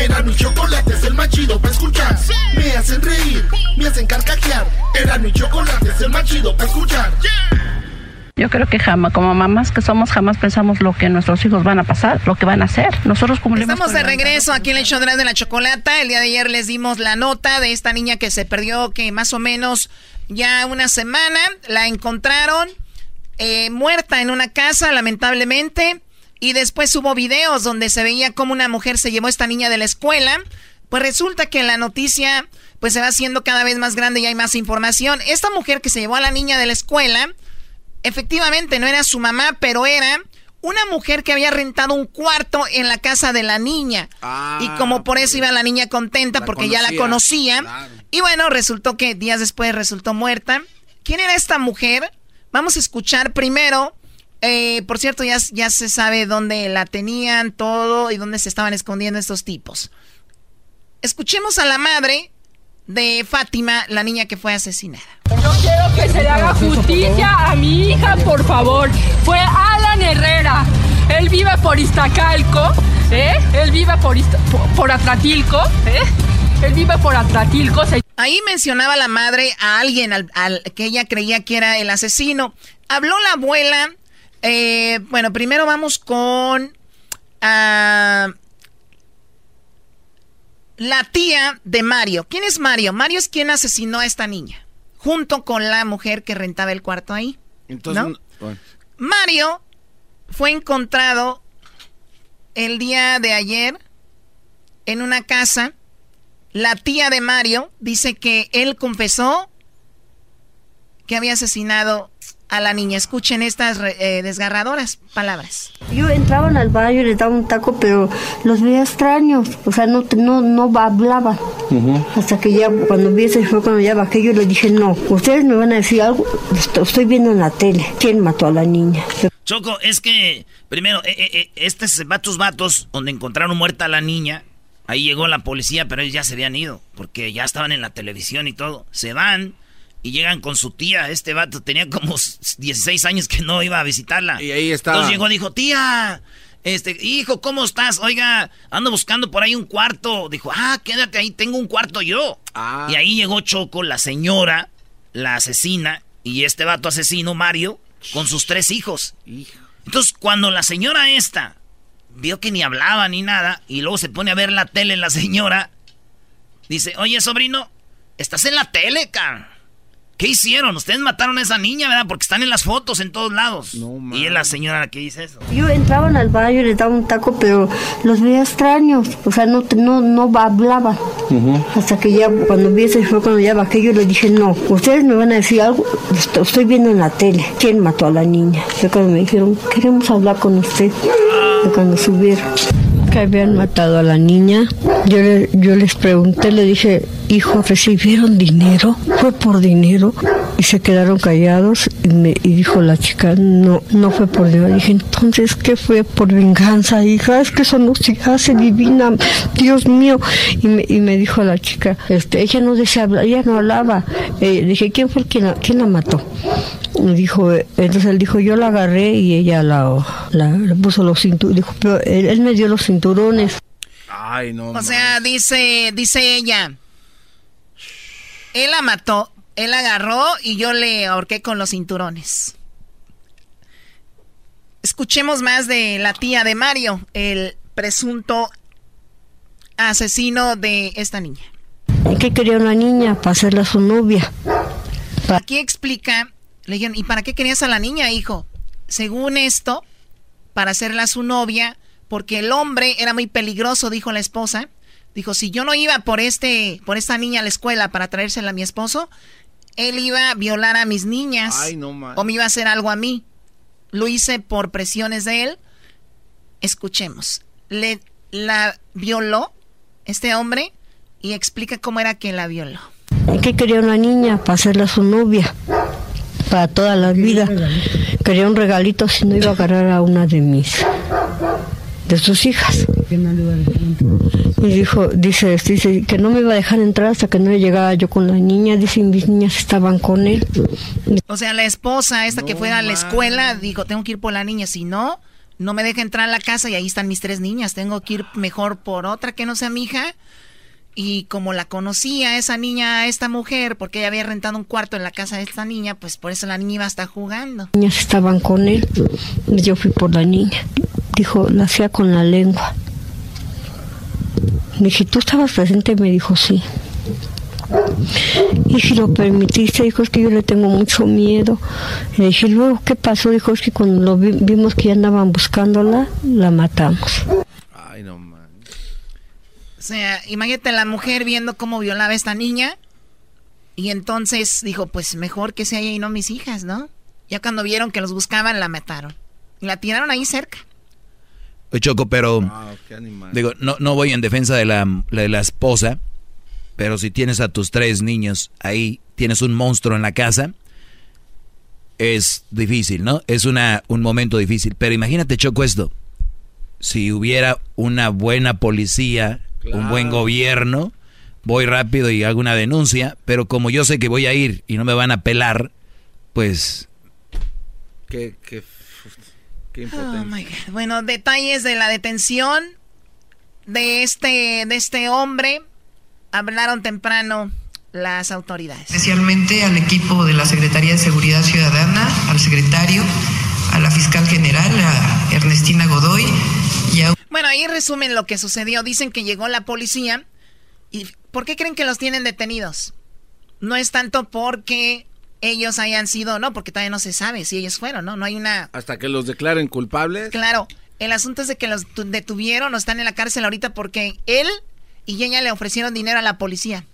Era mi chocolate es el más chido para escuchar. Me hacen reír, me hacen carcajear. Era mi chocolate es el más chido para escuchar. Yo creo que jamás, como mamás que somos, jamás pensamos lo que nuestros hijos van a pasar, lo que van a hacer. Nosotros como Estamos de regreso aquí en el show de la chocolata. El día de ayer les dimos la nota de esta niña que se perdió, que más o menos ya una semana la encontraron eh, muerta en una casa, lamentablemente. Y después hubo videos donde se veía como una mujer se llevó a esta niña de la escuela. Pues resulta que la noticia pues se va haciendo cada vez más grande y hay más información. Esta mujer que se llevó a la niña de la escuela efectivamente no era su mamá, pero era una mujer que había rentado un cuarto en la casa de la niña. y como por eso iba la niña contenta, porque ya la conocía. Y bueno, resultó que días después resultó muerta. ¿Quién era esta mujer? Vamos a escuchar primero. Eh, por cierto, ya, ya se sabe dónde la tenían, todo y dónde se estaban escondiendo estos tipos. Escuchemos a la madre de Fátima, la niña que fue asesinada. Yo quiero que se le haga justicia a mi hija, por favor. Fue Alan Herrera. Él vive por Iztacalco, ¿eh? Él vive por, por, Atratilco, ¿eh? Él vive por Atratilco. Ahí mencionaba la madre a alguien al, que ella creía que era el asesino. Habló la abuela. Eh, bueno, primero vamos con... Uh, la tía de Mario. ¿Quién es Mario? Mario es quien asesinó a esta niña, junto con la mujer que rentaba el cuarto ahí. Entonces, Mario fue encontrado el día de ayer en una casa. La tía de Mario dice que él confesó que había asesinado a la niña. Escuchen estas eh, desgarradoras palabras. Yo entraba al baño y les daba un taco, pero los veía extraños. O sea, no, no, no hablaban. Hasta que ya, cuando vi ese fue cuando ya bajé, yo le dije, no, ustedes me van a decir algo, estoy viendo en la tele. ¿Quién mató a la niña? Choco, es que, primero, eh, eh, estos vatos vatos, donde encontraron muerta a la niña, ahí llegó la policía, pero ellos ya se habían ido, porque ya estaban en la televisión y todo. Se van y llegan con su tía. Este vato tenía como 16 años que no iba a visitarla. Y ahí estaba. Entonces llegó, dijo, tía, este, hijo, ¿cómo estás? Oiga, ando buscando por ahí un cuarto. Dijo, ah, quédate ahí, tengo un cuarto yo. Ah. Y ahí llegó Choco, la señora, la asesina, y este vato asesino, Mario, con sus tres hijos. Entonces, cuando la señora esta vio que ni hablaba ni nada, y luego se pone a ver la tele la señora, dice, oye, sobrino, estás en la tele, can ¿Qué hicieron? Ustedes mataron a esa niña, ¿verdad? Porque están en las fotos en todos lados. y es la señora la que dice eso. Yo entraba al baño y le daba un taco, pero los veía extraños. O sea, no, no, no hablaba. Hasta que ya, cuando vi ese fue cuando ya bajé, yo le dije, no, ustedes me van a decir algo, Esto- estoy viendo en la tele. ¿Quién mató a la niña? Fue cuando me dijeron, queremos hablar con usted. Fue cuando subieron. Que habían matado a la niña. Yo, le- yo les pregunté, le dije, hijo, ¿recibieron dinero? ¿Fue por dinero? Y se quedaron callados y, me, y dijo la chica, no, no fue por dinero. Dije, entonces, ¿qué fue por venganza, hija? Es que eso no se hace, divina, Dios mío. Y me, y me dijo la chica, este, ella no desea ella no hablaba. Eh, dije, ¿quién fue quién la mató? Dijo, entonces él dijo, yo la agarré y ella la, la, le puso los cinturones. Dijo, pero él, él me dio los cinturones. Ay, no. O sea, dice, dice ella, él la mató, él agarró y yo le ahorqué con los cinturones. Escuchemos más de la tía de Mario, el presunto asesino de esta niña. ¿Y qué quería una niña? Para hacerla su novia. Aquí explica, le dijeron, ¿y para qué querías a la niña, hijo? Según esto, para hacerla su novia, porque el hombre era muy peligroso, dijo la esposa. Dijo, si yo no iba por este, por esta niña a la escuela para traérsela a mi esposo, él iba a violar a mis niñas. Ay, no o me iba a hacer algo a mí. Lo hice por presiones de él. Escuchemos. Le la violó este hombre y explica cómo era que la violó. ¿Y qué quería una niña? Para hacerla su novia. Para toda la vida. Quería un regalito si no iba a agarrar a una de mis. de sus hijas. Y dijo, dice, dice que no me iba a dejar entrar hasta que no llegara yo con la niña. Dice, mis niñas estaban con él. O sea, la esposa, esta que fue a la escuela, dijo, tengo que ir por la niña, si no, no me deja entrar a la casa y ahí están mis tres niñas, tengo que ir mejor por otra que no sea mi hija. Y como la conocía esa niña, esta mujer, porque ella había rentado un cuarto en la casa de esta niña, pues por eso la niña iba a estar jugando. Las niñas estaban con él. Yo fui por la niña. Dijo, la hacía con la lengua. Dije, ¿tú estabas presente? Me dijo, sí. Y si lo permitiste, dijo, es que yo le tengo mucho miedo. Le dije, luego, ¿qué pasó? Dijo, es que cuando lo vi- vimos que ya andaban buscándola, la matamos. Ay, no. O sea, imagínate la mujer viendo cómo violaba a esta niña. Y entonces dijo, pues mejor que sea ella y no mis hijas, ¿no? Ya cuando vieron que los buscaban, la mataron. Y la tiraron ahí cerca. Oye, Choco, pero Wow, qué animal. digo, no, no voy en defensa de la, de la esposa, pero si tienes a tus tres niños ahí, tienes un monstruo en la casa, es difícil, ¿no? Es una, un momento difícil. Pero imagínate, Choco, esto. Si hubiera una buena policía, un buen gobierno, voy rápido y hago una denuncia, pero como yo sé que voy a ir y no me van a pelar, pues Qué, qué, qué Oh, impotencia. my God. Bueno, detalles de la detención de este, de este hombre. Hablaron temprano las autoridades. especialmente al equipo de la Secretaría de Seguridad Ciudadana, al secretario, a la fiscal general, a Ernestina Godoy Bueno, ahí resumen lo que sucedió. Dicen que llegó la policía. ¿Y por qué creen que los tienen detenidos? No es tanto porque ellos hayan sido, no, porque todavía no se sabe si ellos fueron, ¿no? No hay una... Hasta que los declaren culpables. Claro, el asunto es de que los tu- detuvieron o están en la cárcel ahorita porque él y ella le ofrecieron dinero a la policía.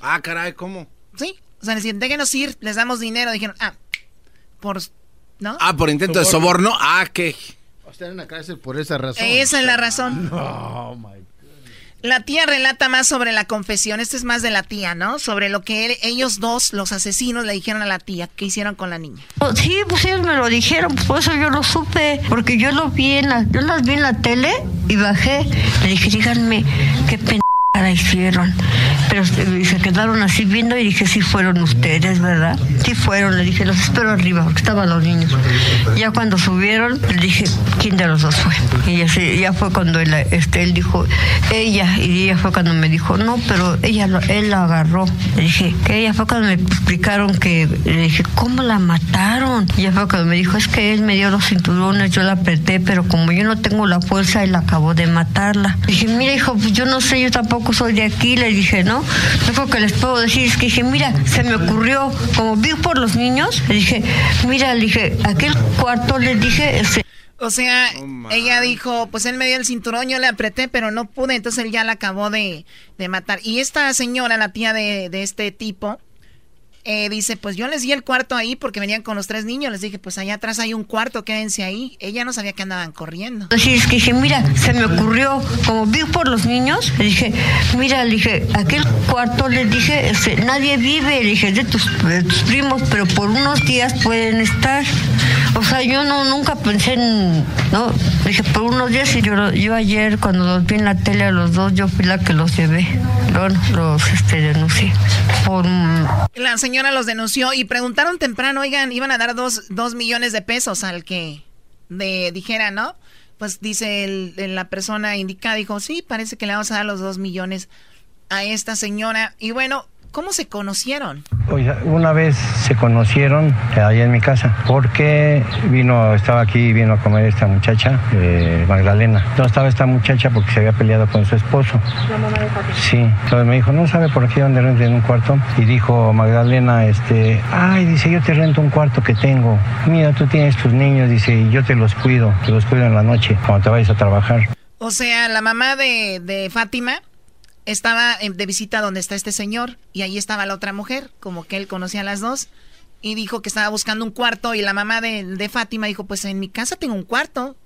Ah, caray, ¿cómo? Sí, o sea, dijeron, déjenos ir, les damos dinero. Dijeron, ah, por... ¿No? Ah, por intento de soborno. Ah, qué. Está en la cárcel por esa razón. Esa es la razón. No, my La tía relata más sobre la confesión. Este es más de la tía, ¿no? Sobre lo que él- ellos dos, los asesinos, le dijeron a la tía que hicieron con la niña. Oh, Sí, pues ellos me lo dijeron, pues por eso yo lo supe, porque yo lo vi en la, yo las vi en la tele y bajé. Le dije, díganme, qué pendejada hicieron. Pero se quedaron así viendo y dije, sí fueron ustedes, ¿verdad? Sí fueron, le dije, los espero arriba, porque estaban los niños. Ya cuando subieron, le dije, ¿quién de los dos fue? Y así, ya fue cuando él, este, él dijo, ella, y ella fue cuando me dijo, no, pero ella lo- él la agarró. Le dije, que ella fue cuando me explicaron que, le dije, ¿cómo la mataron? Y ella fue cuando me dijo, es que él me dio los cinturones, yo la apreté, pero como yo no tengo la fuerza, él acabó de matarla. Le dije, mira, hijo, pues yo no sé, yo tampoco soy de aquí, le dije, ¿no? Lo único que les puedo decir es que dije, mira, se me ocurrió, como vi por los niños, le dije, mira, le dije, aquel cuarto les dije, este, O sea, ella dijo, pues él me dio el cinturón, yo le apreté, pero no pude, entonces él ya la acabó de, de matar. Y esta señora, la tía de, de este tipo, eh, dice, pues yo les di el cuarto ahí porque venían con los tres niños. Les dije, pues allá atrás hay un cuarto, quédense ahí. Ella no sabía que andaban corriendo. Así es que dije, mira, se me ocurrió, como vi por los niños, le dije, mira, le dije, aquel cuarto les dije, este, nadie vive, le dije, de tus, de tus primos, pero por unos días pueden estar. O sea, yo no nunca pensé en, no, le dije, por unos días y yo, yo ayer cuando los vi en la tele a los dos, yo fui la que los llevé. Bueno, los este, denuncié. Por, La señora los denunció y preguntaron temprano, oigan, iban a dar dos, dos millones de pesos al que de, dijera, ¿no? Pues dice el- la persona indicada, dijo, sí, parece que le vamos a dar los dos millones a esta señora. Y bueno, ¿cómo se conocieron? Oiga, una vez se conocieron eh, allá en mi casa porque vino, estaba aquí, vino a comer esta muchacha, eh, Magdalena. No estaba esta muchacha porque se había peleado con su esposo. La mamá de Fátima. Sí, entonces me dijo, no sabe por aquí donde renta en un cuarto. Y dijo Magdalena, este, ay, dice, yo te rento un cuarto que tengo. Mira, tú tienes tus niños, dice, y yo te los cuido, te los cuido en la noche cuando te vayas a trabajar. O sea, la mamá de, de Fátima estaba en- de visita donde está este señor y ahí estaba la otra mujer, como que él conocía a las dos y dijo que estaba buscando un cuarto y la mamá de, de Fátima dijo, pues en mi casa tengo un cuarto.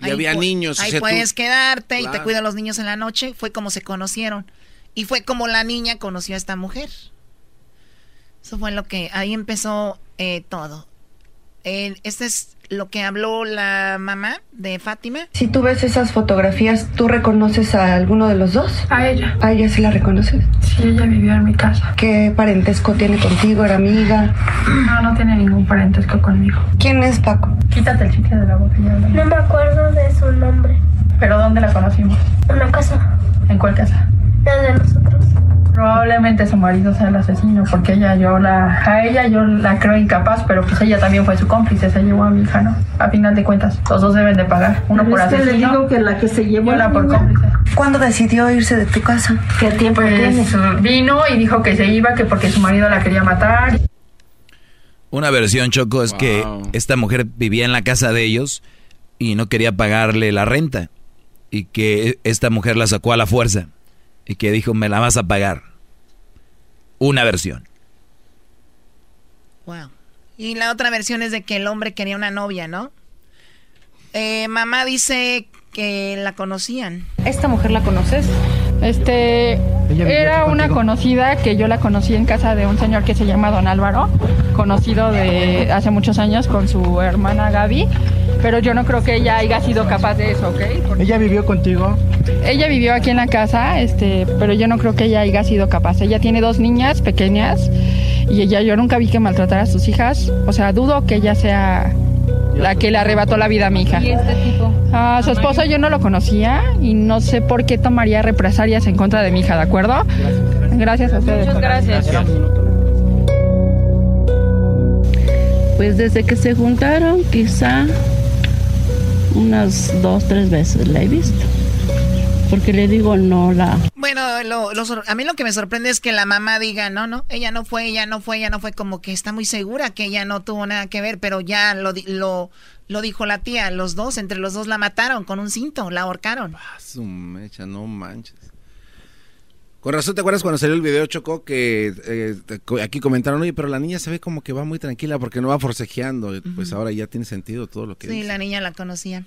Y había niños, o Ahí tú- puedes quedarte y te a los niños en la noche. Fue como se conocieron. Y fue como la niña conoció a esta mujer. Eso fue lo que, ahí empezó eh, todo. Eh, este es lo que habló la mamá de Fátima. Si tú ves esas fotografías, ¿tú reconoces a alguno de los dos? A ella. ¿A ella sí la reconoces? Sí, ella vivió en mi casa. ¿Qué parentesco tiene contigo? ¿Era amiga? No, no tiene ningún parentesco conmigo. ¿Quién es Paco? Quítate el chicle de la boca ya. No me acuerdo de su nombre. ¿Pero dónde la conocimos? En la casa. ¿En cuál casa? La de nosotros. Probablemente su marido sea el asesino, porque ella, yo la, a ella yo la creo incapaz, pero pues ella también fue su cómplice, se llevó a mi hija, ¿no? A final de cuentas, los dos deben de pagar, uno Pero por es que le asesino. digo que la que se llevó y a la una por niña- cómplice. ¿Cuándo decidió irse de tu casa? ¿Qué tiempo Pues tiene? vino y dijo que se iba, que porque su marido la quería matar. Una versión, Choco, es que esta mujer vivía en la casa de ellos y no quería pagarle la renta. Y que esta mujer la sacó a la fuerza. Y que dijo, me la vas a pagar. Una versión. Wow. Y la otra versión es de que el hombre quería una novia, ¿no? Eh, mamá dice que la conocían. ¿Esta mujer la conoces? Este, era una conocida que yo la conocí en casa de un señor que se llama Don Álvaro, conocido de hace muchos años con su hermana Gaby, pero yo no creo que ella haya sido capaz de eso, ¿ok? ¿Ella vivió contigo? Ella vivió aquí en la casa, este, pero yo no creo que ella haya sido capaz. Ella tiene dos niñas pequeñas y ella yo nunca vi que maltratara a sus hijas, o sea, dudo que ella sea la que le arrebató la vida a mi hija. ¿Y este tipo? A su esposo yo no lo conocía y no sé por qué tomaría represalias en contra de mi hija, ¿de acuerdo? Gracias a ustedes. Muchas gracias. Pues desde que se juntaron, quizá unas dos, tres veces la he visto. Porque le digo, no la... Bueno, lo- lo sor- a mí lo que me sorprende es que la mamá diga, no, no, ella no fue, ella no fue, ella no fue, como que está muy segura que ella no tuvo nada que ver, pero ya lo, di- lo, lo dijo la tía, los dos, entre los dos la mataron con un cinto, la ahorcaron. Su mecha, no manches. Con razón, ¿te acuerdas cuando salió el video, Choco? Que eh, aquí comentaron, oye, pero la niña se ve como que va muy tranquila porque no va forcejeando. Pues ahora ya tiene sentido todo lo que Sí, dice. la niña la conocía.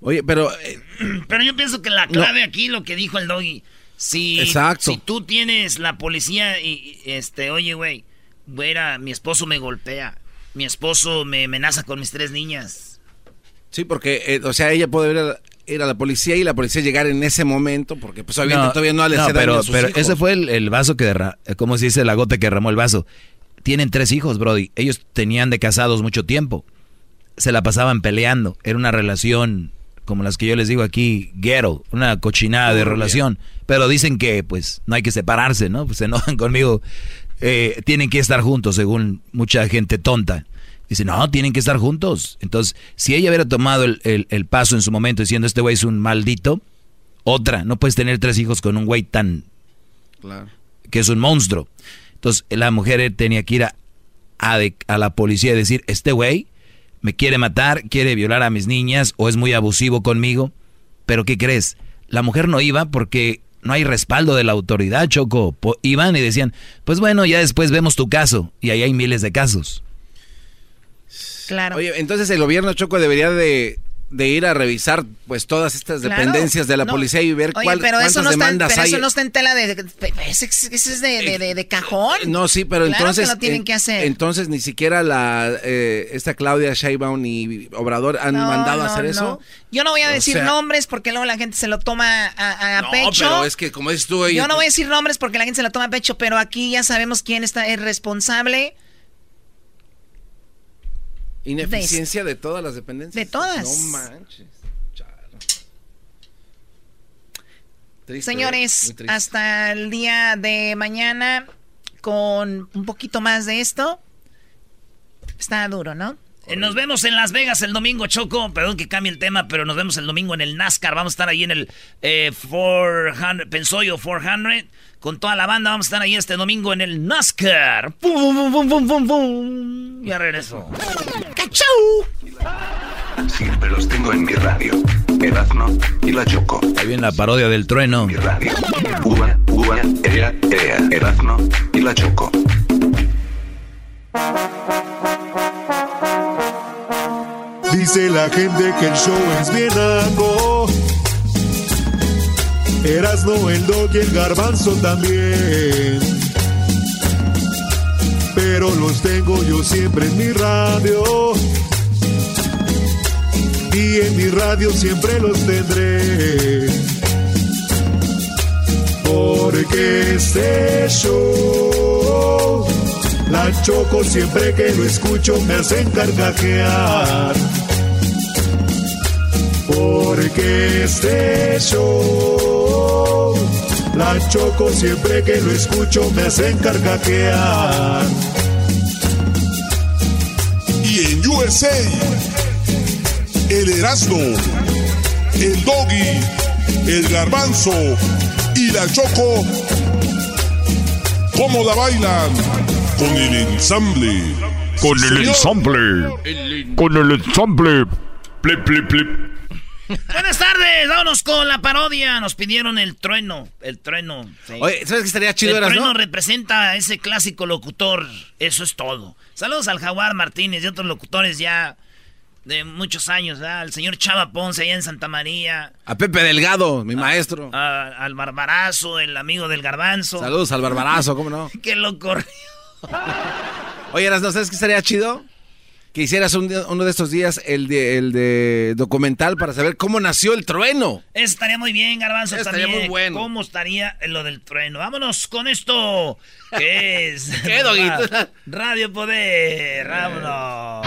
Oye, pero eh, Pero yo pienso que la clave aquí, lo que dijo el doggy, si, Exacto. si tú tienes la policía y, este, oye, güey, güera, mi esposo me golpea, mi esposo me amenaza con mis tres niñas. sí, porque, eh, o sea, ella puede ir a, ir a la policía y la policía llegar en ese momento porque pues obviamente todavía no le daño pero, a sus pero hijos. ese fue el, el vaso que derramó, como se dice, la gota que derramó el vaso. Tienen tres hijos, Brody. Ellos tenían de casados mucho tiempo. Se la pasaban peleando. Era una relación como las que yo les digo aquí, ghetto, una cochinada de relación. Pero dicen que, pues, no hay que separarse, ¿no? Pues se enojan conmigo. Eh, tienen que estar juntos, según mucha gente tonta. Dice, no, tienen que estar juntos. Entonces, si ella hubiera tomado el, el- el paso en su momento diciendo, este güey es un maldito, Otra, no puedes tener tres hijos con un güey tan... Claro. que es un monstruo. Entonces la mujer tenía que ir a, a, de- a la policía y decir, este güey me quiere matar, quiere violar a mis niñas o es muy abusivo conmigo. Pero ¿qué crees? La mujer no iba porque no hay respaldo de la autoridad, Choco. Iban y decían, pues bueno, ya después vemos tu caso. Y ahí hay miles de casos. Claro. Oye, entonces el gobierno Choco debería de, de ir a revisar pues todas estas Claro. dependencias de la No. policía y ver Oye, cuál, pero cuántas eso no está, pero hay. eso no está en tela de... de- ese, ese es de, de- de- cajón. No, sí, pero Claro entonces que lo tienen en- que hacer. entonces ni siquiera la eh, esta Claudia Sheinbaum ni Obrador han No, mandado a hacer eso. Yo no voy a O decir sea- nombres porque luego la gente se lo toma a, a No, pecho. pero es que como dices tú, Yo no voy a decir nombres porque la gente se lo toma a pecho, pero aquí ya sabemos quién está es responsable. Ineficiencia de todas las dependencias. De todas. No manches. Triste, ¿eh? Señores, triste. hasta el día de mañana con un poquito más de esto. Está duro, ¿no? Eh, Nos vemos en Las Vegas el domingo, Choco. Perdón que cambie el tema, pero nos vemos el domingo en el NASCAR. Vamos a estar ahí en el eh, 400, Pensoyo 400. Con toda la banda vamos a estar ahí este domingo en el NASCAR. ¡Pum, pum, pum, pum, pum, pum! Ya regreso. Siempre los tengo en mi radio. Erazno y la Choco. Ahí viene la parodia del trueno. Mi radio. Ua, ua, ea, ea. Erazno y la Choco. Dice la gente que el show es bien algo. Erasno, el dog y el garbanzo también. Pero los tengo yo siempre en mi radio. Y en mi radio siempre los tendré. Porque este show, la choco siempre que lo escucho me hacen carcajear. Porque este show, la choco siempre que lo escucho me hacen carcajear. Y en USA, el Erasmo, el Doggy, el Garbanzo y la Choco, ¿cómo la bailan? Con el ensamble. Con el Señor. ensamble. Con el ensamble. Plip, plip, plip. Buenas tardes, vámonos con la parodia. Nos pidieron el trueno. El trueno. sí. Oye, ¿sabes qué estaría chido, El Eras, trueno no? representa a ese clásico locutor. Eso es todo. Saludos al Jaguar Martínez y otros locutores ya de muchos años, ¿verdad? Al señor Chava Ponce allá en Santa María. A Pepe Delgado, mi maestro. a- al Barbarazo, el amigo del Garbanzo. Saludos al Barbarazo, ¿cómo no? Que lo corrió. Oye, ¿no sabes qué estaría chido? Que hicieras un uno de estos días el de, el de documental para saber cómo nació el trueno. Eso estaría muy bien, Garbanzo, Eso estaría también. muy bueno. ¿Cómo estaría lo del trueno? Vámonos con esto. ¿Qué es? ¿Qué, Doguito? Ra- Radio Poder. Vámonos.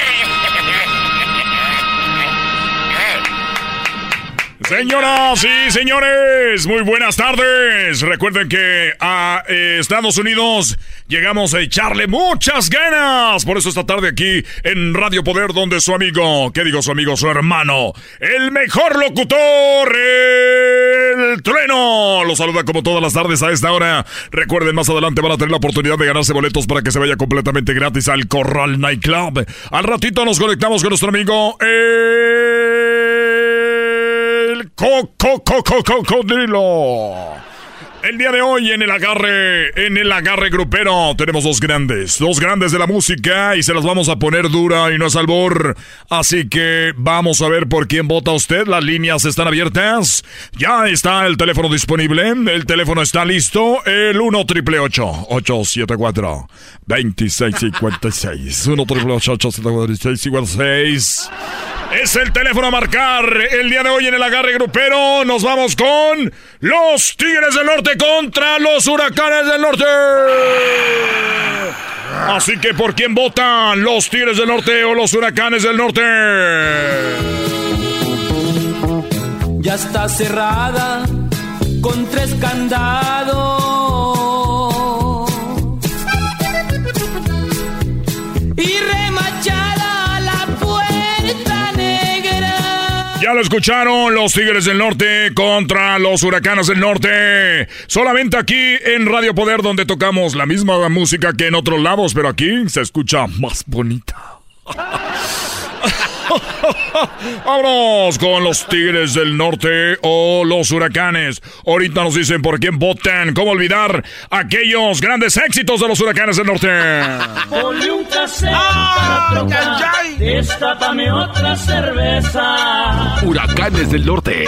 Señoras y señores, muy buenas tardes. Recuerden que a eh, Estados Unidos llegamos a echarle muchas ganas. Por eso esta tarde aquí en Radio Poder, donde su amigo, ¿qué digo su amigo? Su hermano, el mejor locutor, el trueno. Los saluda como todas las tardes a esta hora. Recuerden, más adelante van a tener la oportunidad de ganarse boletos para que se vaya completamente gratis al Corral Nightclub. Al ratito nos conectamos con nuestro amigo, el Cocodrilo. El día de hoy en el agarre, en el agarre grupero, tenemos dos grandes, dos grandes de la música y se las vamos a poner dura y no es albor. Así que vamos a ver por quién vota usted. Las líneas están abiertas. Ya está el teléfono disponible. El teléfono está listo. El 1 triple 874 2656. 1 triple 874 2656. Es el teléfono a marcar el día de hoy en el agarre grupero. Nos vamos con los Tigres del Norte contra los Huracanes del Norte. Así que, ¿por quién votan? ¿Los Tigres del Norte o los Huracanes del Norte? ya está cerrada con tres candados. Escucharon los Tigres del Norte contra los Huracanes del Norte. Solamente aquí en Radio Poder donde tocamos la misma música que en otros lados, pero aquí se escucha más bonita. Vámonos con los Tigres del Norte o los Huracanes. Ahorita nos dicen por quién votan. ¿Cómo olvidar aquellos grandes éxitos de los Huracanes del Norte? Ponle un cassette para trocar, destápame otra cerveza. Huracanes del Norte.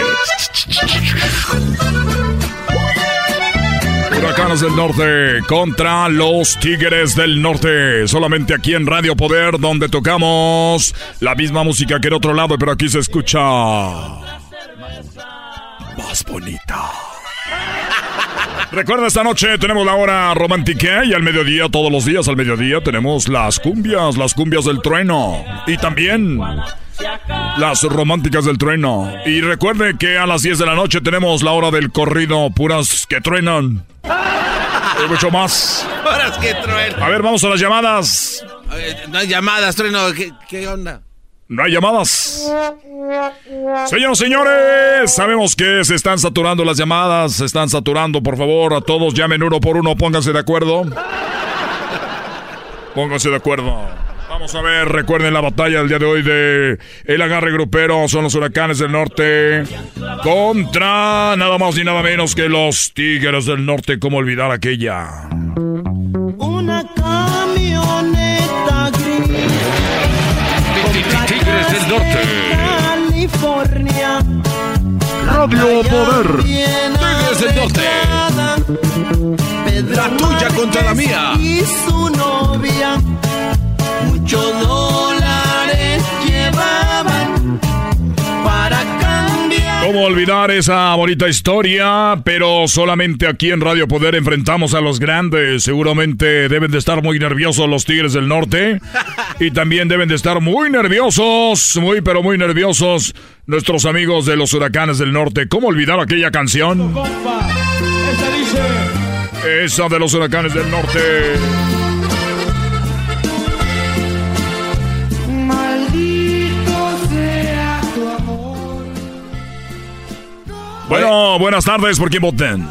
Huracanes del Norte contra los Tigres del Norte. Solamente aquí en Radio Poder, donde tocamos la misma música que en otro lado, pero aquí se escucha más bonita. Recuerda, esta noche tenemos la hora romántica y al mediodía, todos los días al mediodía, tenemos las cumbias, las cumbias del trueno. Y también las románticas del trueno. Y recuerde que a las 10 de la noche tenemos la hora del corrido, puras que truenan. Y mucho más. Horas que trueno. A ver, vamos a las llamadas. A ver, no hay llamadas, trueno. ¿Qué, qué onda? No hay llamadas. Señoras y señores, sabemos que se están saturando las llamadas, se están saturando, por favor, a todos llamen uno por uno, pónganse de acuerdo. Pónganse de acuerdo. Vamos a ver, recuerden la batalla del día de hoy de el agarre grupero, son los huracanes del norte contra nada más ni nada menos que los tigres del norte, ¿cómo olvidar aquella? Una norte. California. Radio Poder. Tigres del norte. La tuya contra la mía. Y su novia. Muchos dólares ¿Cómo olvidar esa bonita historia? Pero solamente aquí en Radio Poder enfrentamos a los grandes. Seguramente deben de estar muy nerviosos los Tigres del Norte. Y también deben de estar muy nerviosos, muy pero muy nerviosos nuestros amigos de los Huracanes del Norte. ¿Cómo olvidar aquella canción? Esa de los Huracanes del Norte. Bueno, buenas tardes, ¿por quién voten?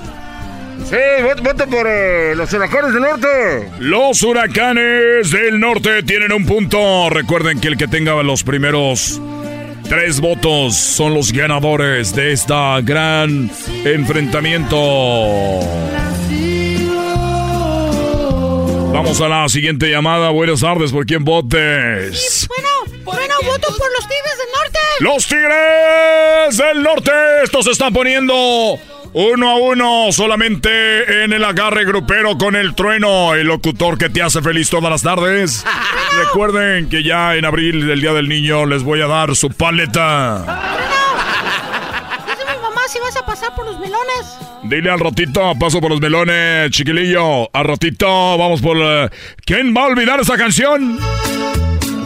Sí, voto por eh, los huracanes del norte. Los huracanes del norte tienen un punto. Recuerden que el que tenga los primeros tres votos son los ganadores de esta gran enfrentamiento. Vamos a la siguiente llamada. Buenas tardes, ¿por quién votes? Bueno, bueno, voto por los Tigres del Norte. Los Tigres del Norte. Estos se están poniendo uno a uno solamente en el agarre grupero con el trueno, el locutor que te hace feliz todas las tardes. Recuerden que ya en abril del Día del Niño les voy a dar su paleta. Dice mi mamá si vas a pasar por los melones. Dile al ratito, paso por los melones, chiquilillo. Al ratito, vamos por... eh, ¿Quién va a olvidar esa canción?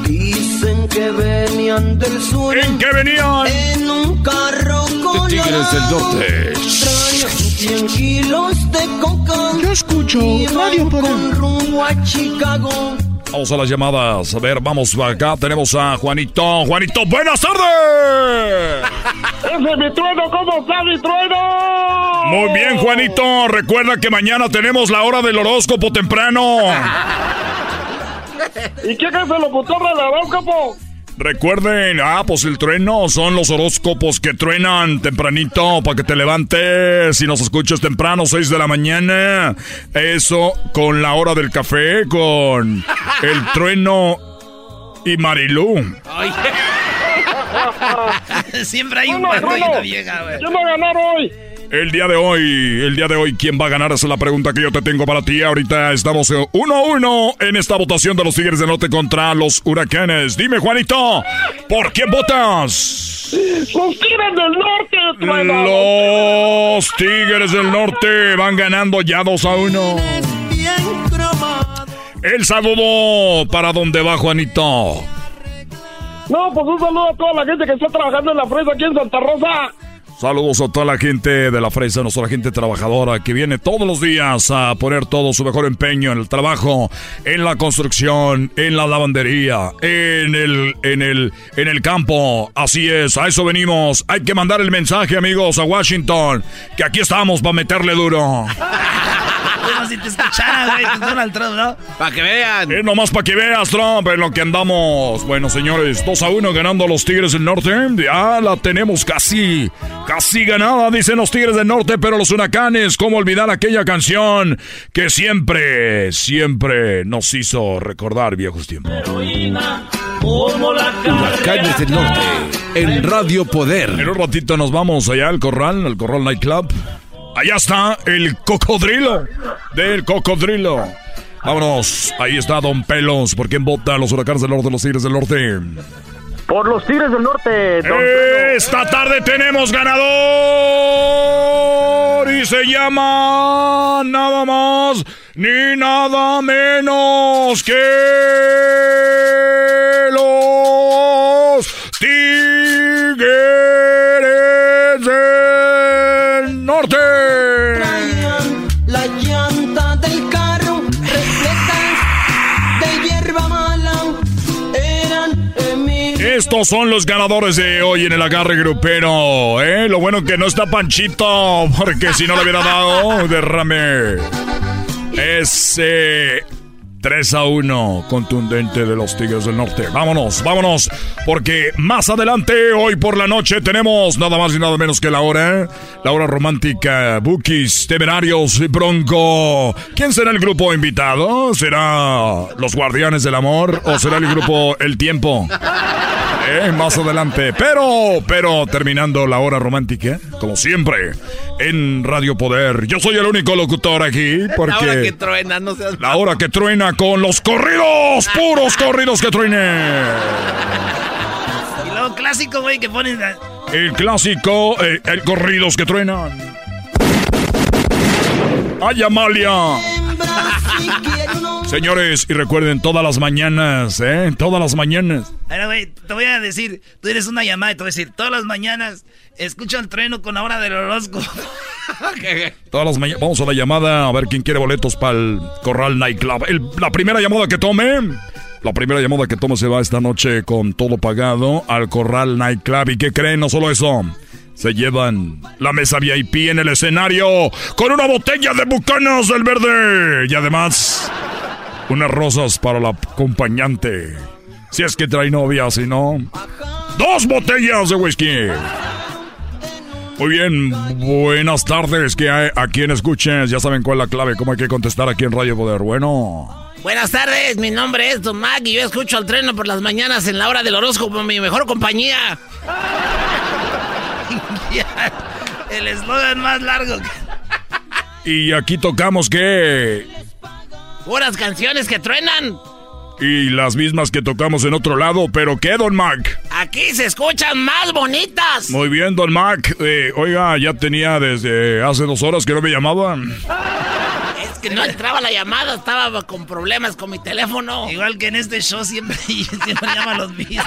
Dicen que venían del sur. ¿En qué venían? En un carro con Tigres del Norte. Traían 100 kilos de coca. Yo escucho Radio con rumbo a Chicago. Vamos a las llamadas. A ver, vamos acá. Tenemos a Juanito. Juanito, buenas tardes. ¡Ese es mi trueno! ¿Cómo está mi trueno? Muy bien, Juanito. Recuerda que mañana tenemos la hora del horóscopo temprano. ¿Y quién es el locutor del horóscopo? Recuerden, ah, pues el trueno son los horóscopos que truenan tempranito para que te levantes y nos escuches temprano, 6 de la mañana. Eso con la hora del café, con el trueno y Marilú. Siempre hay un Trueno, cuarto y una vieja, güey. ¿Quién va a ganar hoy? El día de hoy, el día de hoy, ¿quién va a ganar? Esa es la pregunta que yo te tengo para ti. Ahorita estamos eh, uno a uno en esta votación de los Tigres del Norte contra los Huracanes. Dime, Juanito, ¿por quién votas? ¡Los Tigres del Norte, trueno! Los Tigres del Norte van ganando ya 2 a 1. El saludo para dónde va, Juanito. No, pues un saludo a toda la gente que está trabajando en la fresa aquí en Santa Rosa. Saludos a toda la gente de la fresa, nuestra gente trabajadora que viene todos los días a poner todo su mejor empeño en el trabajo, en la construcción, en la lavandería, en el, en el, en el campo. Así es, a eso venimos. Hay que mandar el mensaje, amigos, a Washington, que aquí estamos para meterle duro. Como si te escuchara, güey, Donald Trump, ¿no? Para que vean. Es nomás para que veas, Trump, en lo que andamos. Bueno, señores, 2 a 1 ganando los Tigres del Norte. Ya la tenemos casi, casi ganada, dicen los Tigres del Norte, pero los huracanes, ¿cómo olvidar aquella canción que siempre, siempre nos hizo recordar viejos tiempos? Huracanes del Norte, en Radio Poder. En un ratito nos vamos allá al Corral, al Corral Nightclub. Allá está el cocodrilo del cocodrilo. Vámonos, ahí está Don Pelos. ¿Por quién vota los huracanes del norte, los tigres del norte? Por los Tigres del Norte. don Esta tarde tenemos ganador y se llama nada más ni nada menos que los Tigres del Norte. La llanta del carro repletas de hierba mala eran Emilio. Estos son los ganadores de hoy en el agarre grupero, ¿eh? Lo bueno que no está Panchito, porque si no le hubiera dado derrame. Es eh, 3 a 1 contundente de los Tigres del Norte. Vámonos, vámonos, porque más adelante, hoy por la noche, tenemos nada más y nada menos que la hora, la hora romántica, Bookies, Temerarios y Bronco. ¿Quién será el grupo invitado? ¿Será los Guardianes del Amor o será el grupo El Tiempo? Eh, más adelante. Pero, pero terminando la hora romántica, como siempre, en Radio Poder. Yo soy el único locutor aquí porque La hora que truena, no seas... la hora que truena con los corridos, puros corridos que truenen. Y luego clásico, güey, que ponen... El clásico, eh, el corridos que truenan. ¡Ay, Amalia! Señores, y recuerden, todas las mañanas, ¿eh? Todas las mañanas. Ahora, güey, te voy a decir, tú eres una llamada y te voy a decir, todas las mañanas escucho el trueno con la hora del horóscopo. Todas las mañanas. Vamos a la llamada a ver quién quiere boletos para el Corral Nightclub. El- la primera llamada que tome. La primera llamada que tome se va esta noche con todo pagado al Corral Nightclub. ¿Y qué creen? No solo eso. Se llevan la mesa VIP en el escenario con una botella de Bucanas del Verde. Y además, unas rosas para la acompañante. Si es que trae novia, si no. ¡Dos botellas de whisky! Muy bien, buenas tardes. Que hay a quien escuches, ya saben cuál es la clave, cómo hay que contestar aquí en Radio Poder. Bueno, Buenas tardes, mi nombre es Don Mac y yo escucho al treno por las mañanas en la hora del horóscopo, mi mejor compañía. el eslogan más largo. y aquí tocamos que. Puras canciones que truenan. Y las mismas que tocamos en otro lado, pero ¿qué, Don Mac? Aquí se escuchan más bonitas. Muy bien, Don Mac. Eh, oiga, ya tenía desde hace dos horas que no me llamaban. Es que no entraba la llamada, estaba con problemas con mi teléfono. Igual que en este show siempre, siempre llaman los mismos.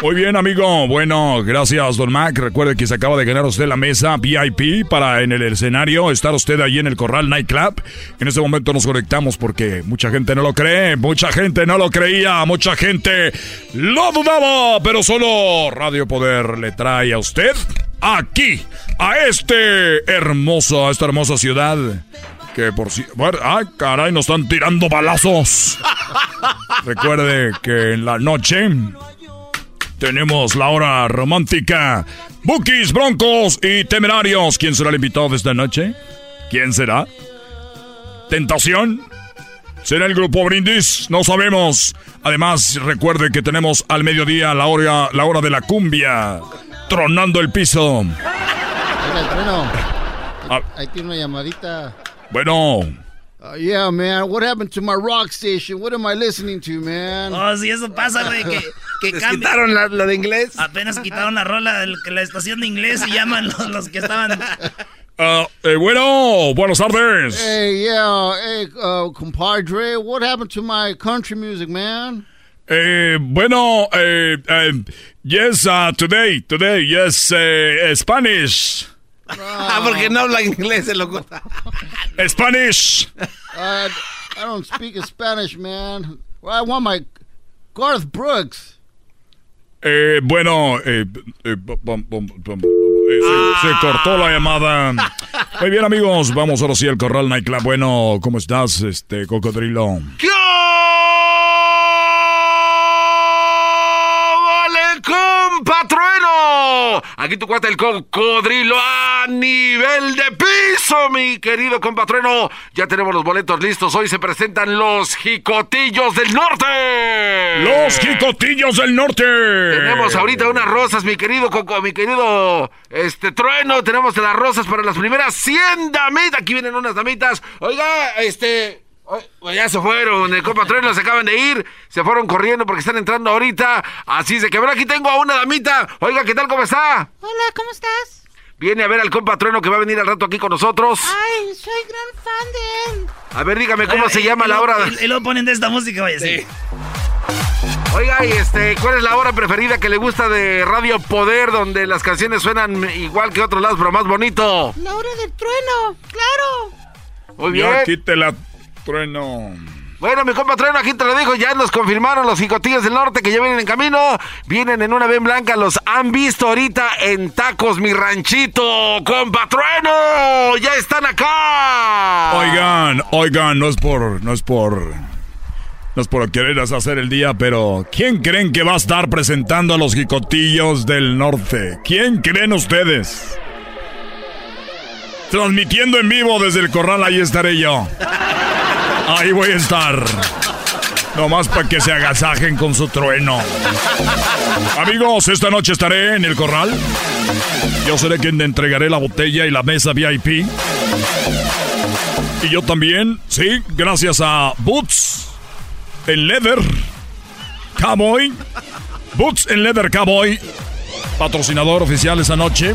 Muy bien, amigo. Bueno, gracias, Don Mac. Recuerde que se acaba de ganar usted la mesa VIP para en el escenario estar usted ahí en el Corral Nightclub. En este momento nos conectamos porque mucha gente no lo cree, mucha gente no lo creía, mucha gente lo dudaba, pero solo Radio Poder le trae a usted aquí, a este hermoso, a esta hermosa ciudad. Que por si... Bueno, ay, caray, nos están tirando balazos. Recuerde que en la noche tenemos la hora romántica. Bookies, Broncos y Temerarios. ¿Quién será el invitado de esta noche? ¿Quién será? ¿Tentación? ¿Será el grupo Brindis? No sabemos. Además, recuerde que tenemos al mediodía la hora, la hora de la cumbia. Tronando el piso. Oiga, el trueno. Ah. Ahí tiene una llamadita. Bueno, Uh, yeah, man. What happened to my rock station? What am I listening to, man? Oh, si eso pasa, güey, que, que quitaron la- lo de inglés. Apenas quitaron la rola de la estación de inglés y llaman los, los que estaban... ah, eh, bueno, buenas tardes. Hey, yeah. Hey, uh, compadre. What happened to my country music, man? Eh, bueno, eh, eh, yes, uh, today, today, yes, eh, Spanish. Ah, porque no habla inglés el loco. Spanish. Uh, I don't speak Spanish, man. Well, I want my Garth Brooks. Eh, bueno, eh, eh, bum, bum, bum, eh, se, se cortó la llamada. Muy bien, amigos, vamos ahora sí al Corral Nightclub. Bueno, ¿cómo estás, este cocodrilo? ¡Vale, Aquí tu cuate el cocodrilo a nivel de piso, mi querido compatrueno. Ya tenemos los boletos listos. Hoy se presentan los Jicotillos del Norte. Los Jicotillos del Norte. Tenemos ahorita unas rosas, mi querido Coco, mi querido este trueno. Tenemos las rosas para las primeras 100 damitas. Aquí vienen unas damitas. Oiga, este. Pues ya se fueron, el compa Trueno se acaban de ir, se fueron corriendo porque están entrando ahorita. Así se que ver, aquí tengo a una damita. Oiga, ¿qué tal? ¿Cómo está? Hola, ¿cómo estás? Viene a ver al compa Trueno que va a venir al rato aquí con nosotros. Ay, soy gran fan de él. A ver, dígame cómo se llama la hora. Y, y luego ponen de esta música, vaya, sí. Oiga, y este, ¿cuál es la hora preferida que le gusta de Radio Poder, donde las canciones suenan igual que otros lados, pero más bonito? La hora del trueno, claro. Muy bien. Ya quítela, trueno. Bueno, mi compa Trueno, aquí te lo dijo, ya nos confirmaron los jicotillos del norte que ya vienen en camino. Vienen en una ven blanca, los han visto ahorita en tacos, mi ranchito. ¡Compa Trueno! ¡Ya están acá! Oigan, oigan, no es por, no es por, no es por querer hacer el día, pero ¿quién creen que va a estar presentando a los jicotillos del norte? ¿Quién creen ustedes? Transmitiendo en vivo desde el corral, ahí estaré yo. Ahí voy a estar. Nomás para que se agasajen con su trueno. Amigos, esta noche estaré en el corral. Yo seré quien entregaré la botella y la mesa VIP. Y yo también, sí, gracias a Boots en Leather Cowboy. Boots en Leather Cowboy, patrocinador oficial esa noche.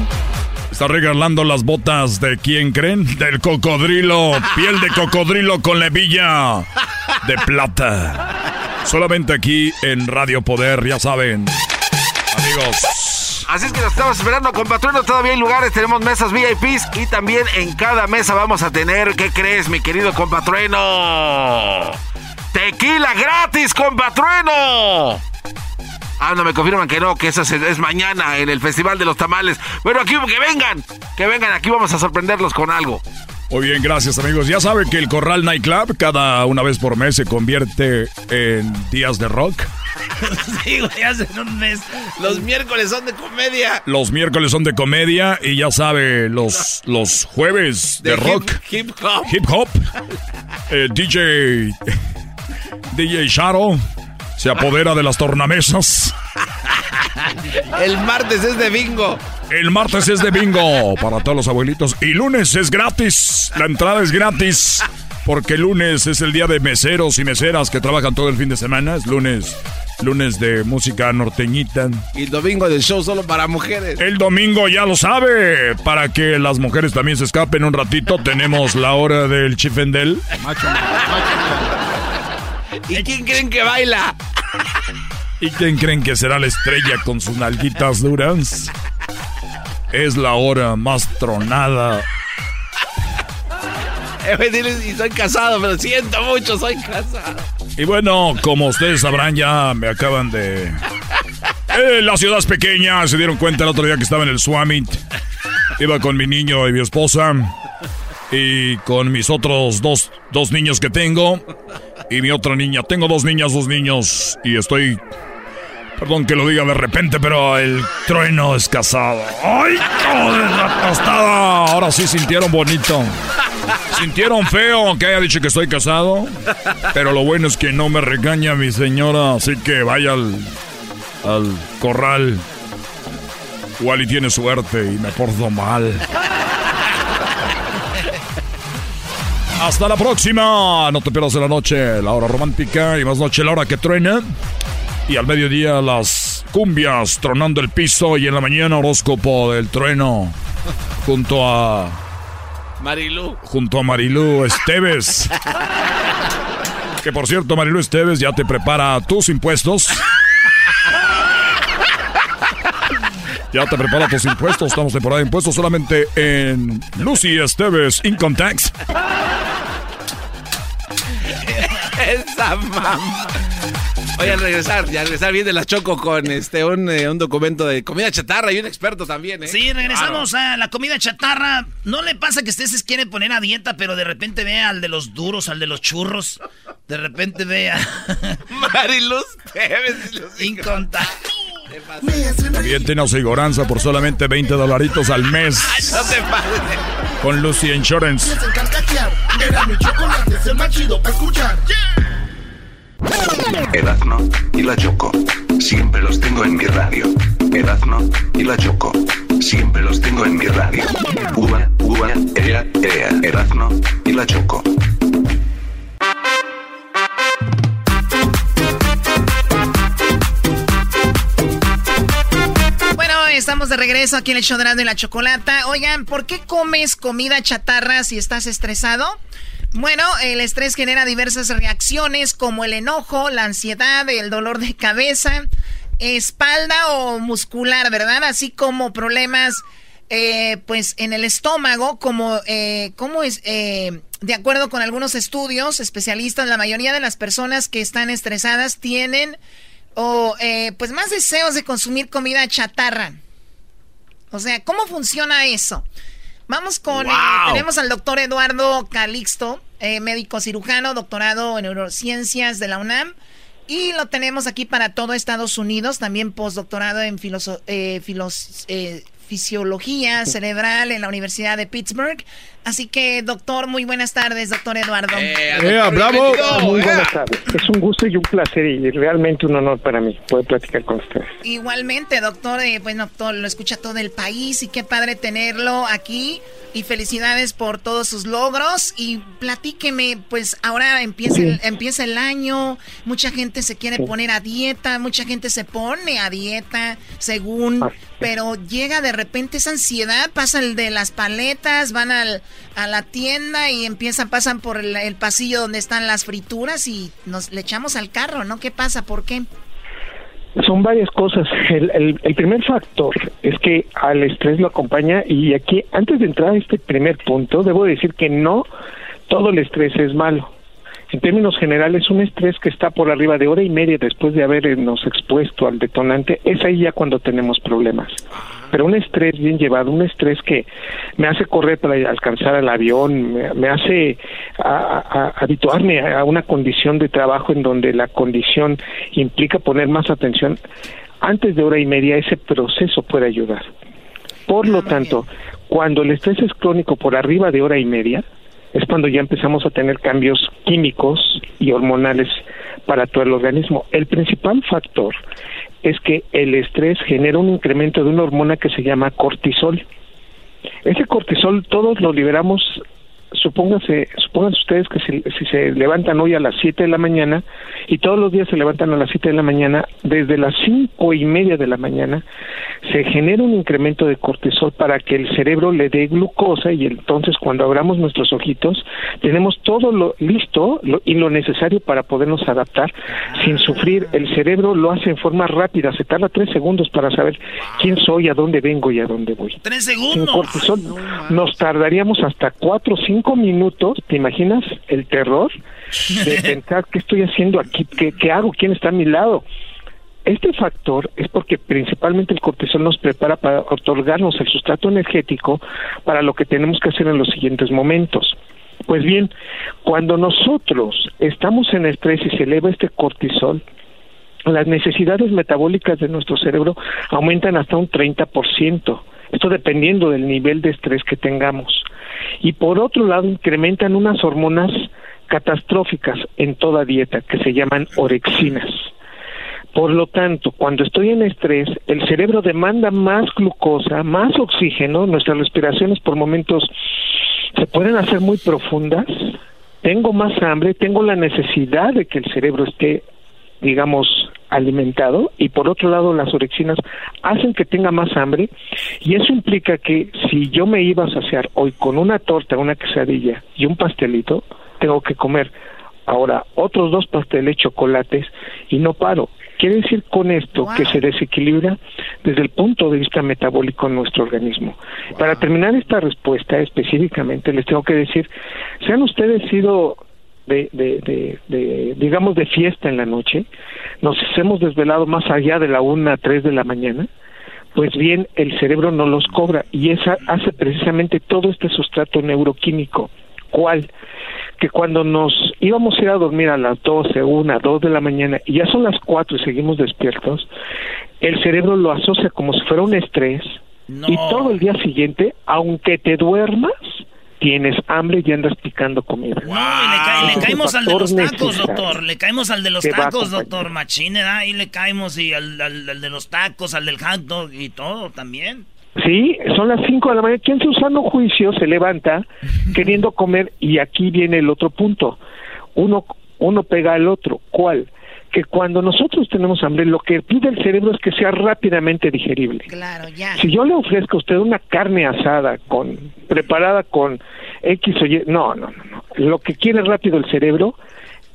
Está regalando las botas de quién creen? Del cocodrilo. Piel de cocodrilo con levilla de plata. Solamente aquí en Radio Poder, ya saben. Amigos. Así es que nos estamos esperando, compatrueno. Todavía hay lugares, tenemos mesas VIPs y también en cada mesa vamos a tener, ¿qué crees, mi querido compatrueno? Tequila gratis, compatrueno. Ah, no, me confirman que no, que eso es, es mañana en el Festival de los Tamales. Bueno, aquí que vengan, que vengan, aquí vamos a sorprenderlos con algo. Muy bien, gracias amigos. Ya saben que el Corral Nightclub cada una vez por mes se convierte en días de rock. sí, güey, hace un mes. Los miércoles son de comedia. Los miércoles son de comedia y ya sabe, los, los jueves de, De rock. hip- hip hop. Hip hop. Eh, DJ. DJ Sharo se apodera de las tornamesas. El martes es de bingo. El martes es de bingo para todos los abuelitos. Y lunes es gratis. La entrada es gratis. Porque lunes es el día de meseros y meseras que trabajan todo el fin de semana. Es lunes. Lunes de música norteñita. Y domingo de show solo para mujeres. El domingo ya lo sabe. Para que las mujeres también se escapen un ratito, tenemos la hora del chifendel. ¿Y quién creen que baila? ¿Y quién creen que será la estrella con sus nalguitas duras? Es la hora más tronada. Eh, y soy casado, pero siento mucho, soy casado. Y bueno, como ustedes sabrán, ya me acaban de... Eh, la ciudad es pequeña, se dieron cuenta el otro día que estaba en el Swamit. Iba con mi niño y mi esposa. Y con mis otros dos, dos niños que tengo. Y mi otra niña. Tengo dos niñas, dos niños. Y estoy... Perdón que lo diga de repente, pero el trueno es casado. ¡Ay, hijo de la tostada! Ahora sí sintieron bonito. Sintieron feo que haya dicho que estoy casado. Pero lo bueno es que no me regaña mi señora. Así que vaya al, al corral. Igual y tiene suerte y me porto mal. Hasta la próxima. No te pierdas de la noche, la hora romántica y más noche la hora que truena. Y al mediodía las cumbias tronando el piso y en la mañana horóscopo del trueno junto a Marilu. junto a Marilú Esteves. Que por cierto, Marilu Esteves ya te prepara tus impuestos. Ya te prepara tus impuestos. Estamos temporada de impuestos solamente en Lucy Esteves Income Tax. Esa mamá. Oye, al regresar, ya al regresar viene la Choco con este un, eh, un documento de comida chatarra y un experto también, ¿eh? Sí, regresamos a la comida chatarra. ¿No le pasa que usted se quiere poner a dieta, pero de repente ve al de los duros, al de los churros? De repente ve a... Mariluz Teves. Incontable. También tiene aseguranza por solamente 20 dolaritos al mes. No te pases. Con Lucy Insurance. El y la Choco. Siempre los tengo en mi radio. Erasmo y la Choco. Siempre los tengo en mi radio. Uva, uva, ea, ea. Erasmo y la Choco. De regreso aquí en el show de y la Chocolata. Oigan, ¿por qué comes comida chatarra si estás estresado? Bueno, el estrés genera diversas reacciones como el enojo, la ansiedad, el dolor de cabeza, espalda o muscular, ¿verdad? Así como problemas, eh, pues, en el estómago, como, eh, ¿cómo es? Eh, de acuerdo con algunos estudios, especialistas, la mayoría de las personas que están estresadas tienen, o, eh, pues, más deseos de consumir comida chatarra. O sea, ¿cómo funciona eso? Vamos con, eh, Wow. tenemos al doctor Eduardo Calixto, eh, médico cirujano, doctorado en neurociencias de la UNAM. Y lo tenemos aquí para todo Estados Unidos, también postdoctorado en filoso- eh, filos- eh, fisiología cerebral en la Universidad de Pittsburgh. Así que, doctor, muy buenas tardes, doctor Eduardo. bravo! Muy buenas tardes. Es un gusto y un placer y realmente un honor para mí poder platicar con ustedes. Igualmente, doctor, eh, bueno, todo, lo escucha todo el país y qué padre tenerlo aquí. Y felicidades por todos sus logros. Y platíqueme, pues ahora empieza, el, empieza el año, mucha gente se quiere poner a dieta, mucha gente se pone a dieta según, pero llega de repente esa ansiedad, pasa el de las paletas, van al, a la tienda y empiezan, pasan por el, pasillo donde están las frituras y nos le echamos al carro, ¿no? ¿Qué pasa? ¿Por qué? Son varias cosas. El, el- el primer factor es que al estrés lo acompaña y aquí, antes de entrar a este primer punto, debo decir que no todo el estrés es malo. En términos generales, un estrés que está por arriba de hora y media después de habernos expuesto al detonante, es ahí ya cuando tenemos problemas. Pero un estrés bien llevado, un estrés que me hace correr para alcanzar el avión, me, me hace a- a- a- habituarme a una condición de trabajo en donde la condición implica poner más atención, antes de hora y media ese proceso puede ayudar. Por lo tanto, cuando el estrés es crónico por arriba de hora y media, es cuando ya empezamos a tener cambios químicos y hormonales para todo el organismo. El principal factor es que el estrés genera un incremento de una hormona que se llama cortisol. Ese cortisol todos lo liberamos, supóngase, supónganse ustedes que si, si se levantan hoy a las 7 de la mañana y todos los días se levantan a las 7 de la mañana, desde las cinco y media de la mañana se genera un incremento de cortisol para que el cerebro le dé glucosa y entonces cuando abramos nuestros ojitos tenemos todo lo listo lo- y lo necesario para podernos adaptar sin sufrir. El cerebro lo hace en forma rápida, se tarda tres segundos para saber quién soy, a dónde vengo y a dónde voy. Tres Sin segundos. cortisol nos tardaríamos hasta cuatro o cinco minutos, ¿te imaginas el terror de pensar qué estoy haciendo aquí, qué, qué hago, quién está a mi lado? Este factor es porque principalmente el cortisol nos prepara para otorgarnos el sustrato energético para lo que tenemos que hacer en los siguientes momentos. Pues bien, cuando nosotros estamos en estrés y se eleva este cortisol, las necesidades metabólicas de nuestro cerebro aumentan hasta un 30%. Esto dependiendo del nivel de estrés que tengamos. Y por otro lado, incrementan unas hormonas catastróficas en toda dieta que se llaman orexinas. Por lo tanto, cuando estoy en estrés, el cerebro demanda más glucosa, más oxígeno, nuestras respiraciones por momentos se pueden hacer muy profundas, tengo más hambre, tengo la necesidad de que el cerebro esté, digamos, alimentado y por otro lado las orexinas hacen que tenga más hambre y eso implica que si yo me iba a saciar hoy con una torta, una quesadilla y un pastelito, tengo que comer ahora otros dos pasteles chocolates y no paro. Quiere decir con esto que se desequilibra desde el punto de vista metabólico en nuestro organismo. Para terminar esta respuesta específicamente, les tengo que decir, sean ustedes sido de, de, de, de, digamos, de fiesta en la noche, nos hemos desvelado más allá de la una, tres de la mañana, pues bien, el cerebro no los cobra y esa hace precisamente todo este sustrato neuroquímico. ¿Cuál? Que cuando nos íbamos a ir a dormir a las 12, 1, 2 de la mañana y ya son las 4 y seguimos despiertos, el cerebro lo asocia como si fuera un estrés y todo el día siguiente, aunque te duermas, tienes hambre y andas picando comida. No, y le, ca- le caemos al de los tacos, doctor. Le caemos al de los tacos, doctor. Machine. Ahí le caemos y al, al- al de los tacos, al del hot dog y todo también. Sí, son las 5 de la mañana. Quien se usando juicio se levanta queriendo comer y aquí viene el otro punto. Uno, uno pega al otro. ¿Cuál? Que cuando nosotros tenemos hambre, lo que pide el cerebro es que sea rápidamente digerible. Claro, ya. Si yo le ofrezco a usted una carne asada con preparada con X o Y, no, no, no, no. Lo que quiere rápido el cerebro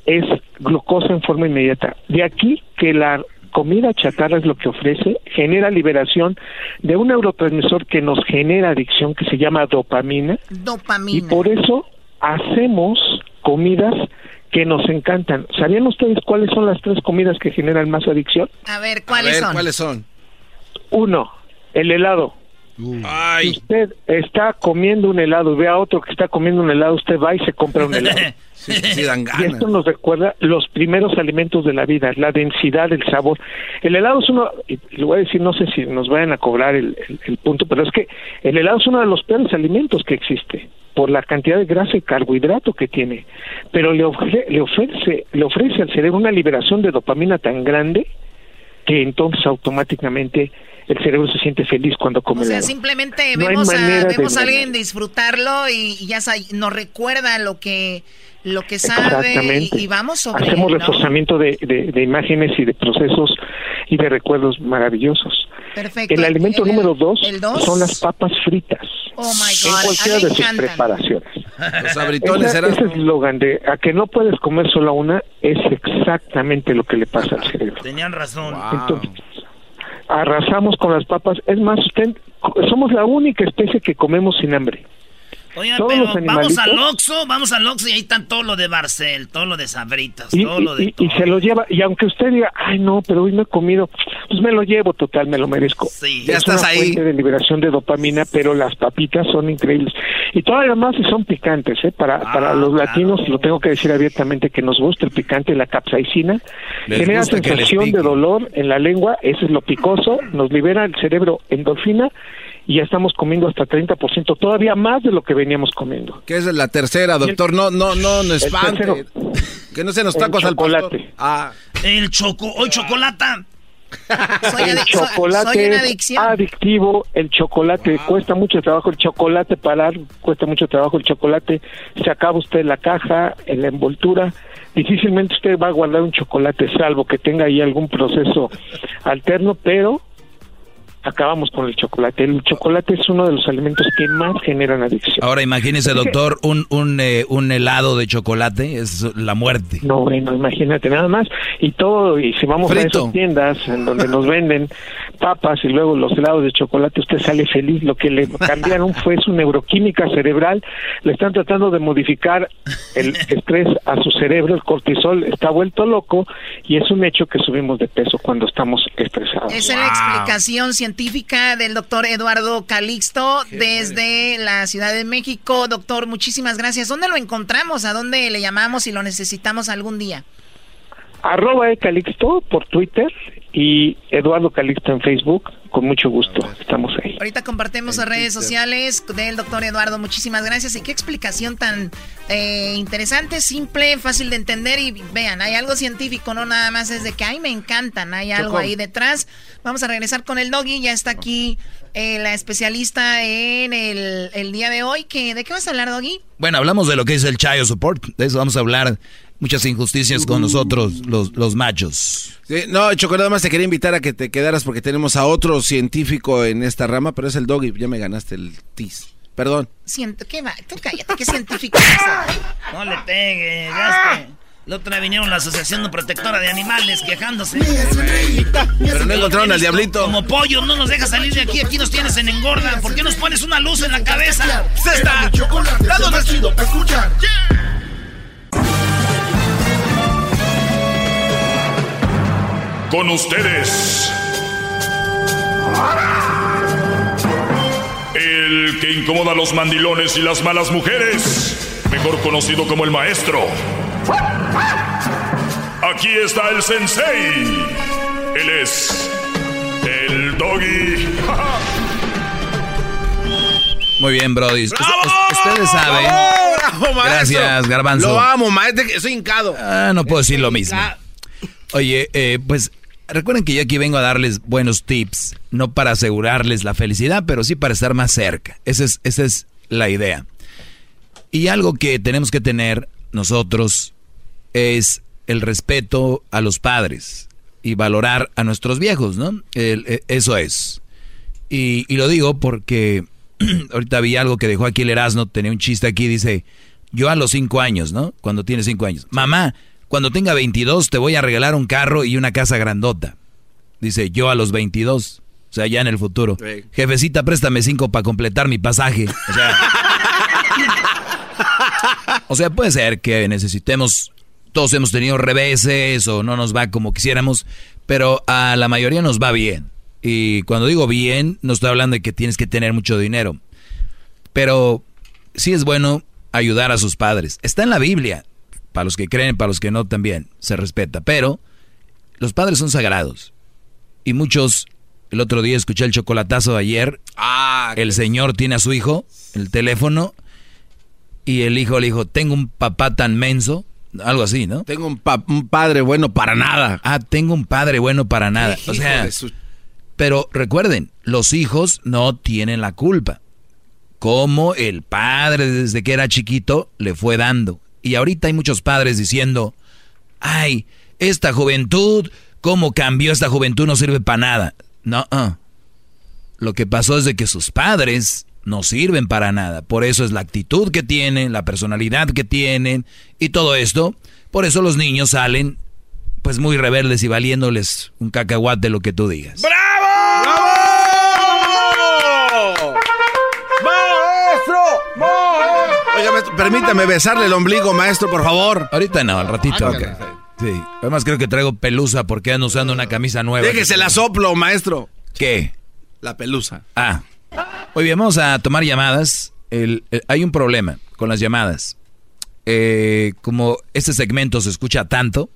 es glucosa en forma inmediata. De aquí que la comida chatarra es lo que ofrece, genera liberación de un neurotransmisor que nos genera adicción que se llama dopamina y Dopamina. por eso hacemos comidas que nos encantan. ¿Sabían ustedes cuáles son las tres comidas que generan más adicción? A ver, ¿cuáles son? ¿Cuáles son? Uno, el helado. Si usted está comiendo un helado y ve a otro que está comiendo un helado, usted va y se compra un helado. Sí, sí, dan Y esto nos recuerda los primeros alimentos de la vida, la densidad, el sabor. El helado es uno, y le voy a decir, no sé si nos vayan a cobrar el, el- el punto, pero es que el helado es uno de los peores alimentos que existe por la cantidad de grasa y carbohidrato que tiene. Pero le, ofre- le, ofrece, le ofrece al cerebro una liberación de dopamina tan grande que entonces automáticamente el cerebro se siente feliz cuando come O sea, helado. simplemente No vemos, a, vemos a alguien disfrutarlo y, y ya nos recuerda lo que lo que sabe y, y vamos sobre Hacemos él, ¿no? reforzamiento de, de- de imágenes y de procesos y de recuerdos maravillosos. Perfecto. El alimento El- número dos, el dos. son las papas fritas. Oh my en God, cualquiera a mí de sus preparaciones. Los abritones eran. ese eslogan de a que no puedes comer solo una es exactamente lo que le pasa al cerebro. Tenían razón. Entonces, arrasamos con las papas. Es más, usted, somos la única especie que comemos sin hambre. Oigan, Todos pero los vamos al Oxxo, vamos al Oxxo y ahí están todo lo de Barcel, todo lo de Sabritas, Y, todo lo de y- y se lo lleva, y aunque usted diga, ay no, pero hoy no he comido, pues me lo llevo total, me lo merezco. Sí. Ya es estás una ahí. fuente de liberación de dopamina, pero las papitas son increíbles. Y todavía más si son picantes, ¿eh? Para, Ah, para los claro. latinos, lo tengo que decir abiertamente, que nos gusta el picante la capsaicina. Les genera sensación de dolor en la lengua, eso es lo picoso, nos libera el cerebro endorfina y ya estamos comiendo hasta 30%, todavía más de lo que veníamos comiendo. ¿Qué es la tercera, doctor? No, no, no, no espante. tercero. Que no se nos tacos al pastor. chocolate. Ah, El choco, hoy chocolata. Soy, el chocolate soy una es adictivo, el chocolate cuesta mucho trabajo, el chocolate parar cuesta mucho trabajo, el chocolate se acaba usted la caja, en la envoltura, difícilmente usted va a guardar un chocolate salvo que tenga ahí algún proceso alterno, pero acabamos con el chocolate. El chocolate es uno de los alimentos que más generan adicción. Ahora imagínese, doctor, un, un, eh, un helado de chocolate es la muerte. No, bueno, imagínate nada más. Y todo, y si vamos a esas tiendas en donde nos venden papas y luego los helados de chocolate, usted sale feliz. Lo que le cambiaron fue su neuroquímica cerebral. Le están tratando de modificar el estrés a su cerebro. El cortisol está vuelto loco y es un hecho que subimos de peso cuando estamos estresados. Esa es la explicación científica del doctor Eduardo Calixto desde la Ciudad de México. Doctor, muchísimas gracias. ¿Dónde lo encontramos? ¿A dónde le llamamos si lo necesitamos algún día? Arroba Calixto por Twitter y Eduardo Calixto en Facebook. Con mucho gusto, estamos ahí. Ahorita compartimos las redes sociales del doctor Eduardo. Muchísimas gracias. Y qué explicación tan eh, interesante, simple, fácil de entender. Y vean, hay algo científico, no nada más es de que, ay, me encantan. Hay algo ahí detrás. Vamos a regresar con el doggy. Ya está aquí eh, la especialista en el, el día de hoy. Que, ¿De qué vas a hablar, doggy? Bueno, hablamos de lo que es el child support. De eso vamos a hablar. Muchas injusticias con nosotros, los, los machos. sí, no, Choco, nada más te quería invitar a que te quedaras porque tenemos a otro científico en esta rama, pero es el doggy. Ya me ganaste el tis. Perdón. Siento, ¿qué va? Tú cállate, qué científico? No le pegues, ya está. La otra vinieron la Asociación Protectora de Animales quejándose. Pero no encontraron al diablito. Como pollo, no nos deja salir de aquí. Aquí nos tienes en engorda. ¿Por qué nos pones una luz en la cabeza? ¡Cesta! ¡Dado más chido para escuchar! Con ustedes. El que incomoda a los mandilones y las malas mujeres. Mejor conocido como el maestro. Aquí está el sensei. Él es. El doggy. Muy bien, Brody. Us- us- Ustedes saben. ¡Bravo, maestro! Gracias, Garbanzo. Lo amo, maestro. Soy hincado. Ah, no puedo decir lo mismo. Oye, eh, pues recuerden que yo aquí vengo a darles buenos tips, no para asegurarles la felicidad, pero sí para estar más cerca. Esa es, esa es la idea. Y algo que tenemos que tener nosotros es el respeto a los padres y valorar a nuestros viejos, ¿no? Eh, eso es. Y, y lo digo porque ahorita vi algo que dejó aquí el Erasmo, tenía un chiste aquí, dice, yo a los cinco años, ¿no? Cuando tiene cinco años. Mamá, cuando tenga 22 te voy a regalar un carro y una casa grandota. Dice, yo a los 22, o sea, ya en el futuro. Sí. Jefecita, préstame cinco para completar mi pasaje. O sea, o sea, puede ser que necesitemos, todos hemos tenido reveses o no nos va como quisiéramos, pero a la mayoría nos va bien. Y cuando digo bien, no estoy hablando de que tienes que tener mucho dinero, pero sí es bueno ayudar a sus padres. Está en la Biblia, para los que creen, para los que no también, se respeta, pero los padres son sagrados. Y muchos, el otro día escuché el chocolatazo de ayer, Ah, el señor tiene a su hijo, el teléfono, y el hijo le dijo, tengo un papá tan menso, algo así, ¿no? Tengo un, pa- un padre bueno para nada. Ah, tengo un padre bueno para nada. O sea, su- pero recuerden, los hijos no tienen la culpa. Como el padre desde que era chiquito le fue dando. Y ahorita hay muchos padres diciendo, ay, esta juventud, cómo cambió esta juventud, no sirve para nada. No, ah. lo que pasó es de que sus padres no sirven para nada. Por eso es la actitud que tienen, la personalidad que tienen y todo esto. Por eso los niños salen pues muy rebeldes y valiéndoles un cacahuate lo que tú digas. Oiga, maestro, permítame besarle el ombligo, maestro, por favor. Ahorita no, al ratito. Ah. Sí. Además creo que traigo pelusa porque ando usando una camisa nueva. Déjese la soplo, maestro. ¿Qué? La pelusa. Ah. Muy bien, vamos a tomar llamadas. El- eh, hay un problema con las llamadas. Eh, como este segmento se escucha tanto,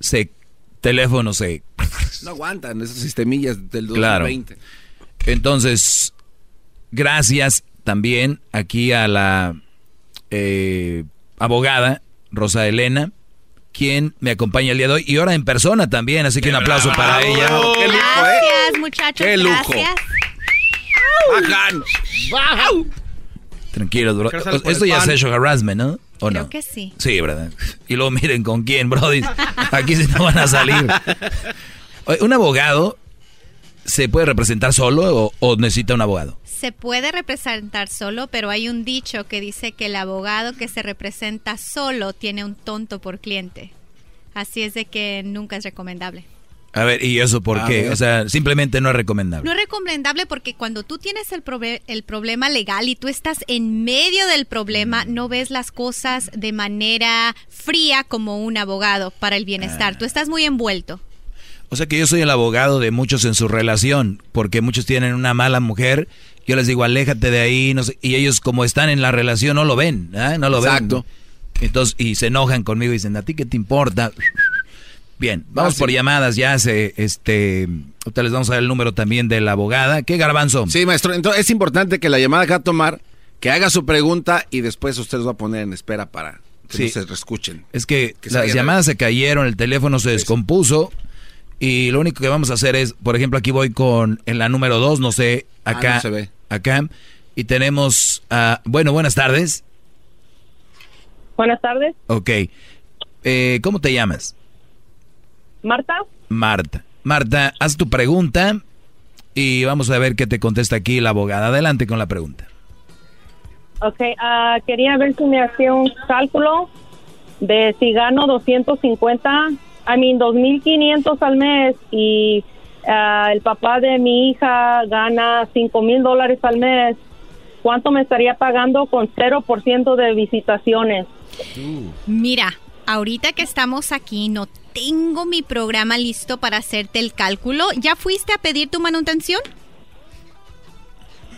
se teléfono se No aguantan esas sistemillas del Claro. 2020. Entonces, gracias también aquí a la eh, abogada Rosa Elena, quien me acompaña el día de hoy y ahora en persona también, así que un aplauso para ella. ¡Qué lujo, eh! Gracias, muchachos. ¡Qué lujo! Gracias. ¡Bajan! Bro. Por Esto ya es sexual harassment, ¿no? ¿O Creo no? que sí. Sí, ¿verdad? Y luego miren con quién, Brody. Aquí sí no van a salir. ¿Un abogado se puede representar solo o, o necesita un abogado? Se puede representar solo, pero hay un dicho que dice que el abogado que se representa solo tiene un tonto por cliente. Así es de que nunca es recomendable. A ver, ¿y eso por A qué? O sea, simplemente no es recomendable. No es recomendable porque cuando tú tienes el, proble- el problema legal y tú estás en medio del problema, no ves las cosas de manera fría como un abogado para el bienestar. Tú estás muy envuelto. O sea que yo soy el abogado de muchos en su relación, porque muchos tienen una mala mujer. Yo les digo, aléjate de ahí, no sé, y ellos como están en la relación no lo ven, ¿ah? no lo Exacto. ven. Entonces, y se enojan conmigo y dicen, ¿a ti qué te importa? Bien, vamos Ah, por llamadas ya, se, este, ahorita les vamos a dar el número también de la abogada. ¿Qué garbanzo? Sí, maestro. Entonces es importante que la llamada que va a tomar, que haga su pregunta y después usted los va a poner en espera para que Sí. no se reescuchen. Es que, las llamadas se cayeron, el teléfono se descompuso y lo único que vamos a hacer es, por ejemplo, aquí voy con en la número dos, no sé, Ah, acá, no se ve. acá y tenemos, ah, bueno, buenas tardes. Buenas tardes, Ok, Eh, ¿cómo te llamas? Marta. Marta. Marta, haz tu pregunta y vamos a ver qué te contesta aquí la abogada. Adelante con la pregunta. Ok, ah, quería ver si me hacía un cálculo de si gano 250, I mean 2.500 al mes y ah, el papá de mi hija gana 5 mil dólares al mes, ¿cuánto me estaría pagando con 0% de visitaciones? Mira, ahorita que estamos aquí, no tengo mi programa listo para hacerte el cálculo. ¿Ya fuiste a pedir tu manutención?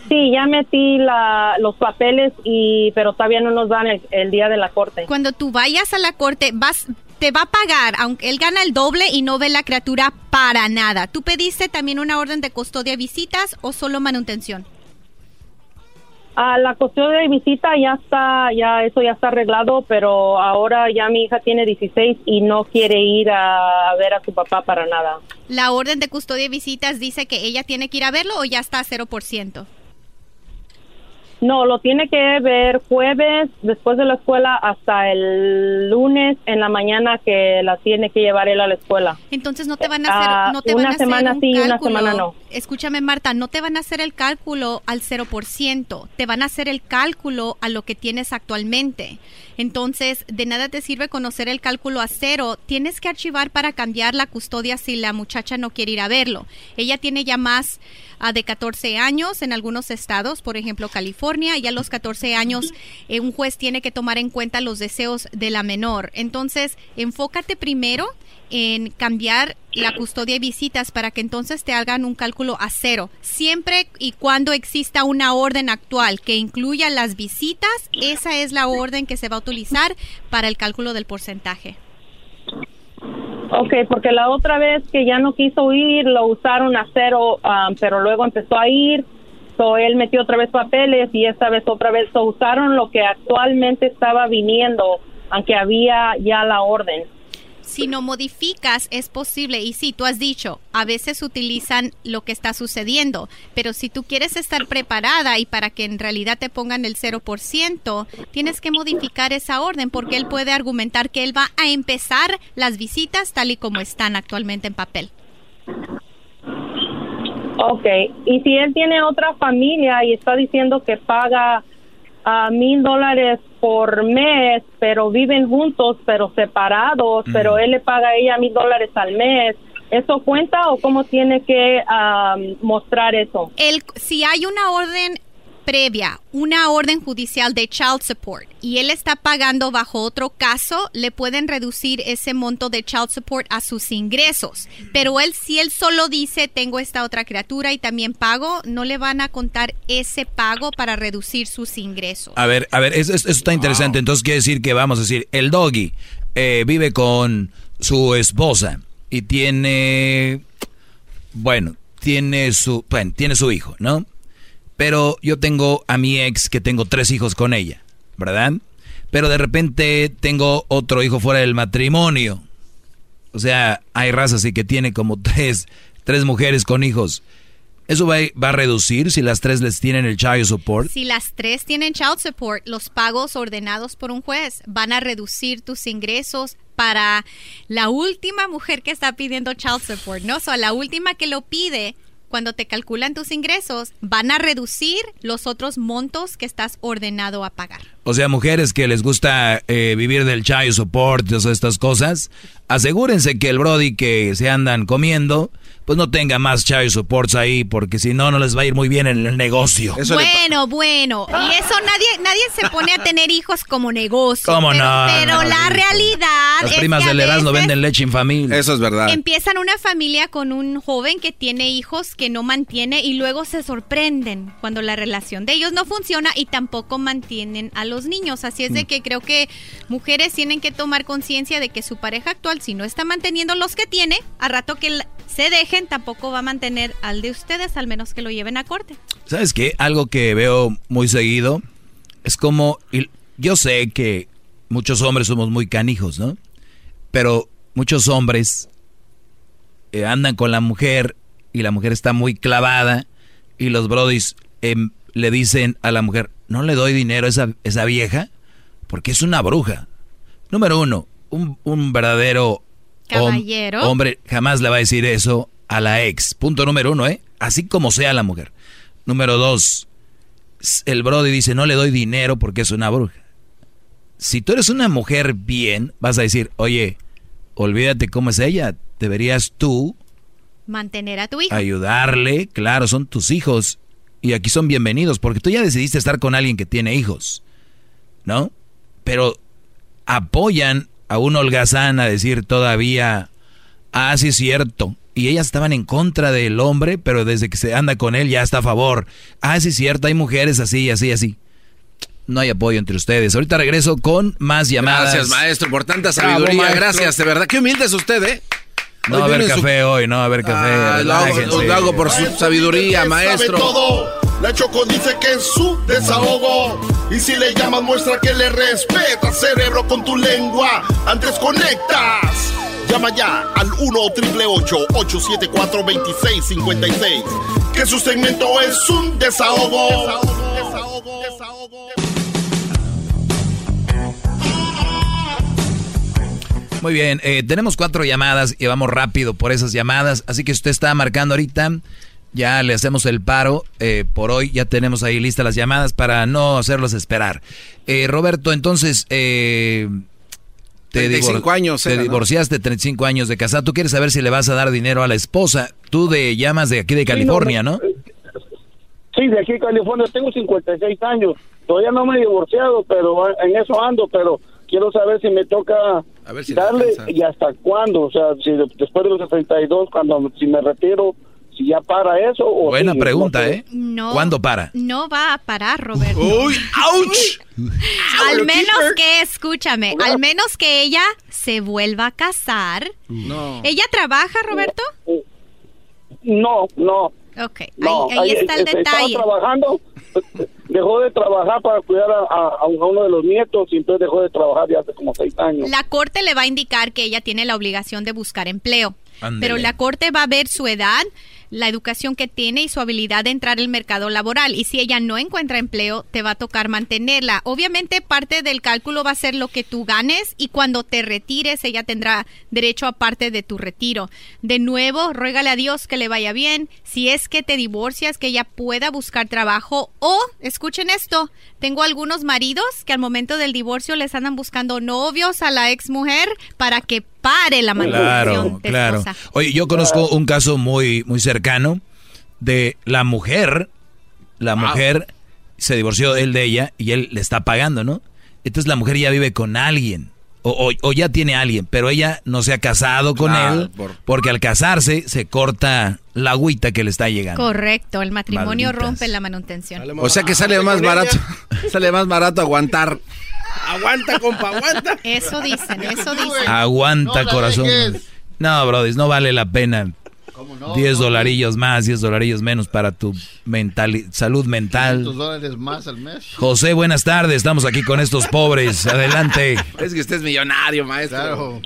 Sí, ya metí la, los papeles y pero todavía no nos dan el, el día de la corte. Cuando tú vayas a la corte, vas te va a pagar, aunque él gana el doble y no ve la criatura para nada. ¿Tú pediste también una orden de custodia de visitas o solo manutención? Ah, la cuestión de visita ya está, ya eso ya está arreglado, pero ahora ya mi hija tiene 16 y no quiere ir a, a ver a su papá para nada. ¿La orden de custodia de visitas dice que ella tiene que ir a verlo o ya está a 0%? No, lo tiene que ver jueves después de la escuela hasta el lunes en la mañana que la tiene que llevar él a la escuela. Entonces no te van a hacer, Ah, no te una van a hacer semana un sí y una cálculo. semana no. Escúchame, Marta, no te van a hacer el cálculo al 0%, te van a hacer el cálculo a lo que tienes actualmente. Entonces, de nada te sirve conocer el cálculo a cero. Tienes que archivar para cambiar la custodia si la muchacha no quiere ir a verlo. Ella tiene ya más ah, de 14 años en algunos estados, por ejemplo, California, y a los 14 años eh, un juez tiene que tomar en cuenta los deseos de la menor. Entonces, enfócate primero en cambiar la custodia y visitas para que entonces te hagan un cálculo a cero. Siempre y cuando exista una orden actual que incluya las visitas, esa es la orden que se va a utilizar para el cálculo del porcentaje. Ok, porque la otra vez que ya no quiso ir, lo usaron a cero, ah, pero luego empezó a ir, so él metió otra vez papeles y esta vez otra vez so usaron lo que actualmente estaba viniendo, aunque había ya la orden. Si no modificas, es posible. Y sí, tú has dicho, a veces utilizan lo que está sucediendo, pero si tú quieres estar preparada y para que en realidad te pongan el 0%, tienes que modificar esa orden porque él puede argumentar que él va a empezar las visitas tal y como están actualmente en papel. Ok, y si él tiene otra familia y está diciendo que paga a mil dólares por mes, pero viven juntos, pero separados, pero él le paga a ella mil dólares al mes, ¿eso cuenta o cómo tiene que ah, mostrar eso? El, si hay una orden previa, una orden judicial de child support y él está pagando bajo otro caso, le pueden reducir ese monto de child support a sus ingresos. Pero él, si él solo dice tengo esta otra criatura y también pago, no le van a contar ese pago para reducir sus ingresos. A ver, a ver, eso, eso está interesante. Entonces quiere decir que vamos a decir, el doggy eh, vive con su esposa y tiene, bueno, tiene su, bueno, tiene su hijo, ¿no? Pero yo tengo a mi ex que tengo tres hijos con ella, ¿verdad? Pero de repente tengo otro hijo fuera del matrimonio. O sea, hay razas así que tiene como tres, tres mujeres con hijos. ¿Eso va, va a reducir si las tres les tienen el child support? Si las tres tienen child support, los pagos ordenados por un juez van a reducir tus ingresos para la última mujer que está pidiendo child support, ¿no? O la última que lo pide, cuando te calculan tus ingresos, van a reducir los otros montos que estás ordenado a pagar. O sea, mujeres que les gusta eh, vivir del child support estas cosas, asegúrense que el Brody que se andan comiendo, pues no tenga más child supports ahí, porque si no, no les va a ir muy bien en el negocio. bueno, bueno, y eso nadie nadie se pone a tener hijos como negocio. ¿Cómo pero, no? Pero No, la sí. realidad Las es primas del Erasmo venden leche infamil. Eso es verdad. Empiezan una familia con un joven que tiene hijos que no mantiene y luego se sorprenden cuando la relación de ellos no funciona y tampoco mantienen a los niños. Así es de que creo que mujeres tienen que tomar conciencia de que su pareja actual, si no está manteniendo los que tiene, a rato que se dejen, tampoco va a mantener al de ustedes, al menos que lo lleven a corte. ¿Sabes qué? Algo que veo muy seguido es como, yo sé que muchos hombres somos muy canijos, ¿no? Pero muchos hombres eh, andan con la mujer y la mujer está muy clavada y los brodis em, le dicen a la mujer, no le doy dinero a esa, esa vieja porque es una bruja. Número uno, un, un verdadero hom- Caballero. hombre jamás le va a decir eso a la ex. Punto número uno, ¿eh? Así como sea la mujer. Número dos, el Brody dice, no le doy dinero porque es una bruja. Si tú eres una mujer bien, vas a decir, oye, olvídate cómo es ella. Deberías tú mantener a tu hijo. Ayudarle, claro, son tus hijos. Y aquí son bienvenidos, porque tú ya decidiste estar con alguien que tiene hijos. ¿No? Pero apoyan a un holgazán a decir todavía, ah, sí es cierto. Y ellas estaban en contra del hombre, pero desde que se anda con él ya está a favor. Ah, sí es cierto, hay mujeres así, así, así. No hay apoyo entre ustedes. Ahorita regreso con más llamadas. Gracias, maestro, por tanta sabiduría. Gracias, de verdad. Qué humilde es usted, ¿eh? No va a haber café hoy, no va a haber café. Ah, lo, hago, lo, hago, por su sabiduría, maestro. todo. La Choco dice que es su desahogo. Y si le llamas, muestra que le respeta, cerebro, con tu lengua. Antes conectas. Llama ya al 1-888-874-2656. Que su segmento es un desahogo. Desahogo, desahogo, desahogo. Muy bien, eh, tenemos cuatro llamadas y vamos rápido por esas llamadas. Así que usted está marcando ahorita, ya le hacemos el paro. Eh, por hoy ya tenemos ahí listas las llamadas para no hacerlos esperar. Eh, Roberto, entonces, eh, te, años, te divorciaste, 35 años de casado. Tú quieres saber si le vas a dar dinero a la esposa. Tú de llamas de aquí de California, ¿no? Sí, de aquí de California. Tengo 56 años. Todavía no me he divorciado, pero en eso ando. Pero quiero saber si me toca darle y hasta cuándo, o sea, si después de los 62, cuando si me retiro, si ya para eso o Buena pregunta, ¿eh? No. ¿Cuándo para? No va a parar, Roberto. Uy, ouch. al menos que, escúchame, al menos que ella se vuelva a casar. No. ¿Ella trabaja, Roberto? No, no. Ok, ahí, está el detalle. Estaba trabajando, dejó de trabajar para cuidar a, uno de los nietos y entonces dejó de trabajar ya hace como seis años. La corte le va a indicar que ella tiene la obligación de buscar empleo, pero la corte va a ver su edad, la educación que tiene y su habilidad de entrar al mercado laboral. Y si ella no encuentra empleo, te va a tocar mantenerla. Obviamente parte del cálculo va a ser lo que tú ganes y cuando te retires ella tendrá derecho a parte de tu retiro. De nuevo, ruégale a Dios que le vaya bien. Si es que te divorcias, que ella pueda buscar trabajo o, escuchen esto, tengo algunos maridos que al momento del divorcio les andan buscando novios a la ex mujer para que pare la manutención claro, claro. Oye, yo conozco un caso muy, muy cercano de la mujer, la mujer se divorció él de ella y él le está pagando, ¿no? Entonces la mujer ya vive con alguien. O, o, ya tiene alguien, pero ella no se ha casado con él porque al casarse se corta la agüita que le está llegando. Correcto, el matrimonio rompe la manutención. O sea que sale más barato, sale más barato aguantar Aguanta, compa, aguanta. Eso dicen, eso dicen. Aguanta, corazón. No, brody, no vale la pena. ¿Cómo no? 10 dolarillos más, 10 dolarillos menos para tu mental, salud mental. dólares más al mes. José, buenas tardes. Estamos aquí con estos pobres. Adelante. Es que usted es millonario, maestro.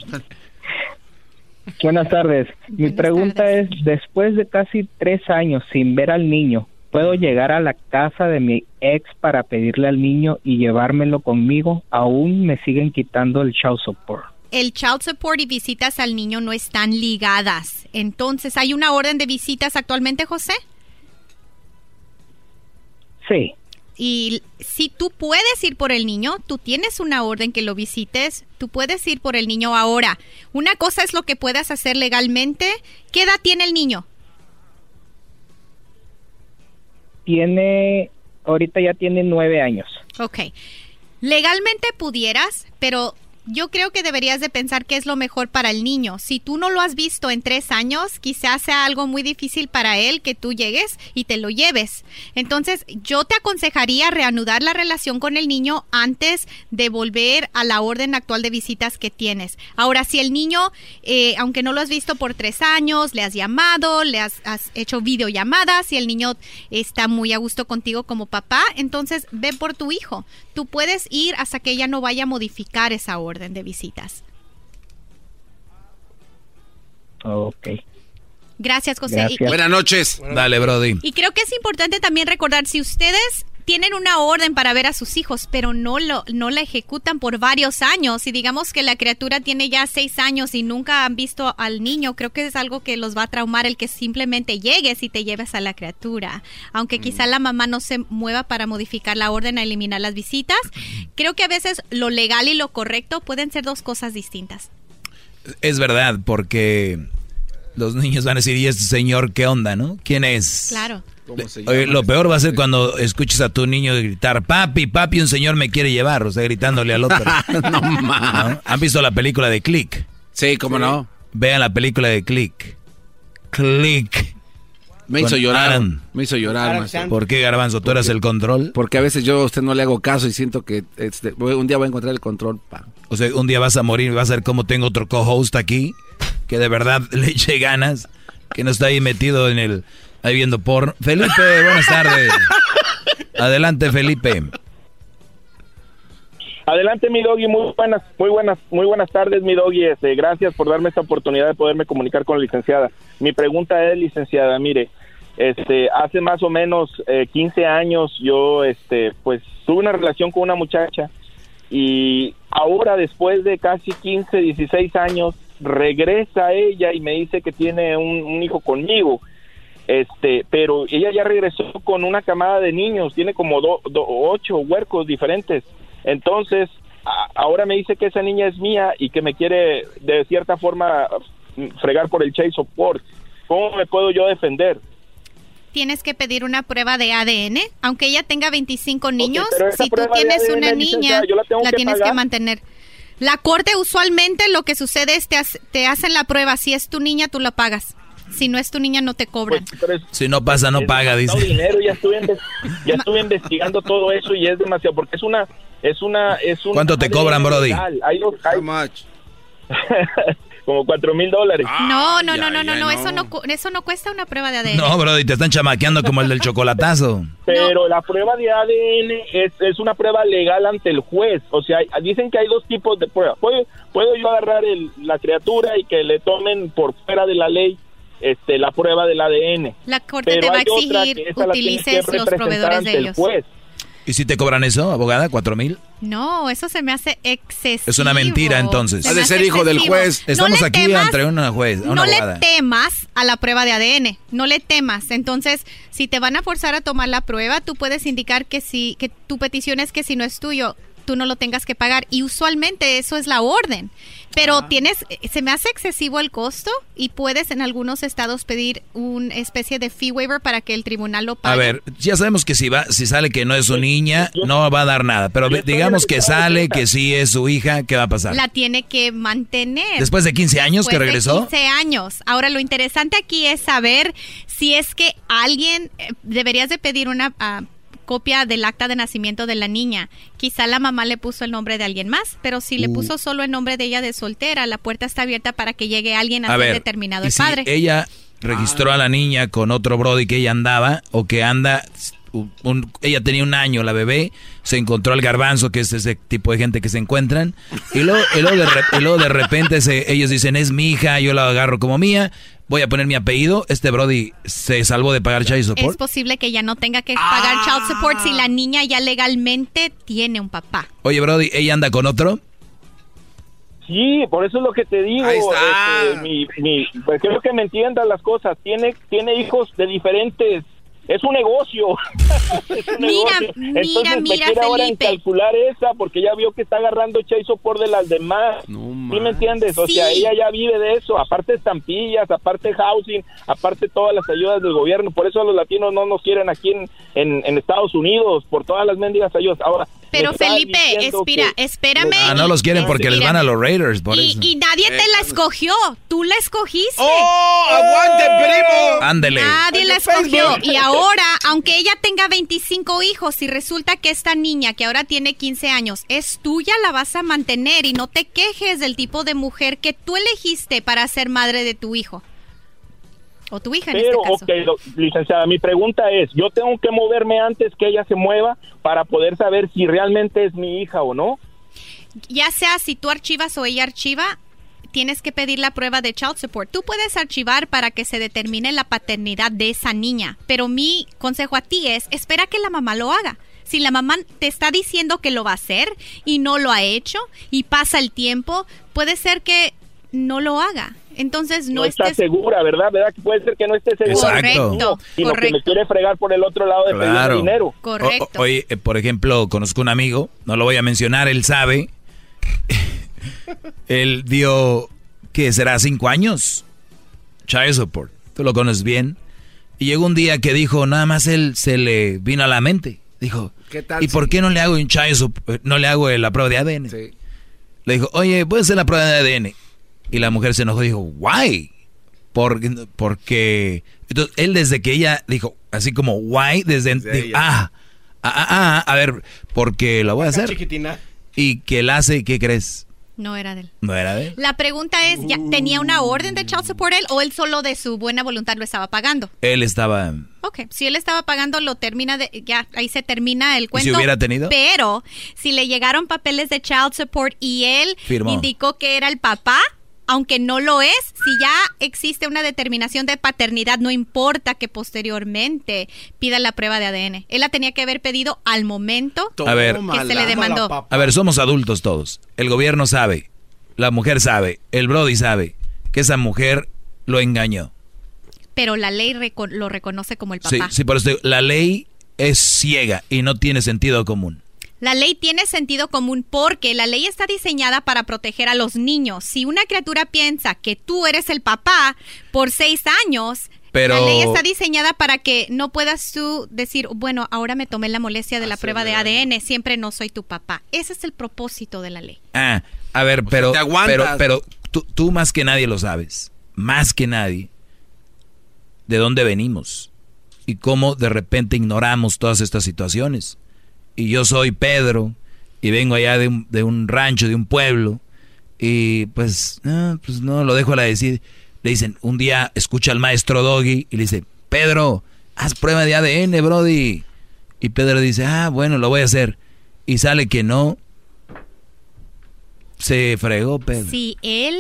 Buenas tardes. Mi pregunta es, después de casi tres años sin ver al niño, ¿Puedo llegar a la casa de mi ex para pedirle al niño y llevármelo conmigo? Aún me siguen quitando el child support. El child support y visitas al niño no están ligadas. Entonces, ¿hay una orden de visitas actualmente, José? Sí. Y si tú puedes ir por el niño, tú tienes una orden que lo visites, tú puedes ir por el niño ahora. Una cosa es lo que puedas hacer legalmente. ¿Qué edad tiene el niño? Tiene, ahorita ya tiene nueve años. Ok. Legalmente pudieras, pero yo creo que deberías de pensar qué es lo mejor para el niño. Si tú no lo has visto en tres años, quizás sea algo muy difícil para él que tú llegues y te lo lleves. Entonces, yo te aconsejaría reanudar la relación con el niño antes de volver a la orden actual de visitas que tienes. Ahora, si el niño, eh, aunque no lo has visto por tres años, le has llamado, le has, has hecho videollamadas, si el niño está muy a gusto contigo como papá, entonces ve por tu hijo. Tú puedes ir hasta que ella no vaya a modificar esa orden de visitas. Ok. Gracias, José. Buenas noches. Dale, Brody. Y creo que es importante también recordar, si ustedes tienen una orden para ver a sus hijos, pero no, lo, no la ejecutan por varios años. Y digamos que la criatura tiene ya seis años y nunca han visto al niño, creo que es algo que los va a traumar el que simplemente llegues y te lleves a la criatura. Aunque quizá la mamá no se mueva para modificar la orden a eliminar las visitas, creo que a veces lo legal y lo correcto pueden ser dos cosas distintas. Es verdad, porque los niños van a decir, ¿y este señor qué onda, no? ¿Quién es? Claro. Lo peor va a ser cuando escuches a tu niño gritar, papi, papi, un señor me quiere llevar, o sea, gritándole al otro. no, ¿No? ¿Han visto la película de Click? Sí, cómo no. Vean la película de Click. Click. Me hizo llorar. Me hizo llorar. ¿Por qué, Garbanzo? ¿Tú eras el control? Porque a veces yo a usted no le hago caso y siento que este, un día voy a encontrar el control. Pa. O sea, un día vas a morir y vas a ver cómo tengo otro co-host aquí, que de verdad le eche ganas, que no está ahí metido en el... Ahí viendo por... Felipe, buenas tardes. Adelante, Felipe. Adelante, mi doggy, muy buenas, muy buenas, muy buenas tardes, mi doggy. Este, gracias por darme esta oportunidad de poderme comunicar con la licenciada. Mi pregunta es, licenciada, mire, este, hace más o menos eh, 15 años yo, este, pues, tuve una relación con una muchacha y ahora, después de casi 15, 16 años, regresa ella y me dice que tiene un, hijo conmigo. Este, pero ella ya regresó con una camada de niños, tiene como ocho huercos diferentes entonces, ahora me dice que esa niña es mía y que me quiere de cierta forma fregar por el chase support. ¿Cómo me puedo yo defender? Tienes que pedir una prueba de ADN, aunque ella tenga 25 niños. si tú tienes una niña, la, tienes que mantener. La corte usualmente lo que sucede es te, te hacen la prueba. Si es tu niña, tú la pagas. Si no es tu niña, no te cobran. Pues, si no pasa, no paga, dice. Dinero, ya, estuve ya estuve investigando todo eso y es demasiado, porque es una... Es una, es ¿Cuánto te cobran, Brody? Hay, como cuatro mil dólares. no, no, no, no, no, no, eso no, eso no cuesta una prueba de ADN. No, Brody, te están chamaqueando como el del chocolatazo. Pero la prueba de ADN es, es, una prueba legal ante el juez. O sea, dicen que hay dos tipos de pruebas. ¿Puedo, puedo yo agarrar el, la criatura y que le tomen por fuera de la ley este, la prueba del ADN. La corte te va a exigir utilices los proveedores de ellos. ¿Y si te cobran eso, abogada? ¿Cuatro mil? No, eso se me hace excesivo. Es una mentira, entonces. Ha de ser hijo del juez. Estamos aquí entre una juez. no le temas a la prueba de ADN. No le temas. Entonces, si te van a forzar a tomar la prueba, tú puedes indicar que si, que tu petición es que si no es tuyo, tú no lo tengas que pagar. Y usualmente eso es la orden. Pero tienes, se me hace excesivo el costo y puedes en algunos estados pedir una especie de fee waiver para que el tribunal lo pague. A ver, ya sabemos que si va, si sale que no es su niña, no va a dar nada. Pero digamos que sale que sí es su hija, ¿qué va a pasar? La tiene que mantener. Después de 15 años que regresó. De 15 años. Ahora lo interesante aquí es saber si es que alguien eh, deberías de pedir una ah, copia del acta de nacimiento de la niña. Quizá la mamá le puso el nombre de alguien más, pero si le uh. puso solo el nombre de ella de soltera, la puerta está abierta para que llegue alguien a, ser determinado el padre. Ella registró a la niña con otro brody que ella andaba o que anda ella tenía un año, la bebé, se encontró al garbanzo, que es ese tipo de gente que se encuentran, y luego, de, repente ellos dicen, es mi hija, yo la agarro como mía, voy a poner mi apellido, este Brody se salvó de pagar child support. Es posible que ya no tenga que pagar child support si la niña ya legalmente tiene un papá. Oye, Brody, ¿ella anda con otro? Sí, por eso es lo que te digo. Ahí este, mi, mi, pues quiero que me entiendan las cosas. Tiene, tiene hijos de diferentes es un negocio. mira, mira, Entonces mira, me ahora en calcular esa porque ya vio que está agarrando Chase por de las demás. ¿Sí me entiendes? O sea, ella ya vive de eso, aparte estampillas, aparte housing, aparte todas las ayudas del gobierno. Por eso los latinos no nos quieren aquí en, en, Estados Unidos, por todas las mendigas ayudas. Ahora, pero Felipe, espera, espérame. Ah, no los quieren porque les van a los Raiders, por y, Y nadie te la escogió, tú la escogiste. ¡Oh, aguante, primo! Ándele. Nadie la escogió. Y ahora, aunque ella tenga 25 hijos y resulta que esta niña que ahora tiene 15 años es tuya, la vas a mantener y no te quejes del tipo de mujer que tú elegiste para ser madre de tu hijo. O tu hija en Pero, este caso. ok, licenciada, mi pregunta es, ¿yo tengo que moverme antes que ella se mueva para poder saber si realmente es mi hija o no? Ya sea si tú archivas o ella archiva, tienes que pedir la prueba de child support. Tú puedes archivar para que se determine la paternidad de esa niña, pero mi consejo a ti es, espera que la mamá lo haga. Si la mamá te está diciendo que lo va a hacer y no lo ha hecho y pasa el tiempo, puede ser que no lo haga. Entonces no, no está estés... segura, ¿verdad? ¿Verdad que puede ser que no esté segura? Correcto, y lo que correcto. me quiere fregar por el otro lado de pedir dinero. Correcto. O- oye, eh, por ejemplo, conozco un amigo, no lo voy a mencionar, él sabe. Él dio, ¿qué será? ¿Cinco años? Child support. Tú lo conoces bien. Y llegó un día que dijo, nada más él se le vino a la mente. Dijo, ¿Qué tal ¿y por qué no le hago un child support? No le hago la prueba de ADN. Le dijo, oye, ¿puedes hacer la prueba de ADN? Y la mujer se enojó y dijo, why? Porque, porque entonces él desde que ella dijo, así como why, desde, dijo, ah, ah, ah, ah, a ver, porque lo voy a hacer. Chiquitina. Y que él hace, ¿qué crees? No era de él. No era de él. La pregunta es, ¿ya ¿tenía una orden de child support él o él solo de su buena voluntad lo estaba pagando? Él estaba... Ok, si él estaba pagando, lo termina de, ya ahí se termina el cuento. si hubiera tenido? Pero si le llegaron papeles de child support y él Firmó. indicó que era el papá, aunque no lo es, si ya existe una determinación de paternidad, no importa que posteriormente pida la prueba de ADN. Él la tenía que haber pedido al momento A ver. que se le demandó. A ver, somos adultos todos. El gobierno sabe, la mujer sabe, el Brody sabe que esa mujer lo engañó. Pero la ley reco- lo reconoce como el Sí, papá. sí, por eso digo, la ley es ciega y no tiene sentido común. La ley tiene sentido común porque la ley está diseñada para proteger a los niños. Si una criatura piensa que tú eres el papá por seis años, Pero- la ley está diseñada para que no puedas tú decir, bueno, ahora me tomé la molestia de la prueba de ADN, siempre no soy tu papá. Ese es el propósito de la ley. Ah, a ver, pero, te aguantas. pero, pero tú, tú más que nadie lo sabes, más que nadie, de dónde venimos y cómo de repente ignoramos todas estas situaciones. Y yo soy Pedro y vengo allá de un, de un rancho, de un pueblo, y pues, no, pues no, lo dejo a la decir. Le dicen, un día escucha al maestro Doggy y le dice, Pedro, haz prueba de ADN, Brody. Y Pedro dice, ah, bueno, lo voy a hacer. Y sale que no, se fregó, Pedro. Si él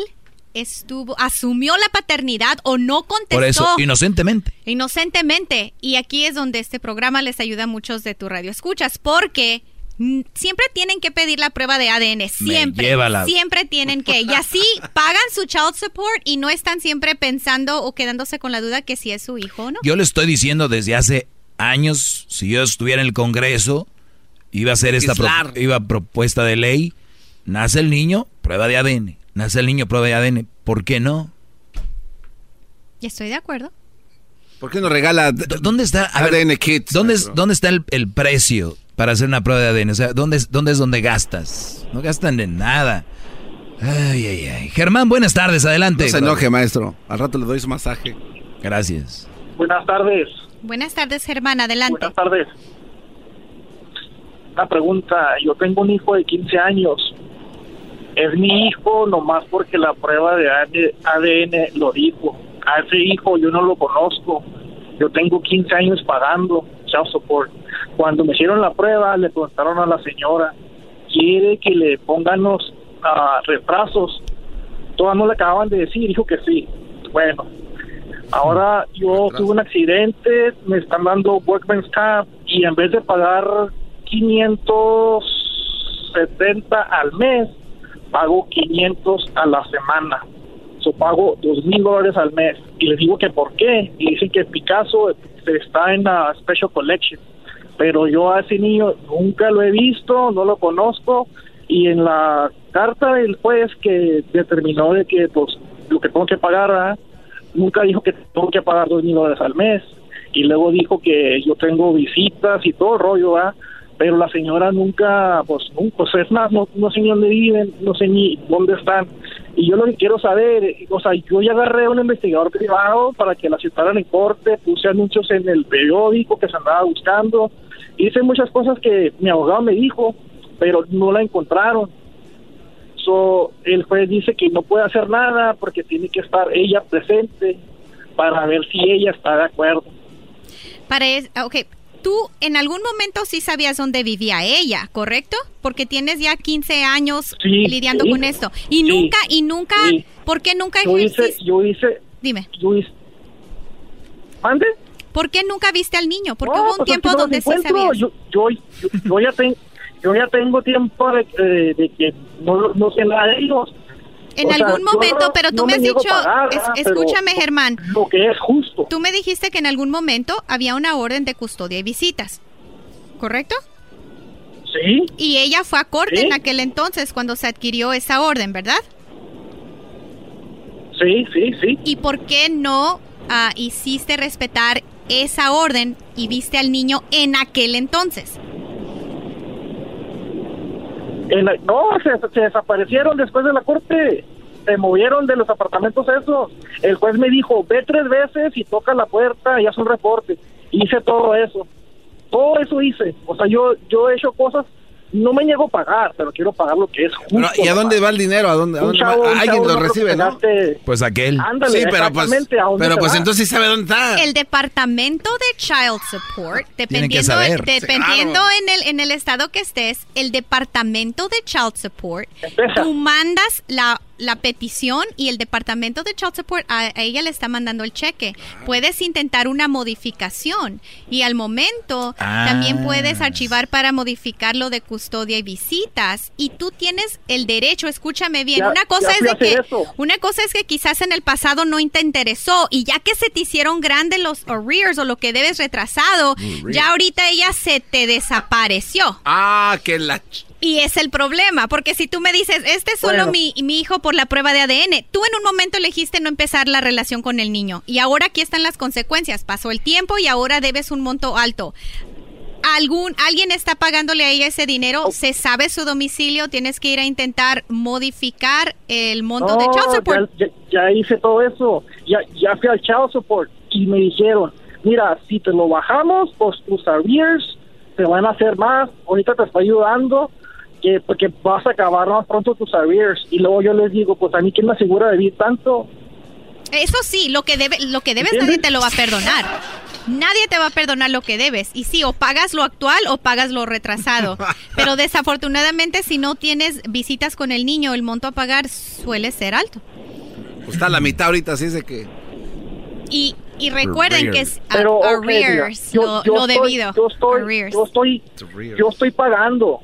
estuvo, asumió la paternidad o no contestó Por eso, inocentemente. inocentemente. Y aquí es donde este programa les ayuda a muchos de tu radio escuchas, porque siempre tienen que pedir la prueba de ADN, siempre, lleva la- siempre tienen que. Y así pagan su child support y no están siempre pensando o quedándose con la duda que si es su hijo o no. Yo le estoy diciendo desde hace años, si yo estuviera en el Congreso, iba a hacer esta pro- iba propuesta de ley, nace el niño, prueba de ADN, nace el niño, prueba de ADN, ¿por qué no? Y estoy de acuerdo. ¿Por qué no regala ¿Dónde está a ver, ADN kits? ¿Dónde, es- dónde está el, el precio para hacer una prueba de ADN? O sea, ¿dónde, es- ¿dónde es donde gastas? No gastan en nada. Ay, ay, ay. Germán, buenas tardes, adelante. No se enoje, maestro. Al rato le doy su masaje. Gracias. Buenas tardes. Buenas tardes, Germán, adelante. Buenas tardes. Una pregunta. Yo tengo un hijo de 15 años. Es mi hijo nomás porque la prueba de ADN lo dijo. A ese hijo yo no lo conozco. Yo tengo 15 años pagando child support. Cuando me hicieron la prueba, le preguntaron a la señora, ¿quiere que le pongan los ah, retrasos? Todas no le acababan de decir, dijo que sí. Bueno, ahora yo tuve un accidente, me están dando Workman's Comp y en vez de pagar 570 al mes, pago 500 a la semana. So pago dos mil dólares al mes. Y les digo que por qué. Y dicen que Picasso está en la Special Collection. Pero yo a ese niño nunca lo he visto, no lo conozco. Y en la carta del juez que determinó de que pues lo que tengo que pagar, nunca dijo que tengo que pagar dos mil dólares al mes. Y luego dijo que yo tengo visitas y todo el rollo, ¿verdad? Pero la señora nunca, pues, nunca, es más, no, no sé ni dónde viven, no sé ni dónde están. Y yo lo que quiero saber, o sea, yo ya agarré a un investigador privado para que la citaran en corte, puse anuncios en el periódico que se andaba buscando, hice muchas cosas que mi abogado me dijo, pero no la encontraron. So, el juez dice que no puede hacer nada porque tiene que estar ella presente para ver si ella está de acuerdo. Para es, ah, ok, tú en algún momento sí sabías dónde vivía ella, ¿correcto? Porque tienes ya 15 años Sí, lidiando sí. con esto. Y Sí, nunca, y nunca. ¿por qué nunca Yo hice, yo hice, Dime. yo hice, ¿mande? ¿Por qué nunca viste al niño? Porque hubo un pues tiempo no donde sí sabías. Yo, yo, yo, yo ya tengo yo ya tengo tiempo de, de- de que no, no sé nada de ellos. En O algún momento, pero tú no me has dicho, escúchame Germán, Lo que es justo. tú me dijiste que en algún momento había una orden de custodia y visitas, ¿correcto? Sí. Y ella fue a corte Sí. en aquel entonces cuando se adquirió esa orden, ¿verdad? Sí, sí, sí. ¿Y por qué no ah, hiciste respetar esa orden y viste al niño en aquel entonces? En la- no, se, se desaparecieron después de la corte. Se movieron de los apartamentos esos. El juez me dijo, ve tres veces y toca la puerta y haz un reporte. Hice todo eso. Todo eso hice. O sea, yo, yo he hecho cosas, no me niego a pagar, pero quiero pagar lo que es justo. Pero, ¿Y a dónde va el dinero? ¿A dónde, a dónde va? chavo- Alguien lo recibe, ¿no? Pues aquel. Ándale, Sí, pero pues, exactamente, ¿a dónde pero pues entonces sí sabe dónde está. El departamento de Child Support, dependiendo, saber. dependiendo Claro. en, el, en el estado que estés, el departamento de Child Support, tú mandas la, la petición y el departamento de Child Support a, a ella le está mandando el cheque. Puedes intentar una modificación y al momento Ah. también puedes archivar para modificar lo de custodia y visitas y tú tienes el derecho, escúchame bien, Ya- una cosa es de que eso. una cosa es que quizás en el pasado no te interesó y ya que se te hicieron grandes los arrears o lo que debes retrasado, Arrears. ya ahorita ella se te desapareció. Ah, que la... Y es el problema, porque si tú me dices, este es solo Bueno. mi, mi hijo por la prueba de ADN, tú en un momento elegiste no empezar la relación con el niño y ahora aquí están las consecuencias. Pasó el tiempo y ahora debes un monto alto. Algún, alguien está pagándole a ella ese Oh. dinero, se sabe su domicilio, tienes que ir a intentar modificar el monto de child support. Ya, ya- ya hice todo eso. Ya, ya fui al child support y me dijeron, mira, si te lo bajamos, pues tus arrears te van a hacer más. Ahorita te estoy ayudando que porque vas a acabar más pronto tus arrears. Y luego yo les digo, pues a mí quién me asegura de vivir tanto. Eso sí, lo que debe, lo que debes nadie te lo va a perdonar. Nadie te va a perdonar lo que debes. Y sí, o pagas lo actual o pagas lo retrasado. Pero desafortunadamente, si no tienes visitas con el niño, el monto a pagar suele ser alto. Pues está a la mitad ahorita, así es de que... Y, y recuerden que es arrears, mira, lo, yo lo estoy- debido. Yo estoy, yo estoy, yo estoy pagando,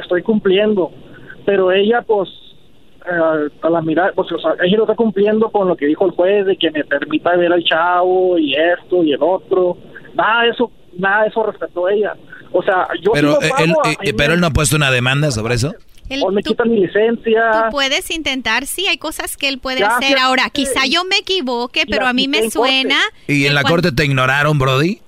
estoy cumpliendo, pero ella, pues, eh, a la mirada, pues, o sea, ella no está cumpliendo con lo que dijo el juez de que me permita ver al chavo y esto y el otro. Nada de eso, nada de eso respetó ella. O sea, yo Pero, lo eh, pago, él, a eh, pero me- él no ha puesto una demanda sobre eso. El- o me tú- quitan mi licencia. Tú puedes intentar, sí, hay cosas que él puede Ya, hacer. Ahora, quizá yo me equivoque, pero a mí me corte. suena. ¿Y en la cuando- corte te ignoraron, Brody?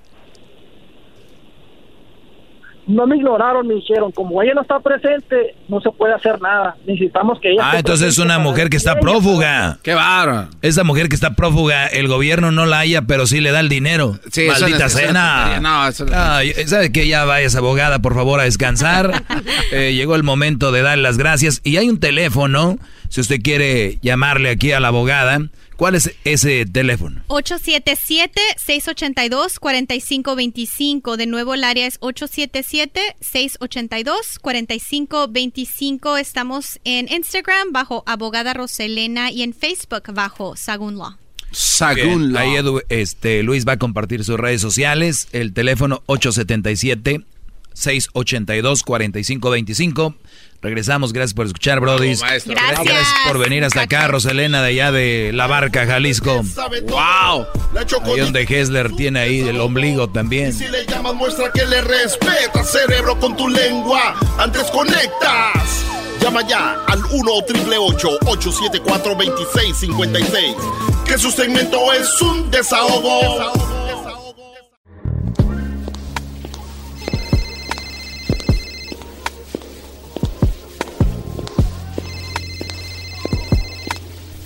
No me ignoraron, me dijeron, como ella no está presente, no se puede hacer nada. Necesitamos que ella Ah, entonces es una mujer que está prófuga. ¡Qué bárbaro! Esa mujer que está prófuga, el gobierno no la haya, pero sí le da el dinero. Sí, Maldita cena. No, eso- Ay, ¿Sabe que Ya vayas, abogada, por favor, a descansar. Eh, llegó el momento de dar las gracias. Y hay un teléfono, si usted quiere llamarle aquí a la abogada. ¿Cuál es ese teléfono? 877-682-4525. De nuevo, el área es 877-682-4525. Estamos en Instagram bajo Abogada Roselena y en Facebook bajo Sagun Law. Sagún Bien, Ahí Edu- este, Luis va a compartir sus redes sociales. El teléfono 877-682-4525. Regresamos, gracias por escuchar, Brody. maestro. Gracias. por venir hasta acá, Roselena, de allá de La Barca, Jalisco. ¡Wow! Ahí donde Hessler tiene ahí el ombligo también. Si le llamas, muestra que le respeta, cerebro, con tu lengua. Antes conectas. Llama ya al 1-888-874-2656. Que su segmento es un desahogo.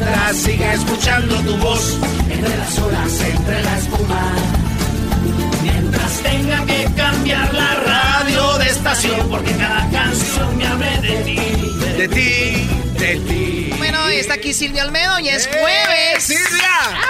mientras siga escuchando tu voz entre las olas, entre la espuma. Mientras tenga que cambiar la radio de estación porque cada canción me hable de ti, de ti, de ti. Bueno, está aquí Silvia Olmedo y es jueves. ¡Eh, ¡Silvia!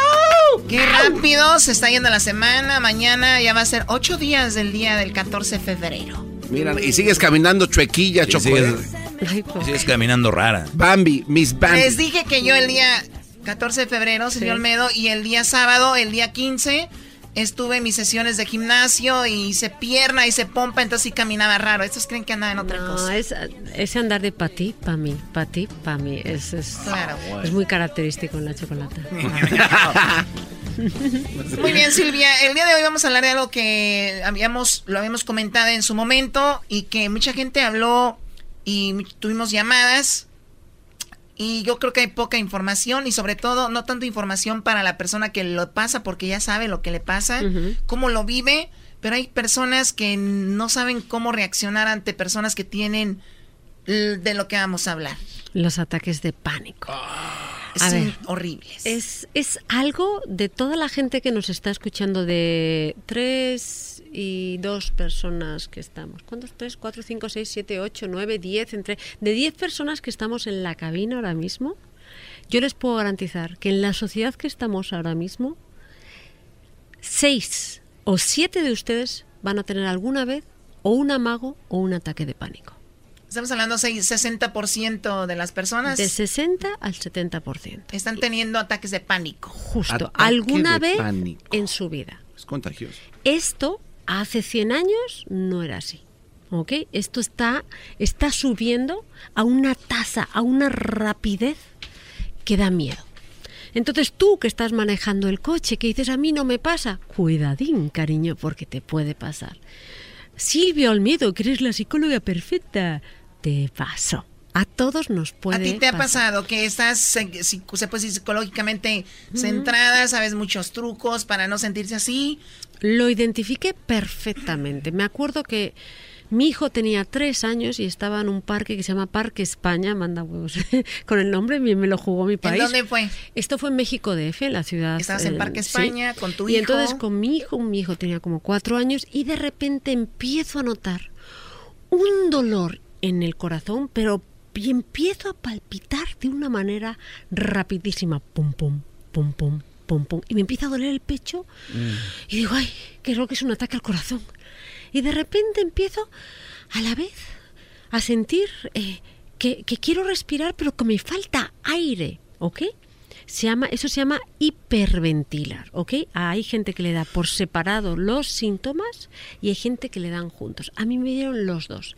¡Au! ¡Qué rápido! Se está yendo la semana. Mañana ya va a ser ocho días del día del 14 de febrero. Mira, y sigues caminando chuequilla, chocolate sigues- Sigues caminando rara. Bambi, Miss Bambi. Les dije que yo el día 14 de febrero, Silvia Sí. Olmedo, y el día sábado, el día 15, estuve en mis sesiones de gimnasio y hice pierna, hice pompa, entonces sí caminaba raro. Estos creen que andaba en otra No, cosa. es, ese andar de pa' ti, pa' mí, pa' ti, pa' mí. Es, es, Claro. es muy característico en la chocolata. Muy bien, Silvia. El día de hoy vamos a hablar de algo que habíamos, lo habíamos comentado en su momento y que mucha gente habló y tuvimos llamadas. Y yo creo que hay poca información y sobre todo no tanto información para la persona que lo pasa porque ya sabe lo que le pasa, cómo lo vive, pero hay personas que no saben cómo reaccionar ante personas que tienen de lo que vamos a hablar. Los ataques de pánico. A Son ver, horribles. Es, es algo de toda la gente que nos está escuchando, de tres y dos personas que estamos. ¿Cuántos? Tres, cuatro, cinco, seis, siete, ocho, nueve, diez, entre. De diez personas que estamos en la cabina ahora mismo, yo les puedo garantizar que en la sociedad que estamos ahora mismo, seis o siete de ustedes van a tener alguna vez o un amago o un ataque de pánico. Estamos hablando de 60% de las personas De 60 al 70%. están teniendo ataques de pánico. Justo, Ataque alguna vez pánico. en su vida. Es contagioso. Esto hace 100 años no era así. ¿Ok? Esto está, está subiendo a una tasa, a una rapidez que da miedo. Entonces tú que estás manejando el coche, que dices a mí no me pasa, cuidadín, cariño, porque te puede pasar. Silvia Olmedo, que eres la psicóloga perfecta, te pasó. A todos nos puede ¿A ti te ha pasar. pasado que estás, se, psicológicamente centrada, sabes muchos trucos para no sentirse así? Lo identifiqué perfectamente. Me acuerdo que mi hijo tenía tres años y estaba en un parque que se llama Parque España, manda huevos, con el nombre, me lo jugó mi país. dónde fue? Esto fue en México DF, en la ciudad. Estabas en eh, Parque sí. España con tu y hijo. entonces con mi hijo, mi hijo tenía como cuatro años y de repente empiezo a notar un dolor en el corazón, pero y empiezo a palpitar de una manera rapidísima, pum pum, pum pum, y me empieza a doler el pecho y digo, ay, creo que es un ataque al corazón. Y de repente empiezo a la vez a sentir eh, que, que quiero respirar, pero que me falta aire, ¿ok? Se llama, eso se llama hiperventilar, ¿ok? Hay gente que le da por separado los síntomas y hay gente que le dan juntos. A mí me dieron los dos.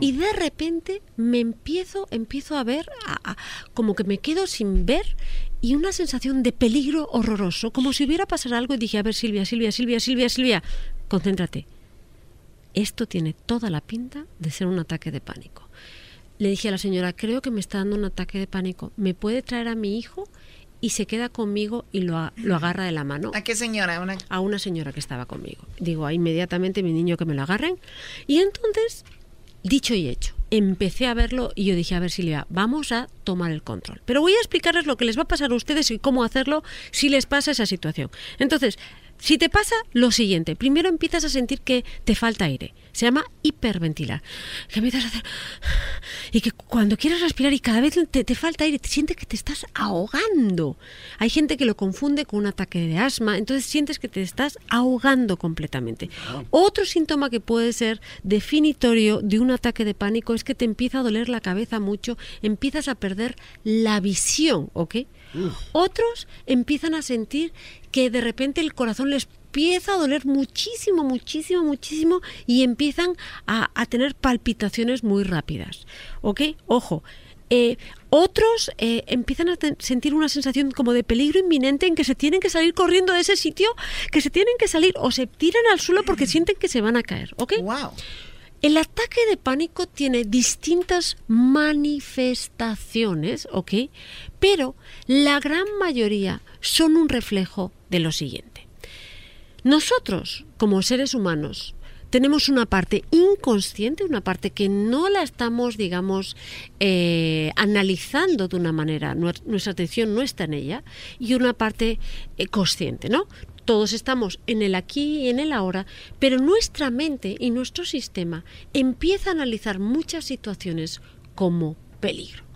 Y de repente me empiezo, empiezo a ver, a- a- como que me quedo sin ver y una sensación de peligro horroroso, como si hubiera pasado algo y dije, a ver Silvia, Silvia, Silvia, Silvia, Silvia, concéntrate. Esto tiene toda la pinta de ser un ataque de pánico. Le dije a la señora, creo que me está dando un ataque de pánico. ¿Me puede traer a mi hijo? Y se queda conmigo y lo, a- lo agarra de la mano. ¿A qué señora? Una- A una señora que estaba conmigo. Digo, "Ah, inmediatamente mi niño que me lo agarren. Y entonces, dicho y hecho, empecé a verlo y yo dije, a ver Silvia, vamos a tomar el control. Pero voy a explicarles lo que les va a pasar a ustedes y cómo hacerlo si les pasa esa situación. Entonces, si te pasa lo siguiente, primero empiezas a sentir que te falta aire. Se llama hiperventilar. Que empiezas a hacer... Y que cuando quieres respirar y cada vez te, te falta aire, te sientes que te estás ahogando. Hay gente que lo confunde con un ataque de asma, entonces sientes que te estás ahogando completamente. Otro síntoma que puede ser definitorio de un ataque de pánico es que te empieza a doler la cabeza mucho, empiezas a perder la visión, ¿ok? Otros empiezan a sentir que de repente el corazón les empieza a doler muchísimo, muchísimo, muchísimo y empiezan a, a tener palpitaciones muy rápidas. ¿Ok? Ojo. eh, otros eh, empiezan a sentir una sensación como de peligro inminente en que se tienen que salir corriendo de ese sitio, que se tienen que salir o se tiran al suelo porque sienten que se van a caer. ¿Ok? El ataque de pánico tiene distintas manifestaciones, ¿ok? Pero la gran mayoría son un reflejo de lo siguiente. Nosotros, como seres humanos, tenemos una parte inconsciente, una parte que no la estamos, digamos, eh, analizando de una manera, nuestra atención no está en ella, y una parte eh, consciente, ¿no? Todos estamos en el aquí y en el ahora, pero nuestra mente y nuestro sistema empieza a analizar muchas situaciones como peligro.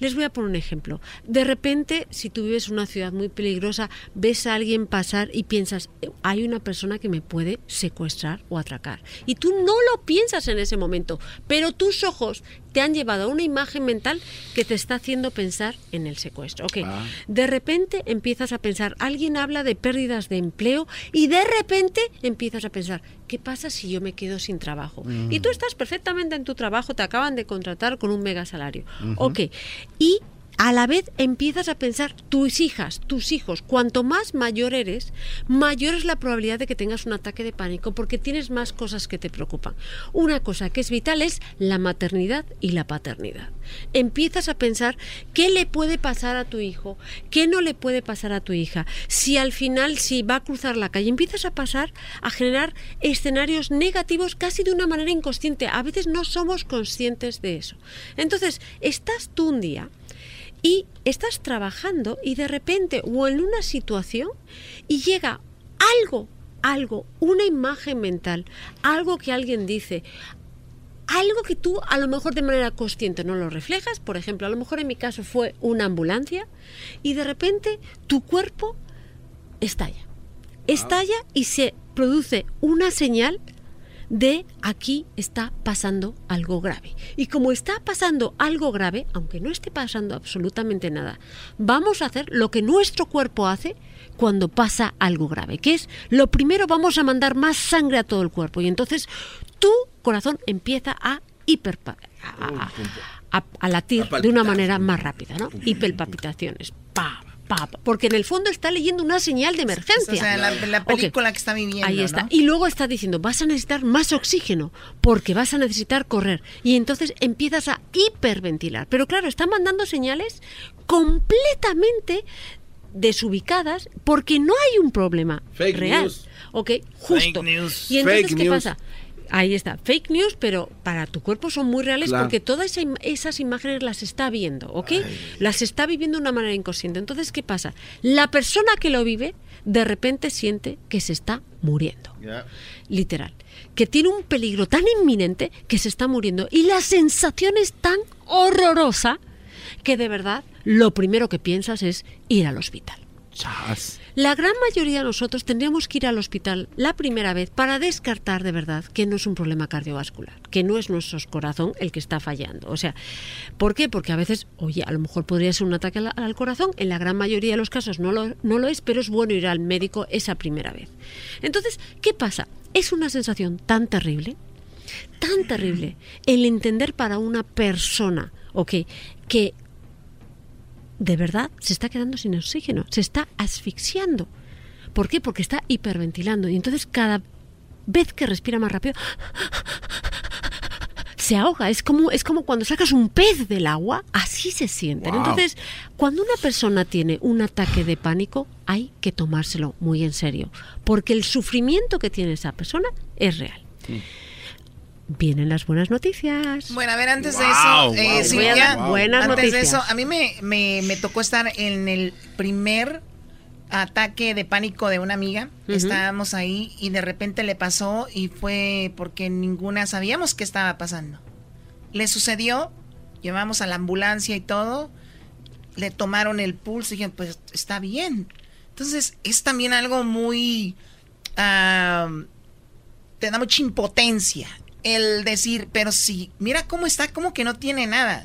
Les voy a poner un ejemplo. De repente, si tú vives en una ciudad muy peligrosa, ves a alguien pasar y piensas, hay una persona que me puede secuestrar o atracar. Y tú no lo piensas en ese momento, pero tus ojos te han llevado a una imagen mental que te está haciendo pensar en el secuestro. Ok, Ah. de repente empiezas a pensar, alguien habla de pérdidas de empleo y de repente empiezas a pensar, ¿qué pasa si yo me quedo sin trabajo? Mm. Y tú estás perfectamente en tu trabajo, te acaban de contratar con un mega salario. Ok, y a la vez empiezas a pensar tus hijas, tus hijos, cuanto más mayor eres, mayor es la probabilidad de que tengas un ataque de pánico porque tienes más cosas que te preocupan. Una cosa que es vital es la maternidad y la paternidad. Empiezas a pensar qué le puede pasar a tu hijo, qué no le puede pasar a tu hija, si al final si va a cruzar la calle, empiezas a pasar a generar escenarios negativos casi de una manera inconsciente. A veces no somos conscientes de eso. Entonces, estás tú un día y estás trabajando y de repente o en una situación y llega algo, algo, una imagen mental, algo que alguien dice, algo que tú a lo mejor de manera consciente no lo reflejas, por ejemplo, a lo mejor en mi caso fue una ambulancia y de repente tu cuerpo estalla. Estalla y se produce una señal de aquí está pasando algo grave. Y como está pasando algo grave, aunque no esté pasando absolutamente nada, vamos a hacer lo que nuestro cuerpo hace cuando pasa algo grave, que es lo primero vamos a mandar más sangre a todo el cuerpo y entonces tu corazón empieza a hiper a, a- a latir de una manera más rápida, ¿no? Hiperpalpitaciones. Pa, porque en el fondo está leyendo una señal de emergencia. O sea, la, película que está viviendo. Ahí está. ¿no? Y luego está diciendo, vas a necesitar más oxígeno porque vas a necesitar correr. Y entonces empiezas a hiperventilar. Pero claro, está mandando señales completamente desubicadas porque no hay un problema Fake real. news. Ok, justo. Fake news. Y entonces, Fake ¿qué news. pasa? Ahí está, fake news, pero para tu cuerpo son muy reales Claro. porque todas esa im- esas imágenes las está viendo, ¿ok? Las está viviendo de una manera inconsciente. Entonces, ¿qué pasa? La persona que lo vive de repente siente que se está muriendo, literal, que tiene un peligro tan inminente que se está muriendo y la sensación es tan horrorosa que de verdad lo primero que piensas es ir al hospital. La gran mayoría de nosotros tendríamos que ir al hospital la primera vez para descartar de verdad que no es un problema cardiovascular, que no es nuestro corazón el que está fallando. O sea, ¿por qué? Porque a veces, oye, a lo mejor podría ser un ataque al, corazón, en la gran mayoría de los casos no lo, no lo es, pero es bueno ir al médico esa primera vez. Entonces, ¿qué pasa? Es una sensación tan terrible, tan terrible, el entender para una persona, ok, que de verdad se está quedando sin oxígeno, se está asfixiando. ¿Por qué? Porque está hiperventilando y entonces cada vez que respira más rápido se ahoga, es como es como cuando sacas un pez del agua, así se sienten. Wow. Entonces, cuando una persona tiene un ataque de pánico, hay que tomárselo muy en serio, porque el sufrimiento que tiene esa persona es real. Vienen las buenas noticias. Bueno, a ver, antes de Wow, eso, eh, wow, Silvia, voy a dar buenas antes de noticias. eso, a mí me, me, me tocó estar en el primer ataque de pánico de una amiga. Ujú. Estábamos ahí y de repente le pasó y fue porque ninguna sabíamos qué estaba pasando. Le sucedió, llevamos a la ambulancia y todo, le tomaron el pulso y dijeron, pues está bien. Entonces es también algo muy... ah, te da mucha impotencia el decir, pero si, mira cómo está, como que no tiene nada.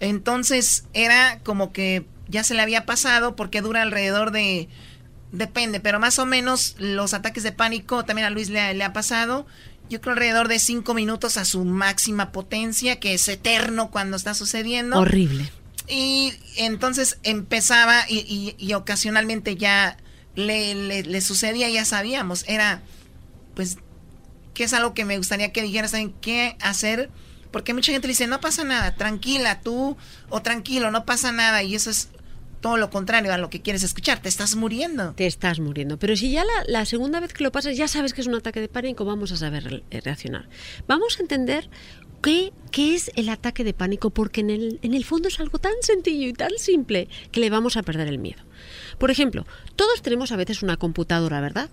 Entonces era como que ya se le había pasado porque dura alrededor de, depende, pero más o menos los ataques de pánico también a Luis le, le ha pasado. Yo creo alrededor de cinco minutos a su máxima potencia, que es eterno cuando está sucediendo. Horrible. Y entonces empezaba y, y- y ocasionalmente ya le, le- le sucedía, ya sabíamos, era pues que es algo que me gustaría que dijeras también qué hacer, porque mucha gente dice, no pasa nada, tranquila tú, o tranquilo, no pasa nada, y eso es todo lo contrario a lo que quieres escuchar, te estás muriendo. Te estás muriendo. Pero si ya la, la segunda vez que lo pasas ya sabes que es un ataque de pánico, vamos a saber eh, reaccionar. Vamos a entender qué, qué es el ataque de pánico, porque en el, en el fondo es algo tan sencillo y tan simple que le vamos a perder el miedo. Por ejemplo, todos tenemos a veces una computadora, ¿verdad?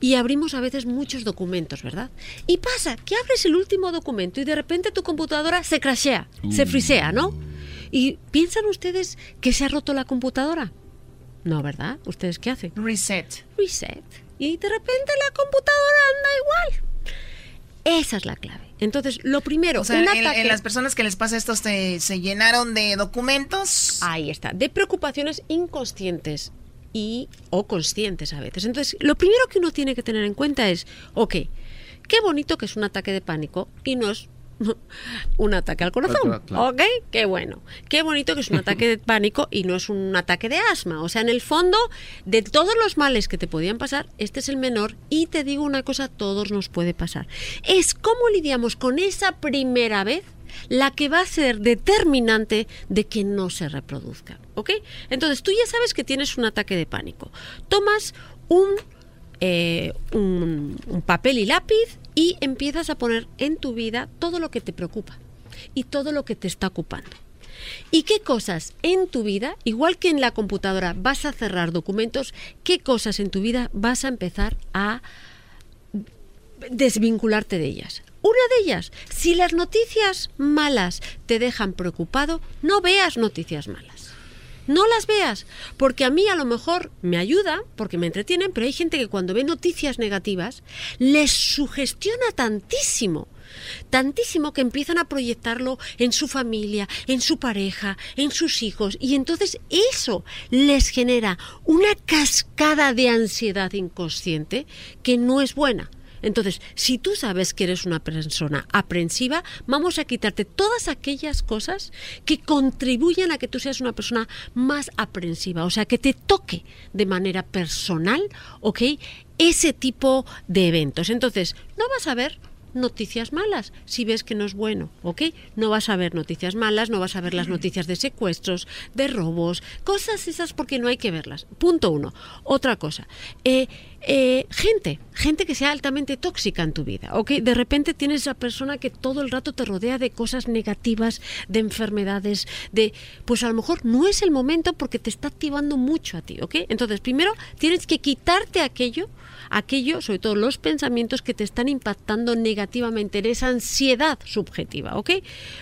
Y abrimos a veces muchos documentos, ¿verdad? Y pasa que abres el último documento y de repente tu computadora se crashea, se frisea, ¿no? ¿Y piensan ustedes que se ha roto la computadora? No, ¿verdad? ¿Ustedes qué hacen? Reset. Reset. Y de repente la computadora anda igual. Esa es la clave. Entonces, lo primero, o sea, en, las personas que les pasa esto se, se llenaron de documentos. Ahí está, de preocupaciones inconscientes y o conscientes a veces. Entonces, lo primero que uno tiene que tener en cuenta es, ok, qué bonito que es un ataque de pánico y no es un ataque al corazón. ¿Ok? Qué bueno. Qué bonito que es un ataque de pánico y no es un ataque de asma. O sea, en el fondo, de todos los males que te podían pasar, este es el menor. Y te digo una cosa, todos nos puede pasar. Es cómo lidiamos con esa primera vez la que va a ser determinante de que no se reproduzca. ¿Ok? Entonces, tú ya sabes que tienes un ataque de pánico. Tomas un, eh, un papel y lápiz y empiezas a poner en tu vida todo lo que te preocupa y todo lo que te está ocupando. ¿Y qué cosas en tu vida, igual que en la computadora vas a cerrar documentos, qué cosas en tu vida vas a empezar a desvincularte de ellas? Una de ellas, si las noticias malas te dejan preocupado, no veas noticias malas no las veas, porque a mí a lo mejor me ayuda, porque me entretienen, pero hay gente que cuando ve noticias negativas les sugestiona tantísimo tantísimo que empiezan a proyectarlo en su familia, en su pareja, en sus hijos, y entonces eso les genera una cascada de ansiedad inconsciente que no es buena. Entonces, si tú sabes que eres una persona aprensiva, vamos a quitarte todas aquellas cosas que contribuyan a que tú seas una persona más aprensiva, o sea, que te toque de manera personal, ¿ok? Ese tipo de eventos. Entonces, no vas a ver noticias malas si ves que no es bueno, ¿ok? No vas a ver noticias malas, no vas a ver las noticias de secuestros, de robos, cosas esas porque no hay que verlas. Punto uno. Otra cosa, eh, eh, gente, gente que sea altamente tóxica en tu vida, ¿ok? De repente tienes esa persona que todo el rato te rodea de cosas negativas, de enfermedades, de, pues a lo mejor no es el momento porque te está activando mucho a ti, ¿ok? Entonces, primero tienes que quitarte aquello aquello, sobre todo los pensamientos que te están impactando negativamente en esa ansiedad subjetiva, ¿ok?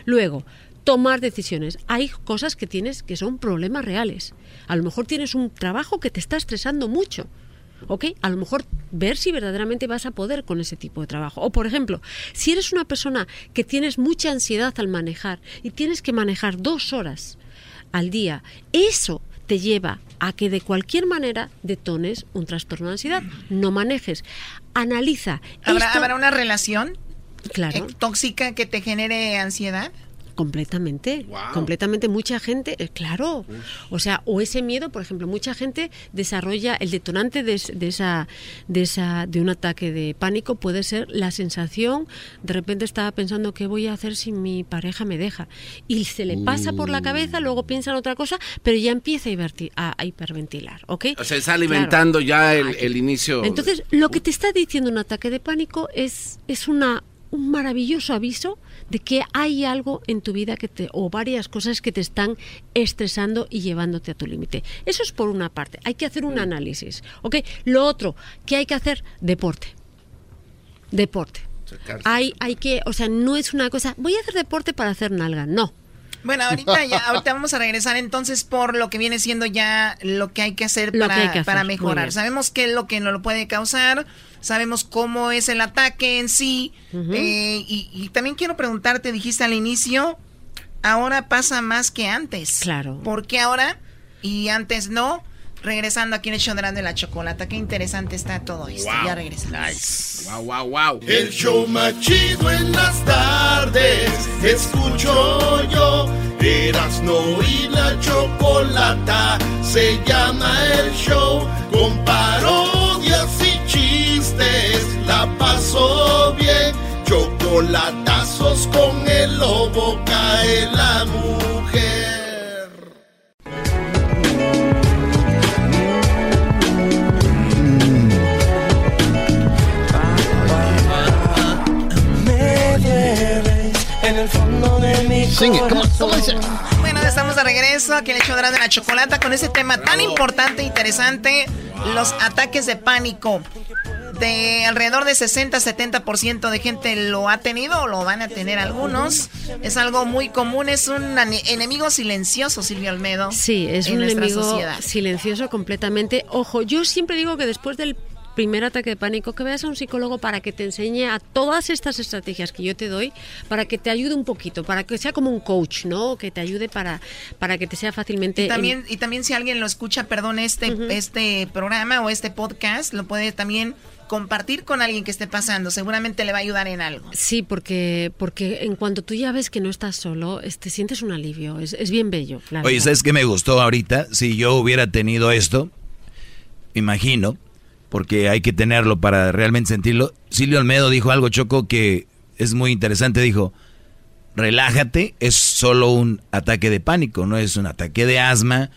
Luego, tomar decisiones. Hay cosas que tienes que son problemas reales. A lo mejor tienes un trabajo que te está estresando mucho. ¿ok? A lo mejor ver si verdaderamente vas a poder con ese tipo de trabajo. O, por ejemplo, si eres una persona que tienes mucha ansiedad al manejar y tienes que manejar dos horas al día, eso te lleva a que de cualquier manera detones un trastorno de ansiedad. No manejes. Analiza. ¿Habrá, una relación claro. tóxica que te genere ansiedad? Completamente, completamente. Mucha gente, eh, claro. O sea, o ese miedo, por ejemplo, mucha gente desarrolla el detonante de, esa, de esa, de un ataque de pánico puede ser la sensación. De repente estaba pensando qué voy a hacer si mi pareja me deja y se le pasa por la cabeza, luego piensa en otra cosa, pero ya empieza a, a hiperventilar, ¿ok? O sea, está alimentando ya el, el inicio. Entonces, lo que te está diciendo un ataque de pánico es es una un maravilloso aviso de que hay algo en tu vida que te, o varias cosas que te están estresando y llevándote a tu límite. Eso es por una parte. Hay que hacer un análisis. ¿ok? Lo otro, ¿qué hay que hacer? Deporte. Deporte. Hay, hay que, o sea, no es una cosa, voy a hacer deporte para hacer nalga. No. Bueno, ahorita ya, ahorita vamos a regresar entonces por lo que viene siendo ya lo que hay que hacer para, para mejorar. Sabemos qué es lo que no lo puede causar, sabemos cómo es el ataque en sí. Eh, y, también quiero preguntarte, dijiste al inicio, ahora pasa más que antes. Claro. ¿Por qué ahora y antes no? Regresando aquí en el show de la chocolata. Qué interesante está todo esto. Ya regresamos. Nice. Wow, wow, wow. El show más chido en las tardes. Escucho no y la chocolata. Se llama el show. Con parodias y chistes. La paso bien. Chocolatazos con el lobo. Cae la mujer. Bueno, estamos de regreso aquí en el hecho de la chocolata con ese tema tan importante e interesante, los ataques de pánico. de alrededor de 60-70% de gente lo ha tenido o lo van a tener algunos. Es algo muy común, es un enemigo silencioso, Silvio Almedo. Sí, es un enemigo silencioso completamente. Ojo, yo siempre digo que después del primer ataque de pánico, que veas a un psicólogo para que te enseñe a todas estas estrategias que yo te doy, para que te ayude un poquito, para que sea como un coach, ¿no? Que te ayude para, para que te sea fácilmente... Y también, y también si alguien lo escucha, perdón, este, este programa o este podcast, lo puede también compartir con alguien que esté pasando, seguramente le va a ayudar en algo. Sí, porque, porque en cuanto tú ya ves que no estás solo, te sientes un alivio, es, es bien bello. Oye, ¿sabes qué me gustó ahorita? Si yo hubiera tenido esto, imagino, porque hay que tenerlo para realmente sentirlo. Silvio Almedo dijo algo, Choco, que es muy interesante. Dijo, relájate, es solo un ataque de pánico, no es un ataque de asma.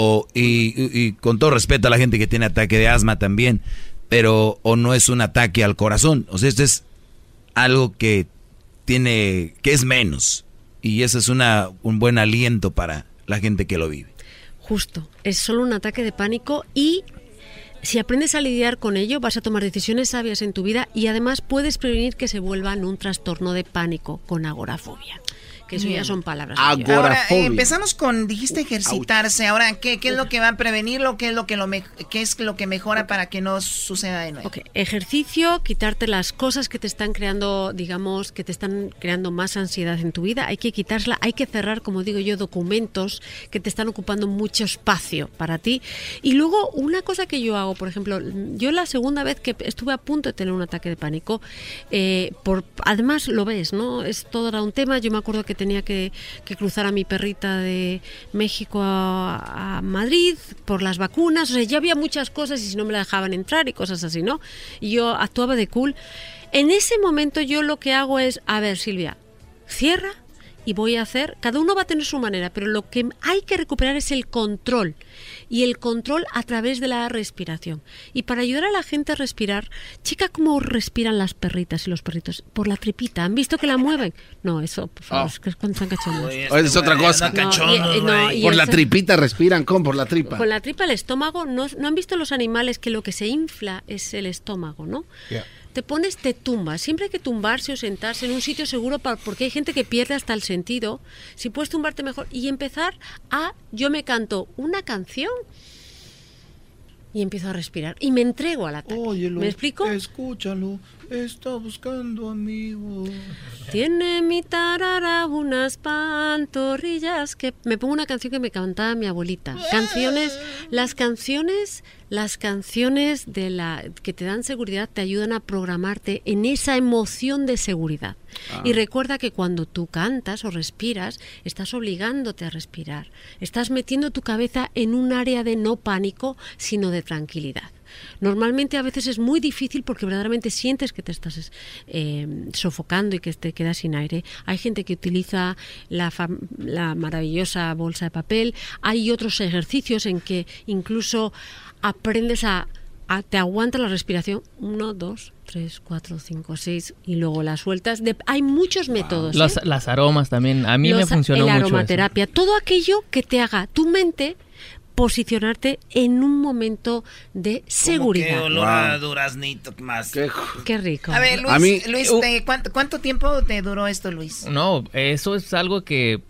O, y, con todo respeto a la gente que tiene ataque de asma también, pero o no es un ataque al corazón. O sea, esto es algo que tiene, que es menos. Y eso es una, un buen aliento para la gente que lo vive. Justo, es solo un ataque de pánico y si aprendes a lidiar con ello, vas a tomar decisiones sabias en tu vida y además puedes prevenir que se vuelva en un trastorno de pánico con agorafobia que eso ya son palabras. Ahora, eh, empezamos con, dijiste ejercitarse. Ahora, ¿qué, ¿qué, es lo que va a prevenirlo? ¿Qué es lo que, lo qué es lo que mejora para que no suceda de nuevo? Okay. Ejercicio, quitarte las cosas que te están creando, digamos, que te están creando más ansiedad en tu vida. Hay que quitársela, hay que cerrar, como digo yo, documentos que te están ocupando mucho espacio para ti. Y luego, una cosa que yo hago, por ejemplo, yo la segunda vez que estuve a punto de tener un ataque de pánico, eh, por, además lo ves, ¿no? Es todo era un tema. Yo me acuerdo que tenía que, cruzar a mi perrita de México a, Madrid por las vacunas. O sea, ya había muchas cosas y si no me la dejaban entrar y cosas así, ¿no? Y yo actuaba de cool. En ese momento yo lo que hago es, a ver, Silvia, cierra y voy a hacer, cada uno va a tener su manera, pero lo que hay que recuperar es el control y el control a través de la respiración. Y para ayudar a la gente a respirar, chica, ¿cómo respiran las perritas y los perritos? Por la tripita. ¿Han visto que la mueven? No, eso, por favor, oh. es que cuando están cachondos. es otra cosa. por la tripita respiran, ¿cómo? Por la tripa. Con la tripa, el estómago, ¿no, ¿no han visto los animales que lo que se infla es el estómago, no? Te pones, te tumbas. Siempre hay que tumbarse o sentarse en un sitio seguro para, porque hay gente que pierde hasta el sentido. Si puedes tumbarte mejor y empezar a, yo me canto una canción y empiezo a respirar y me entrego al ataque. ¿Me explico? Escúchalo, está buscando amigos. Tiene mi tarara unas pantorrillas que me pongo una canción que me cantaba mi abuelita. Canciones, las canciones, las canciones de la que te dan seguridad te ayudan a programarte en esa emoción de seguridad. Ah. Y recuerda que cuando tú cantas o respiras, estás obligándote a respirar. Estás metiendo tu cabeza en un área de no pánico, sino de tranquilidad. Normalmente a veces es muy difícil porque verdaderamente sientes que te estás eh, sofocando y que te quedas sin aire. Hay gente que utiliza la, la maravillosa bolsa de papel. Hay otros ejercicios en que incluso aprendes a te aguanta la respiración. Uno, dos, tres, cuatro, cinco, seis. Y luego la sueltas. hay muchos métodos. ¿eh? Las aromas también. A mí me funcionó mucho. La aromaterapia. Todo aquello que te haga tu mente posicionarte en un momento de seguridad. Qué olor a duraznito más. Qué, rico. A ver, Luis, Luis uh, ¿cuánto, tiempo te duró esto, Luis? No, eso es algo que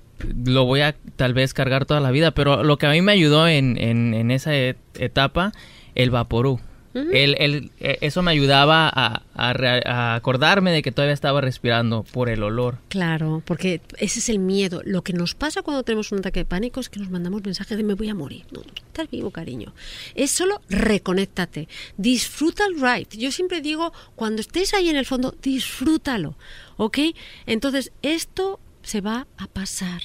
lo voy a tal vez cargar toda la vida, pero lo que a mí me ayudó en, en, esa etapa, el vaporú. El, eh, eso me ayudaba a, acordarme de que todavía estaba respirando por el olor. Claro, porque ese es el miedo. Lo que nos pasa cuando tenemos un ataque de pánico es que nos mandamos mensajes de me voy a morir. No, estás vivo, cariño. Es solo reconéctate. Disfruta el ride. Yo siempre digo, cuando estés ahí en el fondo, disfrútalo. ¿Ok? Entonces, esto se va a pasar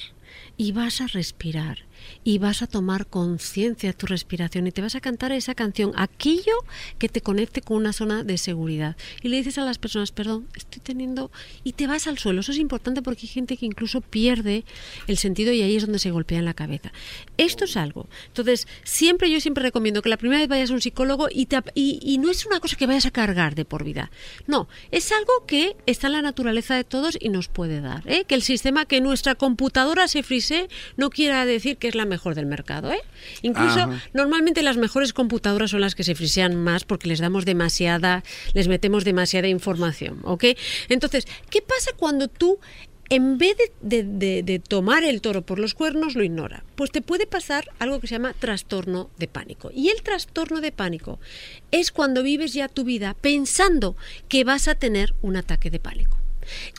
y vas a respirar y vas a tomar conciencia de tu respiración y te vas a cantar esa canción, aquello que te conecte con una zona de seguridad. Y le dices a las personas, perdón, estoy teniendo... y te vas al suelo. Eso es importante porque hay gente que incluso pierde el sentido y ahí es donde se golpea en la cabeza. Esto es algo. Entonces, siempre yo siempre recomiendo que la primera vez vayas a un psicólogo y, y, no es una cosa que vayas a cargar de por vida. No, es algo que está en la naturaleza de todos y nos puede dar. ¿eh? Que el sistema, que nuestra computadora se frise, no quiera decir que es la mejor del mercado, ¿eh? Incluso Ajá. normalmente las mejores computadoras son las que se frisean más porque les damos demasiada, les metemos demasiada información, ¿ok? Entonces, ¿qué pasa cuando tú en vez de- de tomar el toro por los cuernos, lo ignora. Pues te puede pasar algo que se llama trastorno de pánico. Y el trastorno de pánico es cuando vives ya tu vida pensando que vas a tener un ataque de pánico.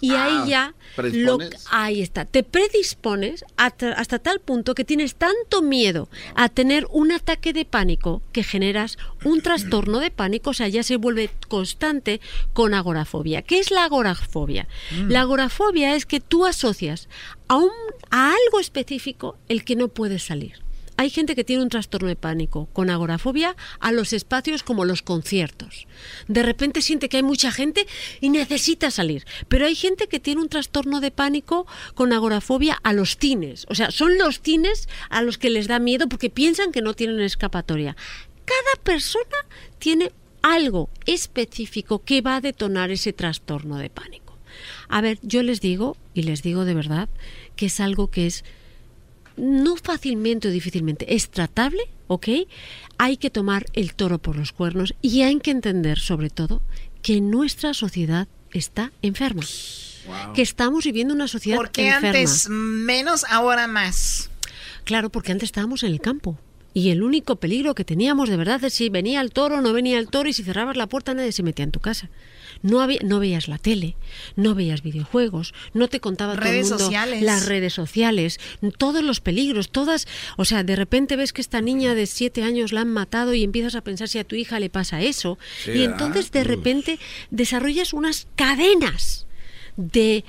Y Ah, ahí ya lo, ahí está, te predispones hasta, hasta tal punto que tienes tanto miedo a tener un ataque de pánico que generas un trastorno de pánico, o sea, ya se vuelve constante con agorafobia. ¿Qué es la agorafobia? Mm. La agorafobia es que tú asocias a, un, a algo específico el que no puedes salir. Hay gente que tiene un trastorno de pánico con agorafobia a los espacios como los conciertos. De repente siente que hay mucha gente y necesita salir. Pero hay gente que tiene un trastorno de pánico con agorafobia a los cines. O sea, son los cines a los que les da miedo porque piensan que no tienen escapatoria. Cada persona tiene algo específico que va a detonar ese trastorno de pánico. A ver, yo les digo, y les digo de verdad, que es algo que es no fácilmente o difícilmente, es tratable, ¿ok? Hay que tomar el toro por los cuernos y hay que entender, sobre todo, que nuestra sociedad está enferma. Que estamos viviendo una sociedad ¿Por qué enferma. antes menos, ahora más? Claro, porque antes estábamos en el campo. Y el único peligro que teníamos de verdad es si venía el toro o no venía el toro y si cerrabas la puerta nadie se metía en tu casa. No, había, no veías la tele, no veías videojuegos, no te contaba todo el Redes mundo sociales. las redes sociales, todos los peligros, todas, o sea, de repente ves que esta niña de siete años la han matado y empiezas a pensar si a tu hija le pasa eso Sí, y ¿verdad? entonces de repente desarrollas unas cadenas de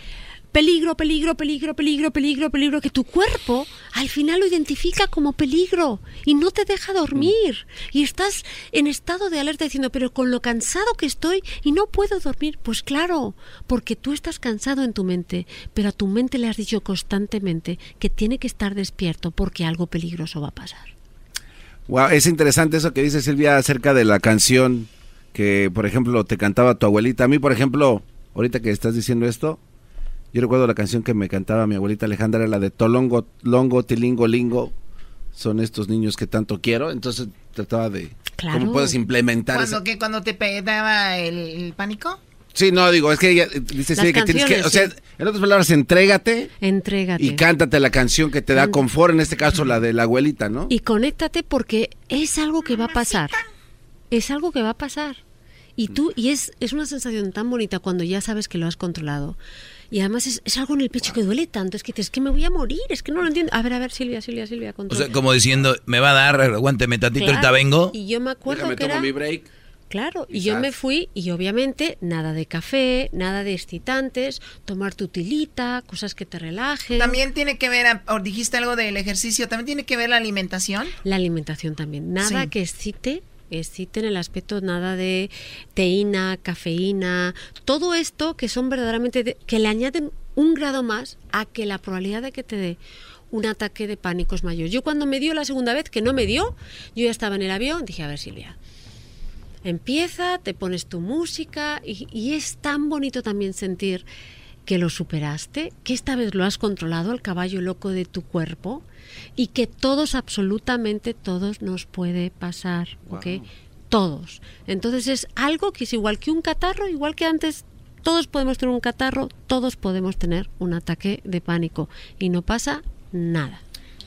peligro, peligro, peligro, peligro, peligro, peligro, que tu cuerpo al final lo identifica como peligro y no te deja dormir. Y estás en estado de alerta diciendo, pero con lo cansado que estoy y no puedo dormir. Pues claro, porque tú estás cansado en tu mente, pero a tu mente le has dicho constantemente que tiene que estar despierto porque algo peligroso va a pasar. Wow, es interesante eso que dice Silvia acerca de la canción que, por ejemplo, te cantaba tu abuelita. A mí, por ejemplo, ahorita que estás diciendo esto, yo recuerdo la canción que me cantaba mi abuelita Alejandra, era la de Tolongo, Longo, Tilingo, Lingo. Son estos niños que tanto quiero. Entonces trataba de Claro. cómo puedes implementar ¿Cuando, eso. que, cuando te pegaba el, el pánico? Sí, no, digo, es que ella eh, dice sí, que tienes que, o sea, sí. en otras palabras, entrégate Entrégate. y cántate la canción que te da confort, en este caso la de la abuelita, ¿no? Y conéctate porque es algo que va a pasar. Es algo que va a pasar. Y tú, y es, es una sensación tan bonita cuando ya sabes que lo has controlado. Y además es, es algo en el pecho que duele tanto. Es que dices, es que me voy a morir, es que no lo entiendo. A ver, a ver, Silvia, Silvia, Silvia, O controla. sea, como diciendo, me va a dar, aguánteme tantito, Claro, ahorita vengo. Y yo me acuerdo Déjame, que tomo era... mi break. Claro, y Y yo me fui y obviamente nada de café, nada de excitantes, tomar tu tilita, cosas que te relajen. También tiene que ver, o dijiste algo del ejercicio, también tiene que ver la alimentación. La alimentación también. Nada Sí. que excite, excite en el aspecto nada de teína, cafeína, todo esto que son verdaderamente de- que le añaden un grado más a que la probabilidad de que te dé un ataque de pánico es mayor. Yo cuando me dio la segunda vez, que no me dio, yo ya estaba en el avión, dije, a ver Silvia, empieza, te pones tu música y es tan bonito también sentir que lo superaste, que esta vez lo has controlado al caballo loco de tu cuerpo y que todos, absolutamente todos nos puede pasar, ¿ok? Todos. Entonces es algo que es igual que un catarro, igual que antes todos podemos tener un catarro, todos podemos tener un ataque de pánico y no pasa nada.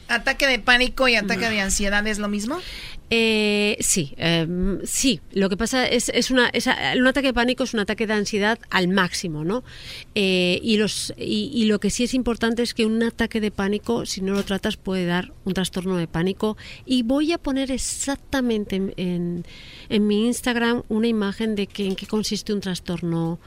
¿Ataque de pánico y ataque de ansiedad es lo mismo? Eh, sí, em, sí. Lo que pasa es, es una, es un ataque de pánico es un ataque de ansiedad al máximo, ¿no? Eh, y, los, y, y lo que sí es importante es que un ataque de pánico, si no lo tratas, puede dar un trastorno de pánico. Y voy a poner exactamente en, en, en mi Instagram una imagen de que, en qué consiste un trastorno,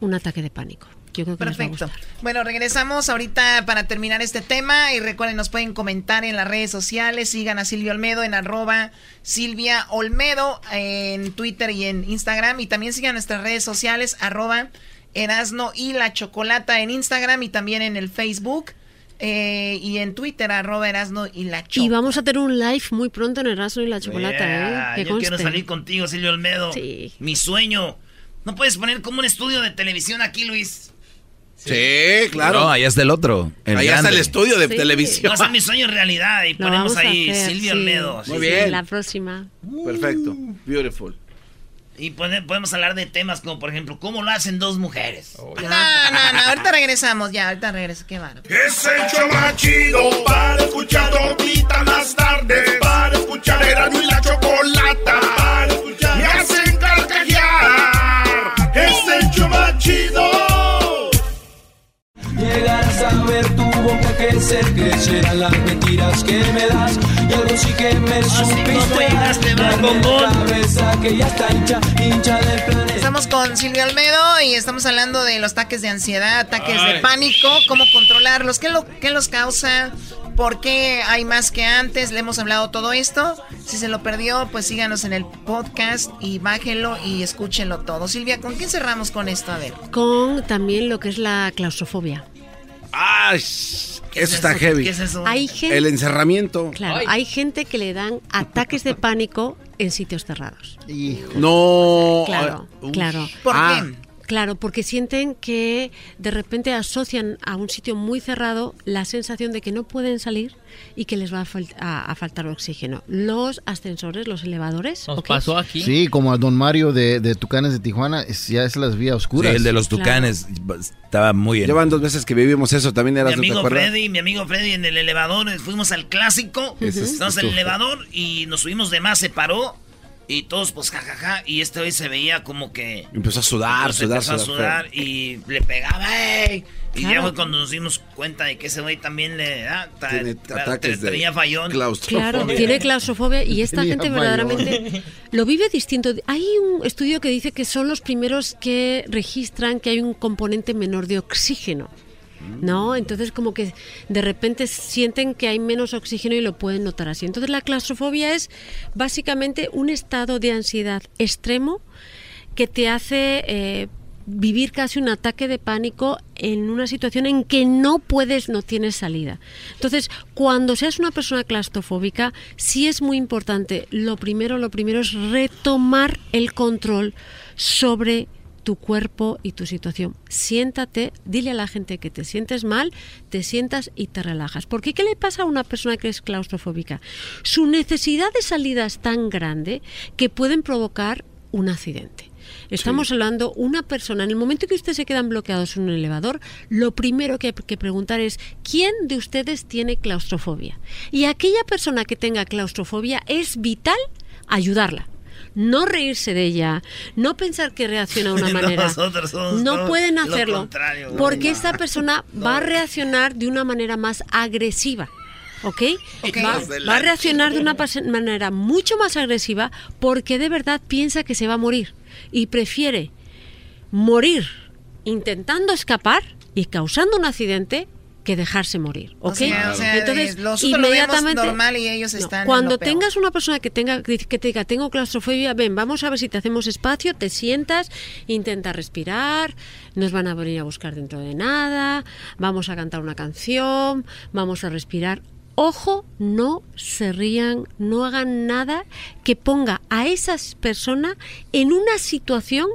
un ataque de pánico. Yo creo que les va a Perfecto. gustar. Bueno, regresamos ahorita para terminar este tema y recuerden, nos pueden comentar en las redes sociales, sigan a Silvia Olmedo en arroba Silvia Olmedo en Twitter y en Instagram y también sigan nuestras redes sociales arroba Erasno y la Chocolata en Instagram y también en el Facebook eh, y en Twitter arroba Erasno y la Y vamos a tener un live muy pronto en Erasmo y la Chocolata, Yeah, ¿eh? Yo quiero salir contigo, Silvio Olmedo. Mi sueño. ¿No puedes poner como un estudio de televisión aquí, Luis? Sí, claro. No, allá está el otro. el Allá está grande. el estudio de televisión. No, hacer mi sueño realidad y Lo ponemos ahí hacer, Silvio sí. Olmedo. Muy Sí, bien. La próxima. Perfecto. Beautiful. Y podemos hablar de temas como, por ejemplo, cómo lo hacen dos mujeres. No, no, no, ahorita regresamos ya, ahorita regreso, qué bárbaro. Es el show más chido para escuchar todita las tardes. Para escuchar era y la chocolata. Para escuchar me hacen carcajear. Es el show más chido. Llegar a saber tu boca crecer, crecerán las mentiras que me das. Y algo sí que me supiste cabeza que ya está hincha, hincha del planeta. Estamos con Silvio Almedo y estamos hablando de los ataques de ansiedad, ataques de pánico, cómo controlarlos, qué, lo, qué los causa, por qué hay más que antes, le hemos hablado todo esto. Si se lo perdió, pues síganos en el podcast y bájenlo y escúchenlo todo. Silvia, ¿con qué cerramos con esto? A ver. Con también lo que es la claustrofobia. ¡Ay! Eso es está eso? heavy. ¿Qué es eso? Hay gente, El encerramiento. claro, hay gente que le dan ataques de pánico en sitios cerrados. No. Claro, Uf. claro. ¿Por Ah. qué? Claro, porque sienten que de repente asocian a un sitio muy cerrado la sensación de que no pueden salir y que les va a, fal- a- a faltar oxígeno. Los ascensores, los elevadores. Nos pasó aquí. Sí, como a Don Mario de, de Tucanes de Tijuana, es, ya es las vías Sí, oscuras. el de los tucanes estaba muy bien. Llevan dos veces que vivimos eso, también Mi ¿no te amigo? Freddy, mi amigo Freddy en el elevador, fuimos al clásico, Ese es estamos en el elevador y nos subimos de más, se paró y todos pues jajaja y este hoy se veía como que Empezó a sudar, se sudar, empezó a sudar. y le pegaba ¡ey! y ya fue cuando nos dimos cuenta de que ese güey también le ah, tra- Tiene ataques de tenía fallón. Claro, tiene claustrofobia y esta Tenía gente fallón. verdaderamente lo vive distinto. Hay un estudio que dice que son los primeros que registran que hay un componente menor de oxígeno. ¿No? Entonces como que de repente sienten que hay menos oxígeno y lo pueden notar así. Entonces la claustrofobia es básicamente un estado de ansiedad extremo que te hace eh, vivir casi un ataque de pánico en una situación en que no puedes, no tienes salida. Entonces, cuando seas una persona claustrofóbica, sí es muy importante, lo primero, lo primero es retomar el control sobre tu cuerpo y tu situación. Siéntate, dile a la gente que te sientes mal, te sientas y te relajas. Porque ¿qué le pasa a una persona que es claustrofóbica? Su necesidad de salida es tan grande que pueden provocar un accidente. Estamos hablando una persona, en el momento que ustedes se quedan bloqueados en un elevador, lo primero que hay que preguntar es ¿quién de ustedes tiene claustrofobia? Y aquella persona que tenga claustrofobia es vital ayudarla. No reírse de ella, no pensar que reacciona de una manera. Nosotros somos No pueden lo hacerlo porque esta persona va a reaccionar de una manera más agresiva. ¿Ok? Va, la va a reaccionar de una manera mucho más agresiva porque de verdad piensa que se va a morir y prefiere morir intentando escapar y causando un accidente que dejarse morir. O ¿ok? sea, o sea, Entonces, nosotros lo vemos inmediatamente normal y ellos no, están en Cuando lo peor. tengas una persona que tenga que te diga tengo claustrofobia, ven, vamos a ver si te hacemos espacio, te sientas, intenta respirar, nos van a venir a buscar dentro de nada, vamos a cantar una canción, vamos a respirar. Ojo, no se rían, no hagan nada que ponga a esas personas en una situación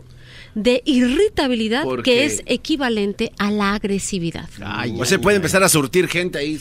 de irritabilidad que es equivalente a la agresividad. o se puede empezar a surtir gente ahí.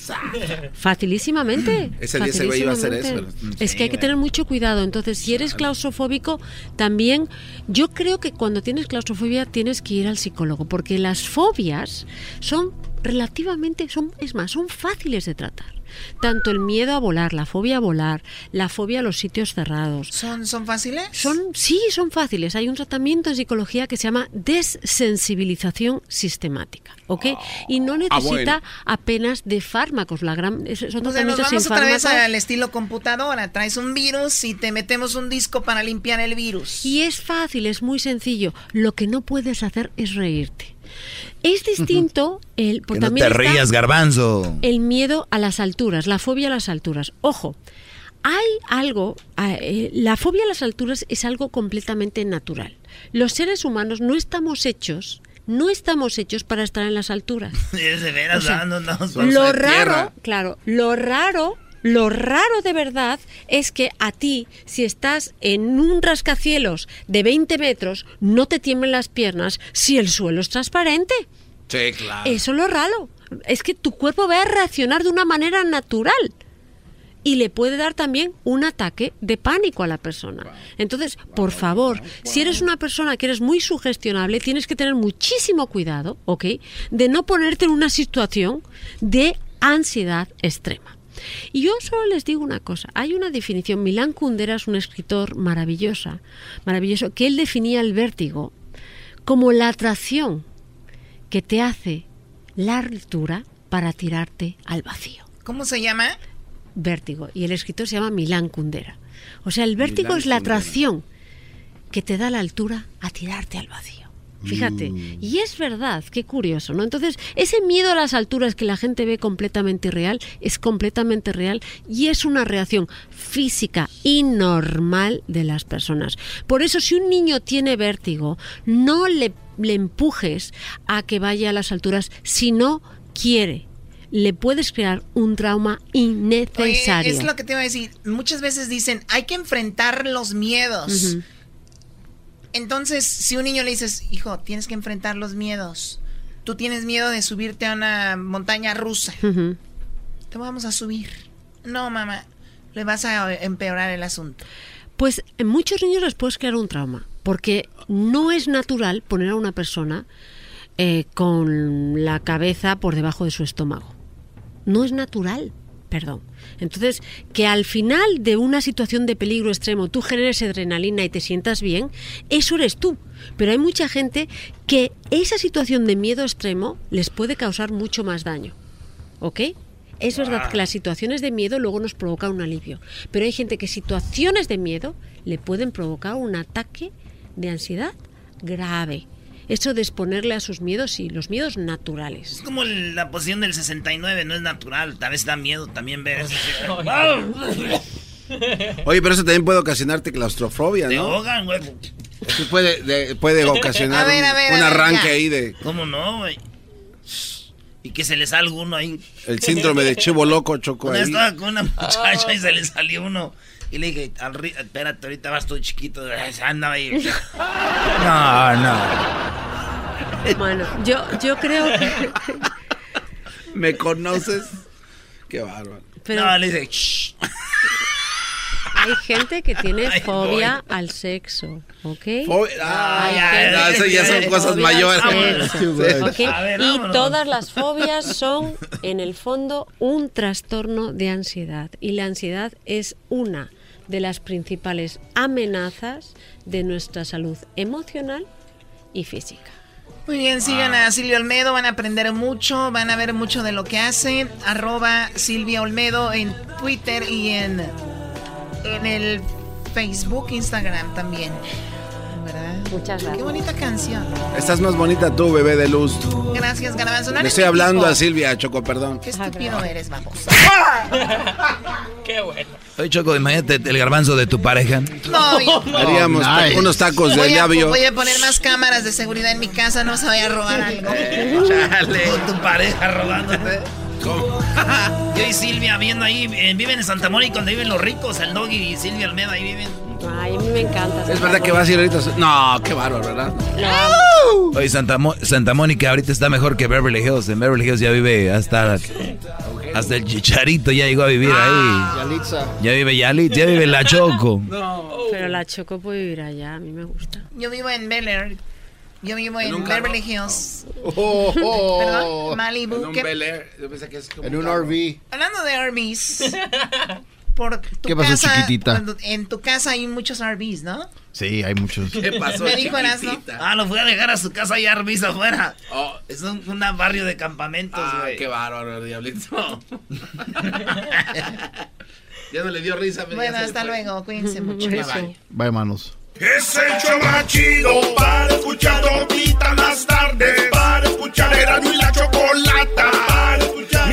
Facilísimamente. Ese día güey iba a hacer eso. ¿verdad? Es que hay que tener mucho cuidado. Entonces, si eres claustrofóbico, también yo creo que cuando tienes claustrofobia tienes que ir al psicólogo, porque las fobias son relativamente, son, es más, son fáciles de tratar. Tanto el miedo a volar, la fobia a volar, la fobia a los sitios cerrados. ¿Son, ¿Son fáciles? Son, sí, son fáciles. Hay un tratamiento en psicología que se llama desensibilización sistemática, ¿ok? Y no necesita bueno. apenas de fármacos. La gran, son O sea, nos sin vamos otra vez fármacos. al estilo computadora. Traes un virus y te metemos un disco para limpiar el virus. Y es fácil, es muy sencillo. Lo que no puedes hacer es reírte. Es distinto el Que porque no también te está rías, garbanzo. el miedo a las alturas, la fobia a las alturas. Ojo, hay algo, eh, la fobia a las alturas es algo completamente natural. Los seres humanos no estamos hechos, no estamos hechos para estar en las alturas. Es de veras, O sea, ¿verdad? No, no, Lo raro, claro, lo raro, lo raro de verdad es que a ti, si estás en un rascacielos de 20 metros, no te tiemblen las piernas si el suelo es transparente. Sí, claro. Eso es lo raro. Es que tu cuerpo va a reaccionar de una manera natural. Y le puede dar también un ataque de pánico a la persona. Entonces, por favor, si eres una persona que eres muy sugestionable, tienes que tener muchísimo cuidado, ¿ok? De no ponerte en una situación de ansiedad extrema. Y yo solo les digo una cosa, hay una definición, Milán Kundera es un escritor maravillosa, maravilloso, que él definía el vértigo como la atracción que te hace la altura para tirarte al vacío. ¿Cómo se llama? Vértigo. Y el escritor se llama Milán Kundera. O sea, el vértigo Milán es la Kundera. atracción que te da la altura a tirarte al vacío. Fíjate, Mm. y es verdad, qué curioso, ¿no? Entonces, ese miedo a las alturas que la gente ve completamente real es completamente real y es una reacción física y normal de las personas. Por eso, si un niño tiene vértigo, no le, le empujes a que vaya a las alturas si no quiere. Le puedes crear un trauma Oye, innecesario. es lo que te iba a decir. Muchas veces dicen, hay que enfrentar los miedos. Entonces, si un niño le dices, hijo, tienes que enfrentar los miedos. Tú tienes miedo de subirte a una montaña rusa. Te vamos a subir. No, mamá. Le vas a empeorar el asunto. Pues en muchos niños les puedes crear un trauma, porque no es natural poner a una persona eh, con la cabeza por debajo de su estómago. No es natural, perdón. Entonces, que al final de una situación de peligro extremo tú generes adrenalina y te sientas bien, eso eres tú. Pero hay mucha gente que esa situación de miedo extremo les puede causar mucho más daño. ¿Ok? Es verdad que las situaciones de miedo luego nos provocan un alivio, pero hay gente que situaciones de miedo le pueden provocar un ataque de ansiedad grave. Eso de exponerle a sus miedos y los miedos naturales. Es como la posición del 69, no es natural. Tal vez da miedo también ver eso. Oye, pero eso también puede ocasionarte claustrofobia, Te ¿no? ahogan, güey. Sí puede, de- puede ocasionar A ver, a un- ver, un, ver, arranque ya. ahí de ¿Cómo no, güey? Y que se le salga uno ahí. el síndrome de chivo loco, Choco. Una ahí. estaba con una muchacha y se le salió uno. Y le dije, al ri- espérate, ahorita vas tú chiquito. Anda ahí. No, no. Bueno, yo, yo creo que... ¿Me conoces? Qué bárbaro. Pero- No, le dice, "Shh". Hay gente que tiene Ay, fobia al sexo, ¿ok? Fobia- ah, ya, no, eso ya son cosas mayores. sexo, Sí. ¿ok? A ver, y todas las fobias son, en el fondo, un trastorno de ansiedad. Y la ansiedad es una de las principales amenazas de nuestra salud emocional y física. Muy bien, sigan a Silvia Olmedo, van a aprender mucho, van a ver mucho de lo que hace. Arroba Silvia Olmedo en Twitter y en, en el Facebook, Instagram también. ¿Verdad? Muchas gracias. Qué bonita canción. Estás más bonita tú, bebé de luz. Gracias, Garbanzo. No Le estoy hablando tipo. a Silvia, Choco, perdón. Qué estúpido eres, vamos. Qué bueno. Oye, Choco, imagínate el garbanzo de tu pareja. No, yo- Haríamos unos tacos de labio. voy a poner más cámaras de seguridad en mi casa, no se vaya a robar algo. Chale. Con tu pareja robándote. Yo y Silvia viendo ahí, eh, viven en Santa Mónica donde viven los ricos, el Doggy y Silvia Almeida ahí viven. Ay, a mí me encanta. Es verdad que vas a ir ahorita. No, qué bárbaro, ¿verdad? Oye, Santa, Mo- Santa Mónica ahorita está mejor que Beverly Hills. En Beverly Hills ya vive hasta, hasta el chicharito, ya llegó a vivir Ah. ahí. Yalitza. Ya vive Yalit, ya vive la Choco. Pero la Choco puede vivir allá, a mí me gusta. Yo vivo en Bel Air. Yo vivo en? Beverly Hills. Oh, oh. Perdón, Malibu. En un ¿Qué- Bel Air. Yo pensé que es como En un un carro. RV. Hablando de RVs. Por tu ¿Qué pasó, casa, chiquitita? cuando- en tu casa hay muchos RVs, ¿no? Sí, hay muchos. ¿Qué pasó, Me dijo Erasmo. Ah, lo fui a dejar a su casa y Arbis afuera. es un, un barrio de campamentos, Ah, güey. qué bárbaro, diablito. ya no le dio risa. Bueno, hasta luego. Cuídense mucho. Bye, bye. Bye, manos. Es el show más chido para escuchar todita las tardes. Para escuchar era y la chocolata. Para escuchar.